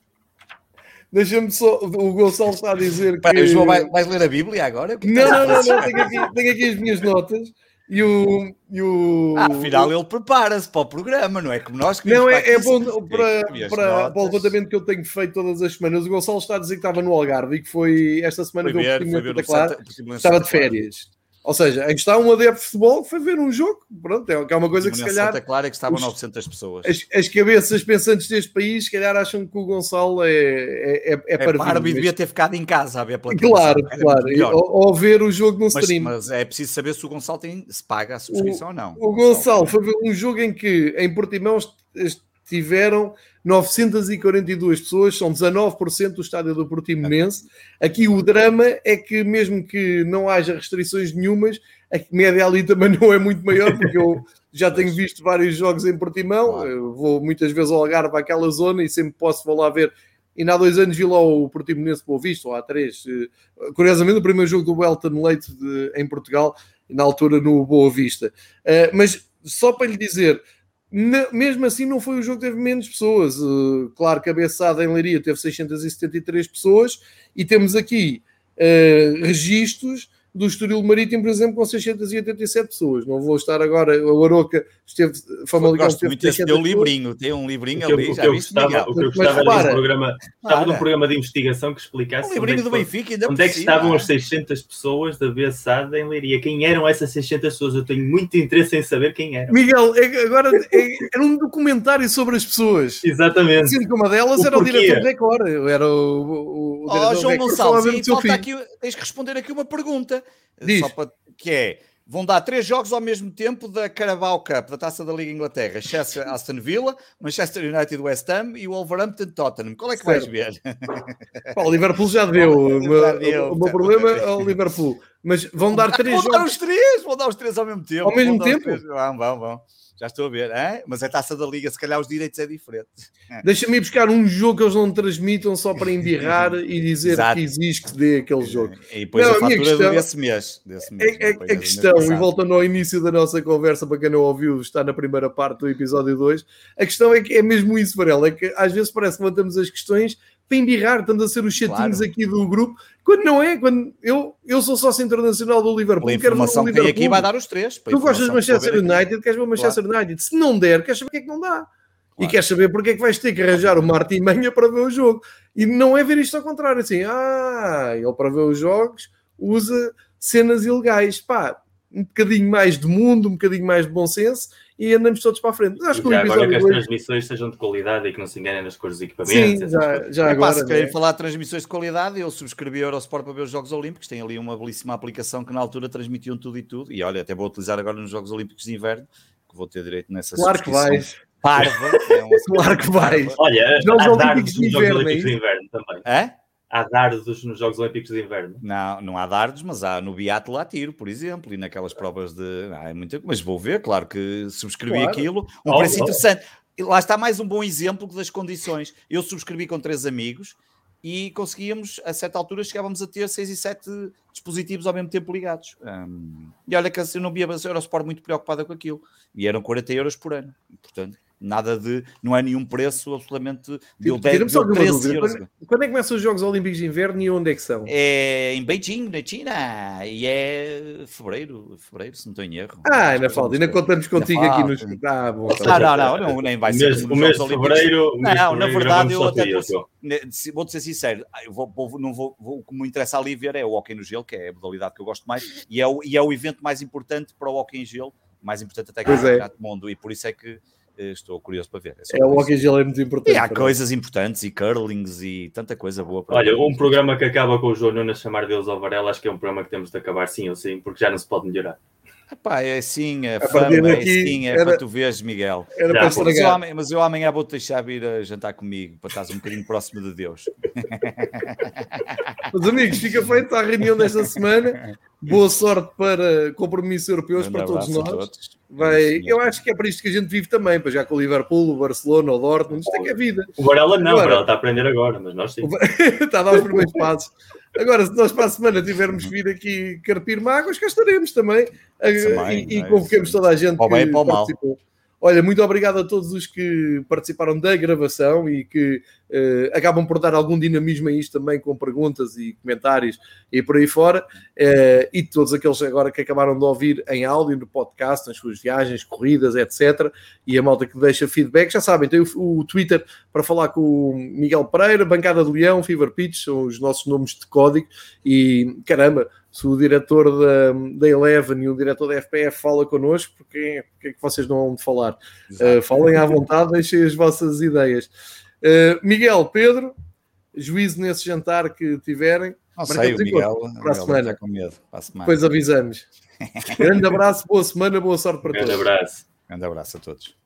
Deixa-me só, o Gonçalo está a dizer que. Pera, João, vai, vais ler a Bíblia agora? Não, não, não, não, tenho aqui, tenho aqui as minhas notas. E o, e o... Ah, afinal, ele prepara-se para o programa, não é como nós que Não, é, é bom para, para, para, o levantamento que eu tenho feito todas as semanas. O Gonçalo está a dizer que estava no Algarve e que foi esta semana foi ver, foi ver Santa, estava de férias. Ou seja, aí está um adepto de futebol que foi ver um jogo. Pronto, é, é uma coisa que se calhar. Santa Clara é que estavam os, 900 pessoas. As, as, cabeças pensantes deste país, se calhar, acham que o Gonçalo é, é, é, é, é parvo. e devia ter ficado em casa a ver pela Claro, claro. Ou, ou, ver o jogo no mas, stream. Mas é preciso saber se o Gonçalo tem, se paga a subscrição o, ou não. O Gonçalo foi ver um jogo em que em Portimão tiveram 942 pessoas, são 19% do estádio do Portimonense. Aqui o drama é que, mesmo que não haja restrições nenhumas, a média ali também não é muito maior, porque eu já tenho visto vários jogos em Portimão, eu vou muitas vezes ao Algarve, àquela zona, e sempre posso vou lá ver. E há dois anos vi lá o Portimonense Boa Vista, ou há três. Curiosamente, o primeiro jogo do Welton Leite de, em Portugal, na altura no Boa Vista. Uh, mas só para lhe dizer, mesmo assim não foi o jogo que teve menos pessoas. Uh, claro que a Bessada em Leiria teve 673 pessoas e temos aqui uh, registros do Estoril Marítimo, por exemplo, com 687 pessoas. Não vou estar agora, a Aroca esteve, Famalicão Gosto muito desse teu livrinho, tem um livrinho ali, o já viste, gostava, O que eu gostava era um programa, estava num programa de investigação que explicasse um livrinho é do Benfica, ainda onde é que estavam as 600 pessoas da Bessada em Leiria. Quem eram essas 600 pessoas? Eu tenho muito interesse em saber quem eram. Miguel, é agora é, era um documentário sobre as pessoas. Exatamente. Sendo que uma delas o era porquê? o diretor de Decor, era o, o, o oh, João Gonçalves, falta aqui, tens que responder aqui uma pergunta. Diz. Só para, que é, vão dar três jogos ao mesmo tempo da Carabao Cup, da Taça da Liga Inglaterra. Chelsea, Aston Villa, Manchester United West Ham e o Wolverhampton Tottenham. Qual é que vais ver? o Liverpool já deu. o, meu, o meu problema é o Liverpool. Mas vão dar três vão jogos. Vão dar os três, vão dar os três ao mesmo tempo. Ao mesmo tempo? Vão, vão, vão. Já estou a ver, é? mas a taça da liga, se calhar os direitos é diferente. Deixa-me ir buscar um jogo que eles não transmitam só para embirrar e dizer Exato. que existe aquele jogo. E depois não, a fatura questão, desse mês. Desse mês é, é, a questão, e voltando ao início da nossa conversa, para quem não ouviu, está na primeira parte do episódio 2, a questão é que é mesmo isso, Varela, é que às vezes parece que levantamos as questões para embirrar, estamos a ser os chatinhos claro. aqui do grupo, quando não é, quando eu, eu sou sócio internacional do Liverpool, a informação quero que aqui vai dar os três. Tu gostas de Manchester United, queres ver o Manchester claro. United. Se não der, queres saber o que é que não dá. Claro. E queres saber porque é que vais ter que arranjar o Martin Manha para ver o jogo. E não é ver isto ao contrário, assim, ah, ele para ver os jogos usa cenas ilegais. Pá, um bocadinho mais de mundo, um bocadinho mais de bom senso e andamos todos para a frente. Mas acho que já agora que as transmissões sejam de qualidade e que não se enganem nas cores dos equipamentos. Sim, já, já agora. Se querem né? falar de transmissões de qualidade, eu subscrevi a Eurosport para ver os Jogos Olímpicos. Tem ali uma belíssima aplicação que na altura transmitiam tudo e tudo. E olha, até vou utilizar agora nos Jogos Olímpicos de Inverno, que vou ter direito nessa Claro que vais. Parva. É claro que vais. Olha, Jogos Olímpicos de Inverno, Jogos Olímpicos de Inverno também. É? Há dardos nos Jogos Olímpicos de Inverno. Não, não há dardos, mas há no biatlo há tiro, por exemplo, e naquelas provas de. É muito... Mas vou ver, claro que subscrevi claro. aquilo. Um oh, preço oh. interessante. Lá está mais um bom exemplo das condições. Eu subscrevi com três amigos e conseguíamos, a certa altura, chegávamos a ter seis e sete dispositivos ao mesmo tempo ligados. E olha que eu não via a Eurosport muito preocupada com aquilo. E eram 40 euros por ano. Portanto, nada de. Não é nenhum preço absolutamente. Deu, deu 13 euros. Quando, quando, é que começam os Jogos Olímpicos de Inverno e onde é que são? É em Beijing, na China. E é fevereiro, fevereiro, se não estou em erro. Ah, ainda falta, ainda contamos contigo aqui nos. Ah, bom, tá não, não, não, nem vai ser. O mês de fevereiro. Não, na verdade, eu até. Vou-te ser sincero, eu vou, vou, não vou, vou, o que me interessa ali ver é o hockey no gelo, que é a modalidade que eu gosto mais, e é o, e é o evento mais importante para o hockey em gelo, mais importante até que o é. mundo, e por isso é que estou curioso para ver. É, é o hockey gel é muito importante. E há coisas importantes e curlings e tanta coisa boa. Para Olha, ver. um programa que acaba com o João Nunes chamar Deus ao Varela, acho que é um programa que temos de acabar sim ou sim, porque já não se pode melhorar. Epá, é assim, é fama, é assim, é era, para tu veres, Miguel. Era para mas, eu, amanhã, mas eu amanhã vou-te deixar vir a jantar comigo, para estás um bocadinho próximo de Deus. Mas amigos, fica feita a reunião desta semana. Boa sorte para compromissos europeus para todos nós. Todos. Vai, eu acho que é para isto que a gente vive também, para já com o Liverpool, o Barcelona, o Dortmund, isto é que é vida. O Varela não, agora, o Varela está a aprender agora, mas nós sim. está a dar os primeiros passos. Agora, se nós para a semana tivermos vir aqui carpir mágoas, cá estaremos também. e, e convoquemos toda a gente que bem, participou. Mal. Olha, muito obrigado a todos os que participaram da gravação e que uh, acabam por dar algum dinamismo a isto também com perguntas e comentários e por aí fora. Uh, e todos aqueles agora que acabaram de ouvir em áudio, no podcast, nas suas viagens, corridas, etc. E a malta que deixa feedback, já sabem, tem o, o Twitter para falar com o Miguel Pereira, Bancada de Leão, Fever Pitch, são os nossos nomes de código. E caramba, se o diretor da, da Eleven e o diretor da FPF fala connosco, porque, porque é que vocês não vão falar? Uh, falem à vontade, deixem as vossas ideias. Uh, Miguel, Pedro, juízo nesse jantar que tiverem. Não sei, o Miguel, para a semana. Com medo, para a semana. Depois avisamos. Grande abraço, boa semana, boa sorte para Grande todos. Grande abraço. Grande abraço a todos.